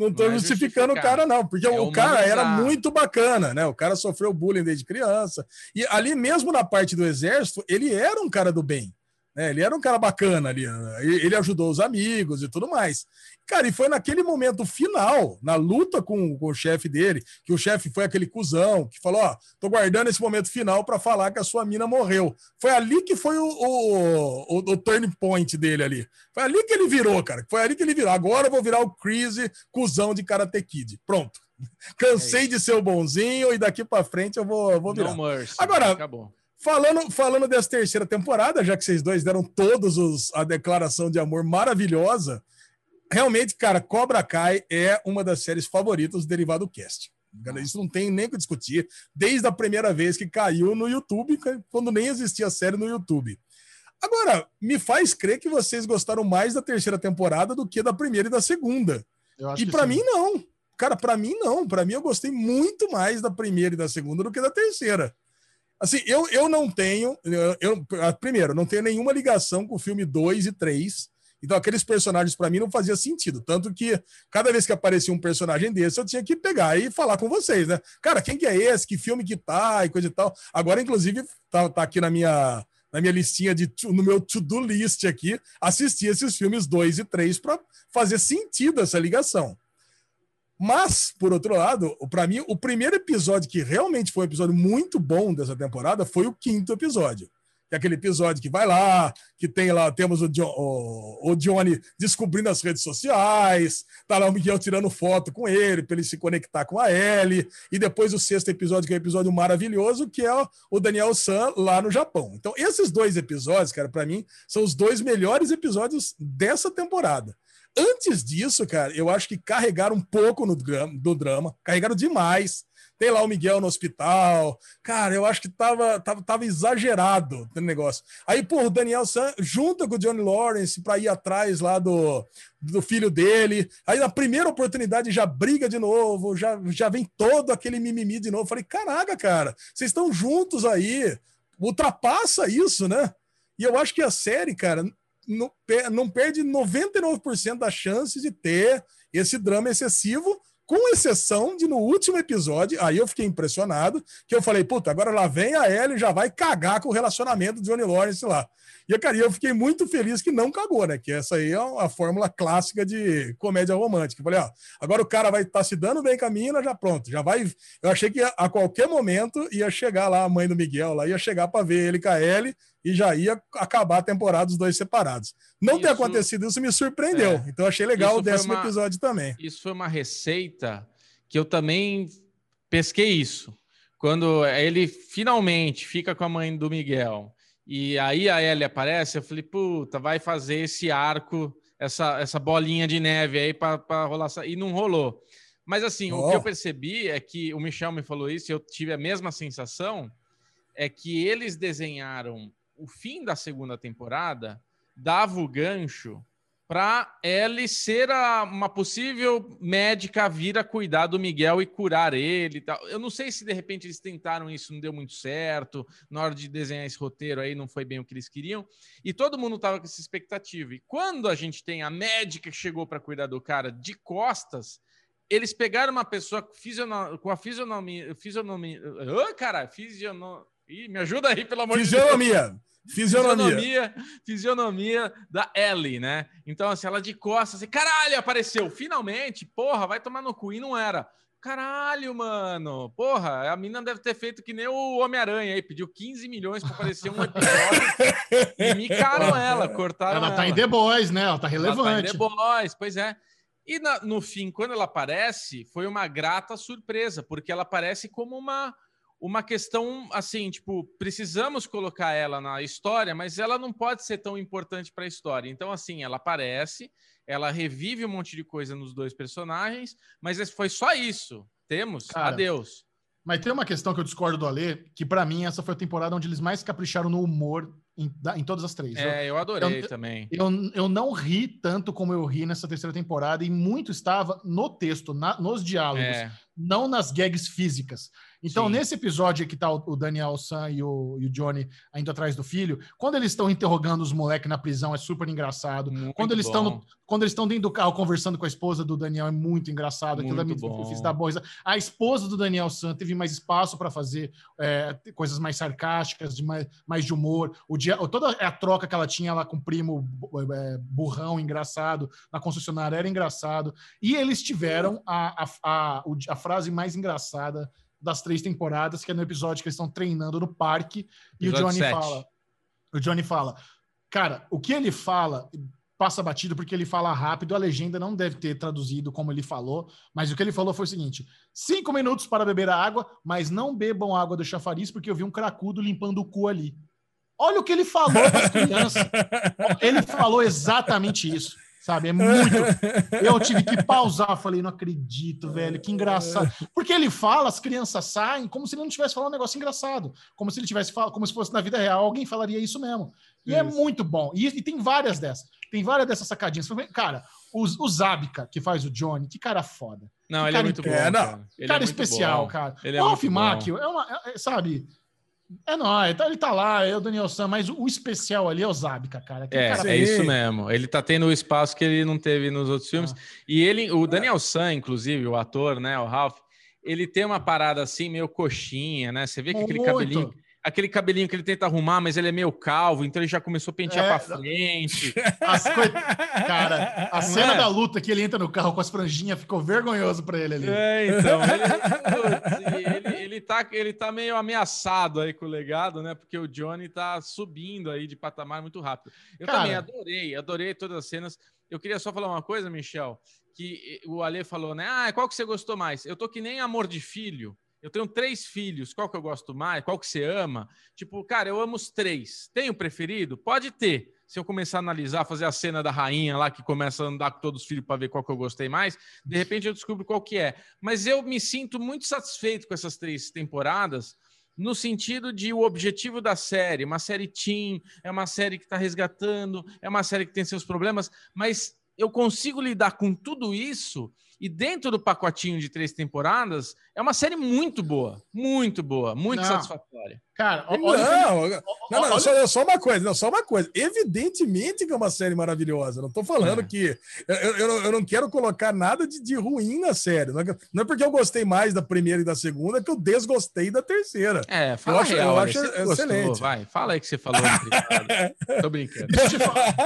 Não tô não é justificando o cara, não, porque é o cara era muito bacana, né? O cara sofreu bullying desde criança. E ali mesmo na parte do exército, ele era um cara do bem. Né? Ele era um cara bacana ali. Né? Ele ajudou os amigos e tudo mais. Cara, e foi naquele momento final, na luta com, com o chefe dele, que o chefe foi aquele cuzão que falou: Ó, tô guardando esse momento final para falar que a sua mina morreu. Foi ali que foi o, o, o, o, turning point dele ali. Foi ali que ele virou, cara. Foi ali que ele virou. Agora eu vou virar o Crazy cuzão de Karate Kid. Pronto. Cansei é de ser o bonzinho e daqui para frente eu vou, vou virar. Agora, Acabou. Falando, falando dessa terceira temporada, já que vocês dois deram todos os, a declaração de amor maravilhosa, realmente, cara, Cobra Kai é uma das séries favoritas do Derivado Cast. Isso não tem nem o que discutir. Desde a primeira vez que caiu no YouTube, quando nem existia a série no YouTube. Agora, me faz crer que vocês gostaram mais da terceira temporada do que da primeira e da segunda. E para mim, não. Cara, para mim, não. Para mim, eu gostei muito mais da primeira e da segunda do que da terceira. Assim, eu, eu não tenho. Eu, eu, primeiro, não tenho nenhuma ligação com o filme 2 e 3. Então, aqueles personagens para mim não fazia sentido. Tanto que cada vez que aparecia um personagem desse, eu tinha que pegar e falar com vocês, né? Cara, quem que é esse? Que filme que tá? E coisa e tal. Agora, inclusive, tá, tá aqui na minha, na minha listinha de no meu to-do list aqui, assistir esses filmes 2 e 3 para fazer sentido essa ligação. Mas, por outro lado, para mim, o primeiro episódio que realmente foi um episódio muito bom dessa temporada foi o quinto episódio. Que é aquele episódio que vai lá, que tem lá, temos o, o, o Johnny descobrindo as redes sociais, tá lá o Miguel tirando foto com ele, para ele se conectar com a Ellie, e depois o sexto episódio, que é um episódio maravilhoso, que é o Daniel San lá no Japão. Então, esses dois episódios, cara, para mim, são os dois melhores episódios dessa temporada. Antes disso, cara, eu acho que carregaram um pouco no drama, do drama, carregaram demais. Tem lá o Miguel no hospital. Cara, eu acho que tava, tava, tava exagerado o negócio. Aí, pô, o Daniel San junta com o Johnny Lawrence para ir atrás lá do, do filho dele. Aí, na primeira oportunidade, já briga de novo, já, já vem todo aquele mimimi de novo. Falei, caraca, cara, vocês estão juntos aí. Ultrapassa isso, né? E eu acho que a série, cara, não, não perde 99% das chances de ter esse drama excessivo, com exceção de no último episódio, aí eu fiquei impressionado, que eu falei, puta, agora lá vem a Ellie já vai cagar com o relacionamento do Johnny Lawrence lá. E, cara, eu fiquei muito feliz que não cagou, né? Que essa aí é a fórmula clássica de comédia romântica. Eu falei, ó, agora o cara vai estar tá se dando bem com a mina, já pronto, já vai. Eu achei que a qualquer momento ia chegar lá a mãe do Miguel, lá ia chegar para ver ele com a Ellie e já ia acabar a temporada dos dois separados. Não isso... ter acontecido isso me surpreendeu. É. Então achei legal o décimo uma... episódio também. Isso foi uma receita que eu também pesquei isso. Quando ele finalmente fica com a mãe do Miguel e aí a Ellie aparece, eu falei, puta, vai fazer esse arco, essa, essa bolinha de neve aí para rolar. E não rolou. Mas assim, oh. o que eu percebi é que o Michel me falou isso e eu tive a mesma sensação, é que eles desenharam o fim da segunda temporada, dava o gancho para Ellie ser a, uma possível médica vir a cuidar do Miguel e curar ele tal. Eu não sei se de repente eles tentaram isso, não deu muito certo, na hora de desenhar esse roteiro aí não foi bem o que eles queriam, e todo mundo tava com essa expectativa. E quando a gente tem a médica que chegou para cuidar do cara de costas, eles pegaram uma pessoa com a fisionomia, fisionomia, oh, cara, fisionomia, Ih, me ajuda aí, pelo amor fisionomia. de Deus. Fisionomia. Fisionomia, fisionomia da Ellie, né? Então, assim, ela de costas, assim, caralho, apareceu, finalmente, porra, vai tomar no cu, e não era. Caralho, mano, porra, a mina deve ter feito que nem o Homem-Aranha aí, pediu 15 milhões para aparecer um episódio e micaram ela, cortaram ela. Ela tá em The Boys, né? Ela tá relevante. Ela tá em The Boys, pois é. E na, no fim, quando ela aparece, foi uma grata surpresa, porque ela aparece como uma uma questão assim, tipo, precisamos colocar ela na história, mas ela não pode ser tão importante para a história. Então, assim, ela aparece, ela revive um monte de coisa nos dois personagens, mas foi só isso. Temos, Cara, adeus. Mas tem uma questão que eu discordo do Alê, que para mim essa foi a temporada onde eles mais capricharam no humor em, em todas as três. É, eu, eu adorei eu, também. Eu, eu não ri tanto como eu ri nessa terceira temporada, e muito estava no texto, na, nos diálogos, é. não nas gags físicas. Então, Sim. nesse episódio que tá o Daniel San e o, e o Johnny indo atrás do filho, quando eles estão interrogando os moleques na prisão, é super engraçado. Muito quando eles estão quando eles estão dentro do carro conversando com a esposa do Daniel, é muito engraçado. Aquilo muito é muito difícil da boa. A esposa do Daniel San teve mais espaço para fazer é, coisas mais sarcásticas, de mais, mais de humor. O dia, toda a troca que ela tinha lá com o primo é, burrão, engraçado, na concessionária era engraçado. E eles tiveram a, a, a, a frase mais engraçada das três temporadas, que é no episódio que eles estão treinando no parque e o Johnny 7. fala. O Johnny fala, cara, o que ele fala passa batido porque ele fala rápido, a legenda não deve ter traduzido como ele falou, mas o que ele falou foi o seguinte: cinco minutos para beber a água, mas não bebam água do chafariz, porque eu vi um cracudo limpando o cu ali. Olha o que ele falou para as crianças. ele falou exatamente isso. Sabe? É muito. Eu tive que pausar. Falei, não acredito, velho. Que engraçado. Porque ele fala, as crianças saem como se ele não estivesse falando um negócio engraçado. Como se ele tivesse falado, como se fosse na vida real. Alguém falaria isso mesmo. E é isso. é muito bom. E, e, tem várias dessas. Tem várias dessas sacadinhas. Cara, o, o Zabka, que faz o Johnny, que cara foda. Não, ele é muito bom. Cara, cara. cara é especial, bom. cara. Ele é o Macchio é uma. É, sabe? É nóis, então ele tá lá, é o Daniel Sam, mas o especial ali é o Zabka, cara. é, cara é isso mesmo. Ele tá tendo o espaço que ele não teve nos outros filmes. Ah. E ele, o Daniel Sam, inclusive, o ator, né, o Ralph, ele tem uma parada assim, meio coxinha, né? Você vê que Muito. aquele cabelinho aquele cabelinho que ele tenta arrumar, mas ele é meio calvo, então ele já começou a pentear é, para frente. Co... Cara, a cena é? da luta que ele entra no carro com as franjinhas ficou vergonhoso para ele ali. É, então. Ele, ele, tá, ele tá meio ameaçado aí com o legado, né? Porque o Johnny tá subindo aí de patamar muito rápido. Eu Cara, também adorei, adorei todas as cenas. Eu queria só falar uma coisa, Michel, que o Ale falou, né? Ah, qual que você gostou mais? Eu tô que nem amor de filho. Eu tenho três filhos, qual que eu gosto mais? Qual que você ama? Tipo, cara, eu amo os três. Tenho preferido? Pode ter. Se eu começar a analisar, fazer a cena da rainha lá que começa a andar com todos os filhos para ver qual que eu gostei mais, de repente eu descubro qual que é. Mas eu me sinto muito satisfeito com essas três temporadas, no sentido de o objetivo da série, uma série teen, é uma série que está resgatando, é uma série que tem seus problemas, mas eu consigo lidar com tudo isso e dentro do pacotinho de três temporadas, é uma série muito boa. Muito boa, muito não. satisfatória. Cara, olha, não, olha, não, não, só, só, uma coisa, não, só uma coisa. Evidentemente que é uma série maravilhosa. Não estou falando é. que. Eu, eu, eu, não quero colocar nada de, de ruim na série. Não é, não é, porque eu gostei mais da primeira e da segunda que eu desgostei da terceira. É, fala eu acho, real, eu acho excelente. Gostou, vai, fala aí que você falou. Tô brincando.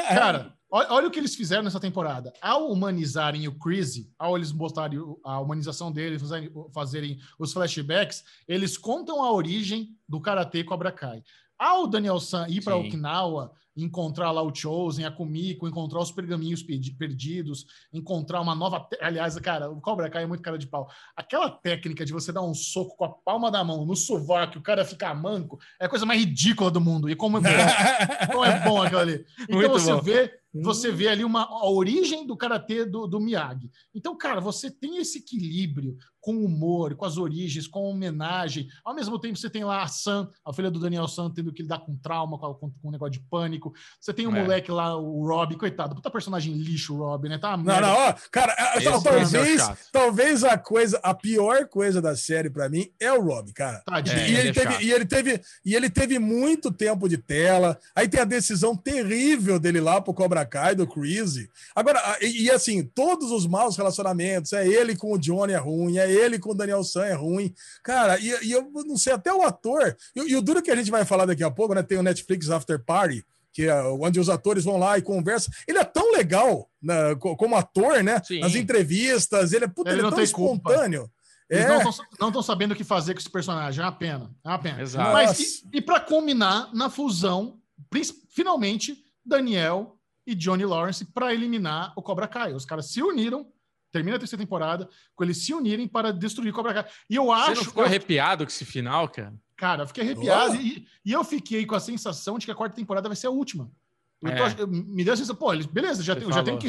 Cara, Olha, o que eles fizeram nessa temporada. Ao humanizarem o Crazy, ao eles mostrarem a humanização dele, fazerem, fazerem os flashbacks, eles contam a origem do Karate Cobra Kai. Ao Daniel San ir para Okinawa, encontrar lá o Chosen, a Kumiko, encontrar os pergaminhos perdidos, encontrar uma nova. Aliás, cara, o Cobra Kai é muito cara de pau. Aquela técnica de você dar um soco com a palma da mão no sovaco e o cara ficar manco é a coisa mais ridícula do mundo. E como é bom, como é bom aquilo ali. Então muito você bom. vê você vê ali uma, a origem do karatê do, do Miyagi. Então, cara, você tem esse equilíbrio com humor, com as origens, com homenagem. Ao mesmo tempo, você tem lá a Sam, a filha do Daniel Sam, tendo que lidar com trauma, com, com, com um negócio de pânico. Você tem o um é. moleque lá, o Rob, coitado, puta personagem lixo, o Rob, né? Tá não, não, ó, cara, Esse talvez, é talvez a coisa, a pior coisa da série para mim é o Rob, cara. Tadinho. É, e, ele é teve, e, ele teve, e ele teve muito tempo de tela. Aí tem a decisão terrível dele lá pro Cobra Kai, do Crazy. Agora, e, e assim, todos os maus relacionamentos, é ele com o Johnny é ruim, é ele com o Daniel San é ruim. Cara, e, e eu não sei, até o ator. E, e, o duro que a gente vai falar daqui a pouco, né? Tem o Netflix After Party, que é onde os atores vão lá e conversam. Ele é tão legal né, como ator, né? Sim. Nas entrevistas, ele é, puta, ele, ele é tão espontâneo. Culpa. Eles é. não estão sabendo o que fazer com esse personagem. É uma pena. É uma pena. Exato. Mas, e, e para culminar na fusão, finalmente, Daniel e Johnny Lawrence para eliminar o Cobra Kai. Os caras se uniram termina a terceira temporada com eles se unirem para destruir Cobra Kai. E eu acho. Você não ficou eu... arrepiado com esse final, cara? Cara, eu fiquei arrepiado e, e, eu fiquei com a sensação de que a quarta temporada vai ser a última. É. Tô, me deu a sensação, pô, eles, beleza, já, tem, já tenho que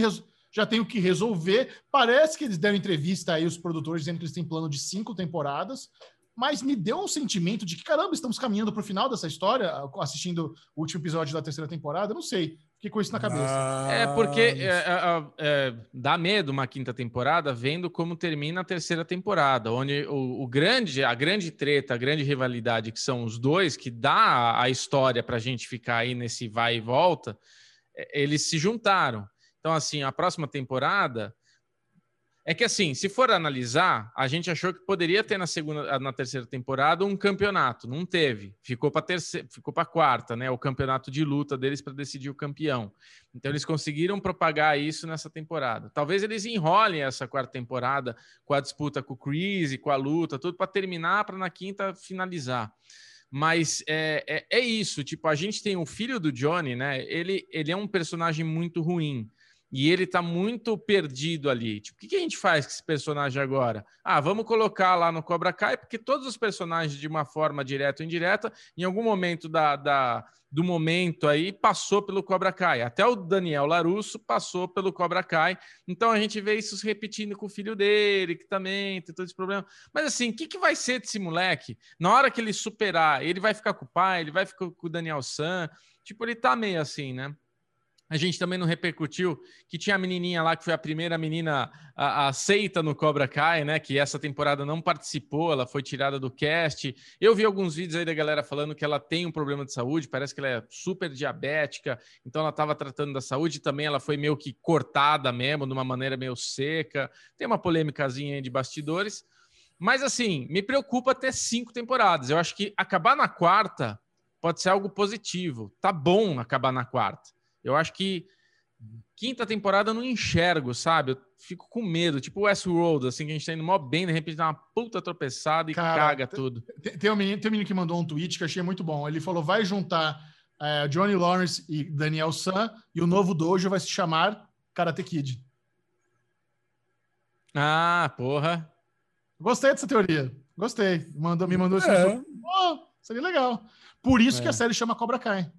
já tenho que resolver. Parece que eles deram entrevista aí, os produtores, dizendo que eles têm plano de cinco temporadas, mas me deu um sentimento de que, caramba, estamos caminhando para o final dessa história, assistindo o último episódio da terceira temporada. Não sei. Fiquei com isso na cabeça. É porque é, é, é, dá medo uma quinta temporada vendo como termina a terceira temporada, onde o, o, grande, a grande treta, a grande rivalidade que são os dois, que dá a história para a gente ficar aí nesse vai e volta, é, eles se juntaram. Então, assim, a próxima temporada é que assim, se for analisar, a gente achou que poderia ter na segunda, na terceira temporada um campeonato, não teve. Ficou para terceira, ficou para quarta, né? O campeonato de luta deles para decidir o campeão. Então eles conseguiram propagar isso nessa temporada. Talvez eles enrolem essa quarta temporada com a disputa com o Chris com a luta, tudo para terminar, para na quinta finalizar. Mas é, é, é, isso, tipo, a gente tem o filho do Johnny, né? Ele, ele é um personagem muito ruim. E ele tá muito perdido ali. Tipo, o que, que, a gente faz com esse personagem agora? Ah, vamos colocar lá no Cobra Kai, porque todos os personagens, de uma forma direta ou indireta, em algum momento da, da, do momento aí, passou pelo Cobra Kai. Até o Daniel Larusso passou pelo Cobra Kai. Então a gente vê isso se repetindo com o filho dele, que também tem todo esse problema. Mas assim, o que, que vai ser desse moleque? Na hora que ele superar, ele vai ficar com o pai, ele vai ficar com o Daniel San. Tipo, ele tá meio assim, né? A gente também não repercutiu que tinha a menininha lá que foi a primeira menina aceita no Cobra Kai, né? Que essa temporada não participou, ela foi tirada do cast. Eu vi alguns vídeos aí da galera falando que ela tem um problema de saúde, parece que ela é super diabética, então ela estava tratando da saúde também. Ela foi meio que cortada mesmo, de uma maneira meio seca. Tem uma polêmicazinha aí de bastidores, mas assim, me preocupa ter cinco temporadas. Eu acho que acabar na quarta pode ser algo positivo. Tá bom acabar na quarta. Eu acho que quinta temporada eu não enxergo, sabe? Eu fico com medo, tipo o Westworld, assim, que a gente tá indo mó bem, de repente dá uma puta tropeçada e Cara, caga tudo. Tem, tem, um menino, tem um menino que mandou um tweet que eu achei muito bom. Ele falou: vai juntar é, Johnny Lawrence e Daniel San, e o novo dojo vai se chamar Karate Kid. Ah, porra. Gostei dessa teoria. Gostei. Mandou, me mandou esse. É. Oh, seria legal. Por isso é. que a série chama Cobra Kai.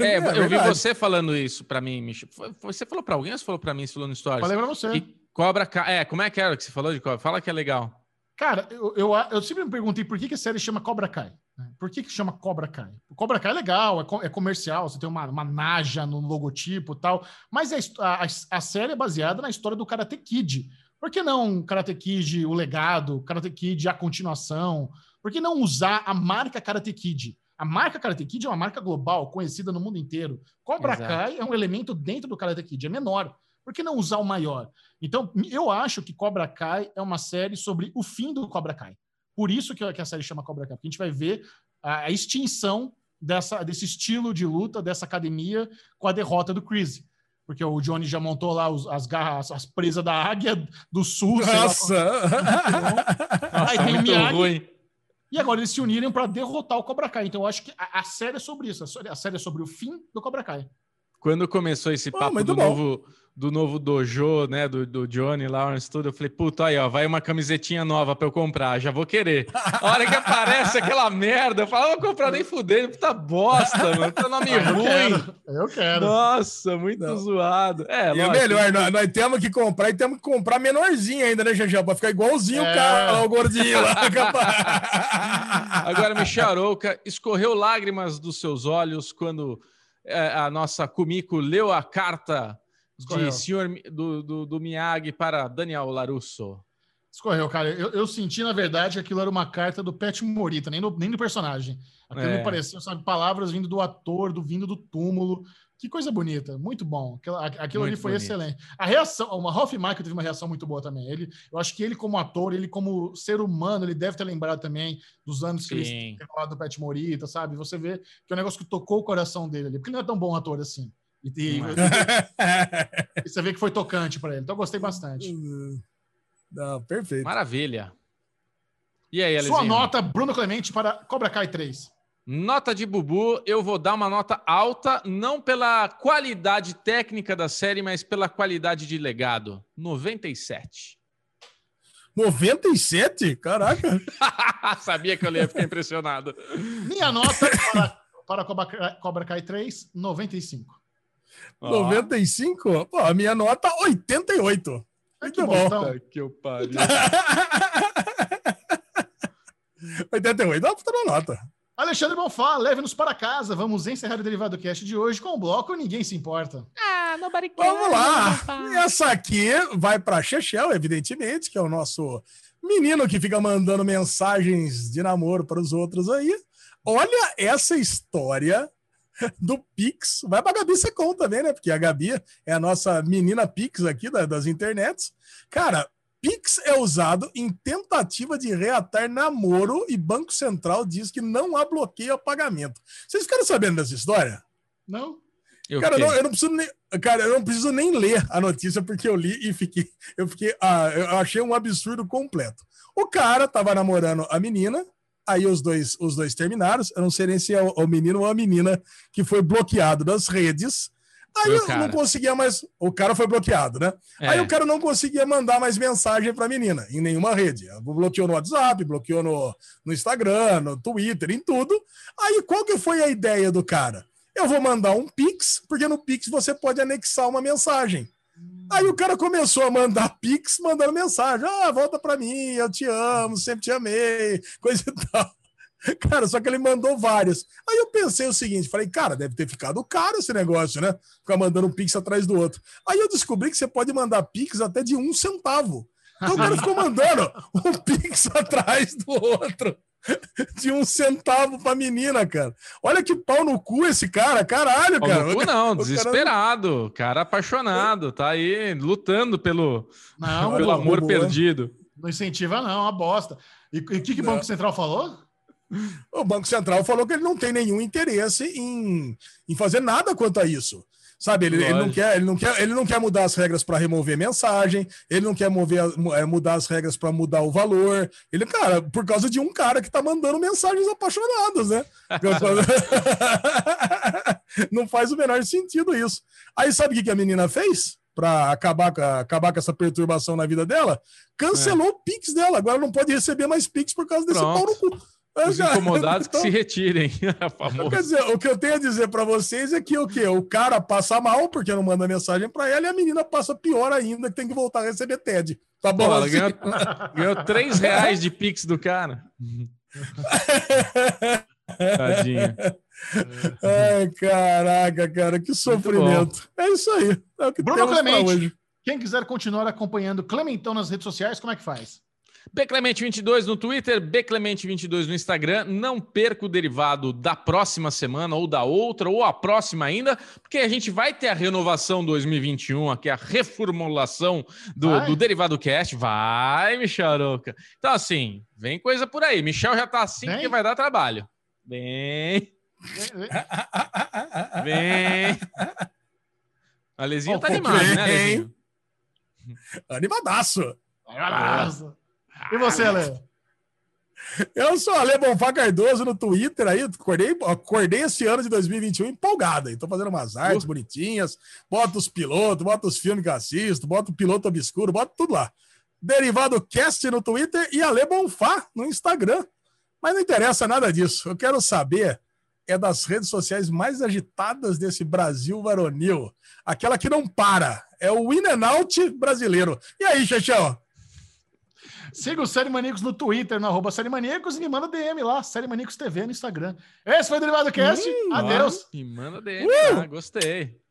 É, É eu vi verdade. você falando isso pra mim, Michel. Você falou pra alguém ou você falou pra mim, falou no Stories? Falei pra você. E Cobra Kai. É, como é que era que você falou de cobra? Fala que é legal. Cara, eu, eu, eu sempre me perguntei por que, que a série chama Cobra Kai. né? Por que, que chama Cobra Kai? O Cobra Kai é legal, é, co- é comercial, você tem uma, uma naja no logotipo e tal, mas a, his- a, a série é baseada na história do Karate Kid. Por que não Karate Kid, o legado, Karate Kid, a continuação? Por que não usar a marca Karate Kid? A marca Karate Kid é uma marca global, conhecida no mundo inteiro. Cobra Exato. Kai é um elemento dentro do Karate Kid, é menor. Por que não usar o maior? Então, eu acho que Cobra Kai é uma série sobre o fim do Cobra Kai. Por isso que a, série chama Cobra Kai, porque a gente vai ver a, extinção dessa, desse estilo de luta, dessa academia, com a derrota do Chris. Porque o Johnny já montou lá os- as garras, as presas da águia do sul. sei lá Nossa! Aí tem o Miyagi. ruim. E agora eles se uniram para derrotar o Cobra Kai. Então eu acho que a, a série é sobre isso. A série- é sobre o fim do Cobra Kai. Quando começou esse Pô, papo do bom. novo, do novo dojo, né, do, do Johnny Lawrence, tudo, eu falei, puta, aí, ó, vai uma camisetinha nova pra eu comprar, já vou querer. A hora que aparece aquela merda, eu falo, "Ah, não vou comprar nem fudendo, puta bosta, mano, tá nome Ah, eu ruim. quero. Eu quero. Nossa, muito Não. zoado. É, E o lógico. melhor, nós, nós temos que comprar e temos que comprar menorzinho ainda, né, Xaxé? Pra ficar igualzinho É. o cara, lá, o gordinho lá. Agora, Michel Arouca, escorreu lágrimas dos seus olhos quando é, a nossa Kumiko leu a carta Escorreu. de senhor do, do, do Miyagi para Daniel Larusso. Escorreu, cara. Eu, eu senti, na verdade, que aquilo era uma carta do Pet Morita, nem, no, nem do personagem. Aquilo É. me parecia, sabe, palavras vindo do ator, do vindo do túmulo. Que coisa bonita, muito bom. Aquilo, aquilo ali Muito foi bonito. excelente. A reação, o Ralph Michael teve uma reação muito boa também. Ele, eu acho que ele, como ator, ele, como ser humano, ele deve ter lembrado também dos anos que Sim. ele tem falado do Pet Morita, sabe? Você vê que é um negócio que tocou o coração dele ali, porque ele não é tão bom ator assim. E, e- Não e você vê que foi tocante para ele. Então eu gostei bastante. Não, perfeito. Maravilha. E aí, Sua Alezinho? nota, Bruno Clemente, para Cobra Kai 3. Nota de Bubu, eu vou dar uma nota alta, não pela qualidade técnica da série, mas pela qualidade de legado. 97. 97? Caraca. Sabia que eu ia ficar impressionado. Minha nota para, para Cobra, Kai- Cobra Kai 3, 95. Ó, 95? Pô, a minha nota 88. Ai, Muito que bom. puta que eu pariu. 88 dá pra dar nota. Alexandre Bonfá, leve-nos para casa. Vamos encerrar o Derivado Cast de hoje com o bloco Ninguém Se Importa. Vamos lá. Essa aqui vai para Chechel, evidentemente, que é o nosso menino que fica mandando mensagens de namoro para os outros aí. Olha essa história do Pix. Vai para Gabi Secom também, né? Porque a Gabi é a nossa menina Pix aqui da- das internets. Cara, Pix é usado em tentativa de reatar namoro e Banco Central diz que não há bloqueio a pagamento. Vocês ficaram sabendo dessa história? Não? Eu Cara, não, eu não preciso nem, cara, eu não preciso nem ler a notícia porque eu li e fiquei, eu fiquei, ah, eu achei um absurdo completo. O cara tava namorando a menina, aí os dois, os dois terminaram. Eu não sei nem se é o, o menino ou a menina que foi bloqueado das redes. Aí eu não conseguia mais. O cara foi bloqueado, né? É. Aí o cara não conseguia mandar mais mensagem pra menina em nenhuma rede. Bloqueou no WhatsApp, bloqueou no, no Instagram, no Twitter, em tudo. Aí qual que foi a ideia do cara? Eu vou mandar um Pix, porque no Pix você pode anexar uma mensagem. Aí o cara começou a mandar Pix, mandando mensagem. Ah, volta pra mim, eu te amo, sempre te amei, coisa e tal. Cara, só que ele mandou várias. Aí eu pensei o seguinte, falei, cara, deve ter ficado caro esse negócio, né? Ficar mandando um Pix atrás do outro. Aí eu descobri que você pode mandar Pix até de um centavo. Então o cara ficou mandando um Pix atrás do outro. De um centavo pra menina, cara. Olha que pau no cu esse cara, caralho, Pau cara. no cu não, o cara- desesperado. Cara apaixonado, tá aí lutando pelo, Não, pelo amor boa. perdido. não incentiva, não, é uma bosta. E o que, que o. Banco Central falou? O Banco Central falou que ele não tem nenhum interesse em, em fazer nada quanto a isso. Sabe, ele, ele não quer, ele, não quer, ele não quer mudar as regras para remover mensagem, ele não quer mover, é, mudar as regras para mudar o valor. Ele, cara, por causa de um cara que tá mandando mensagens apaixonadas, né? não faz o menor sentido isso. Aí sabe o que a menina fez? Para acabar, acabar com essa perturbação na vida dela? Cancelou o Pix dela. Agora não pode receber mais Pix por causa desse Pronto. pau no cu. Os incomodados então, que se retirem. Então, quer dizer, o que eu tenho a dizer para vocês é que o quê? O cara passa mal porque não manda mensagem para ela e a menina passa pior ainda, que tem que voltar a receber TED. Tá bom? Pô, ela assim? ganhou, ganhou 3 reais de Pix do cara. Tadinha. Ai, caraca, cara, que sofrimento. É isso aí. É o que Bruno Clemente, quem quiser continuar acompanhando Clementão nas redes sociais, como é que faz? Bclemente22 no Twitter, Bclemente22 no Instagram. Não perca o derivado da próxima semana, ou da outra, ou a próxima ainda, porque a gente vai ter a renovação 2021, aqui a reformulação do, do Derivado Cast. Vai, Micharoca. Então, assim, vem coisa por aí. Michel já tá assim vem. que vai dar trabalho. Vem. Vem. Alezinho tá animado, né, Alezinho? Animadaço. Animadaço. E você, Ale? Eu sou Ale Bonfá Cardoso no Twitter aí, acordei, acordei esse ano de 2021 empolgado. Estou fazendo umas artes uh. bonitinhas, boto os pilotos, boto os filmes que assisto, boto o piloto obscuro, boto tudo lá. Derivado Cast no Twitter e Ale Bonfá no Instagram. Mas não interessa nada disso. Eu quero saber é das redes sociais mais agitadas desse Brasil varonil. Aquela que não para. É o In and Out brasileiro. E aí, Xexão? Siga o Série Maníacos no Twitter, no arroba Série Maníacos, e me manda DM lá, Série Maníacos TV no Instagram. Esse foi o Derivado Cast. Hum, Adeus. Ó, me manda DM, uh! tá? Gostei.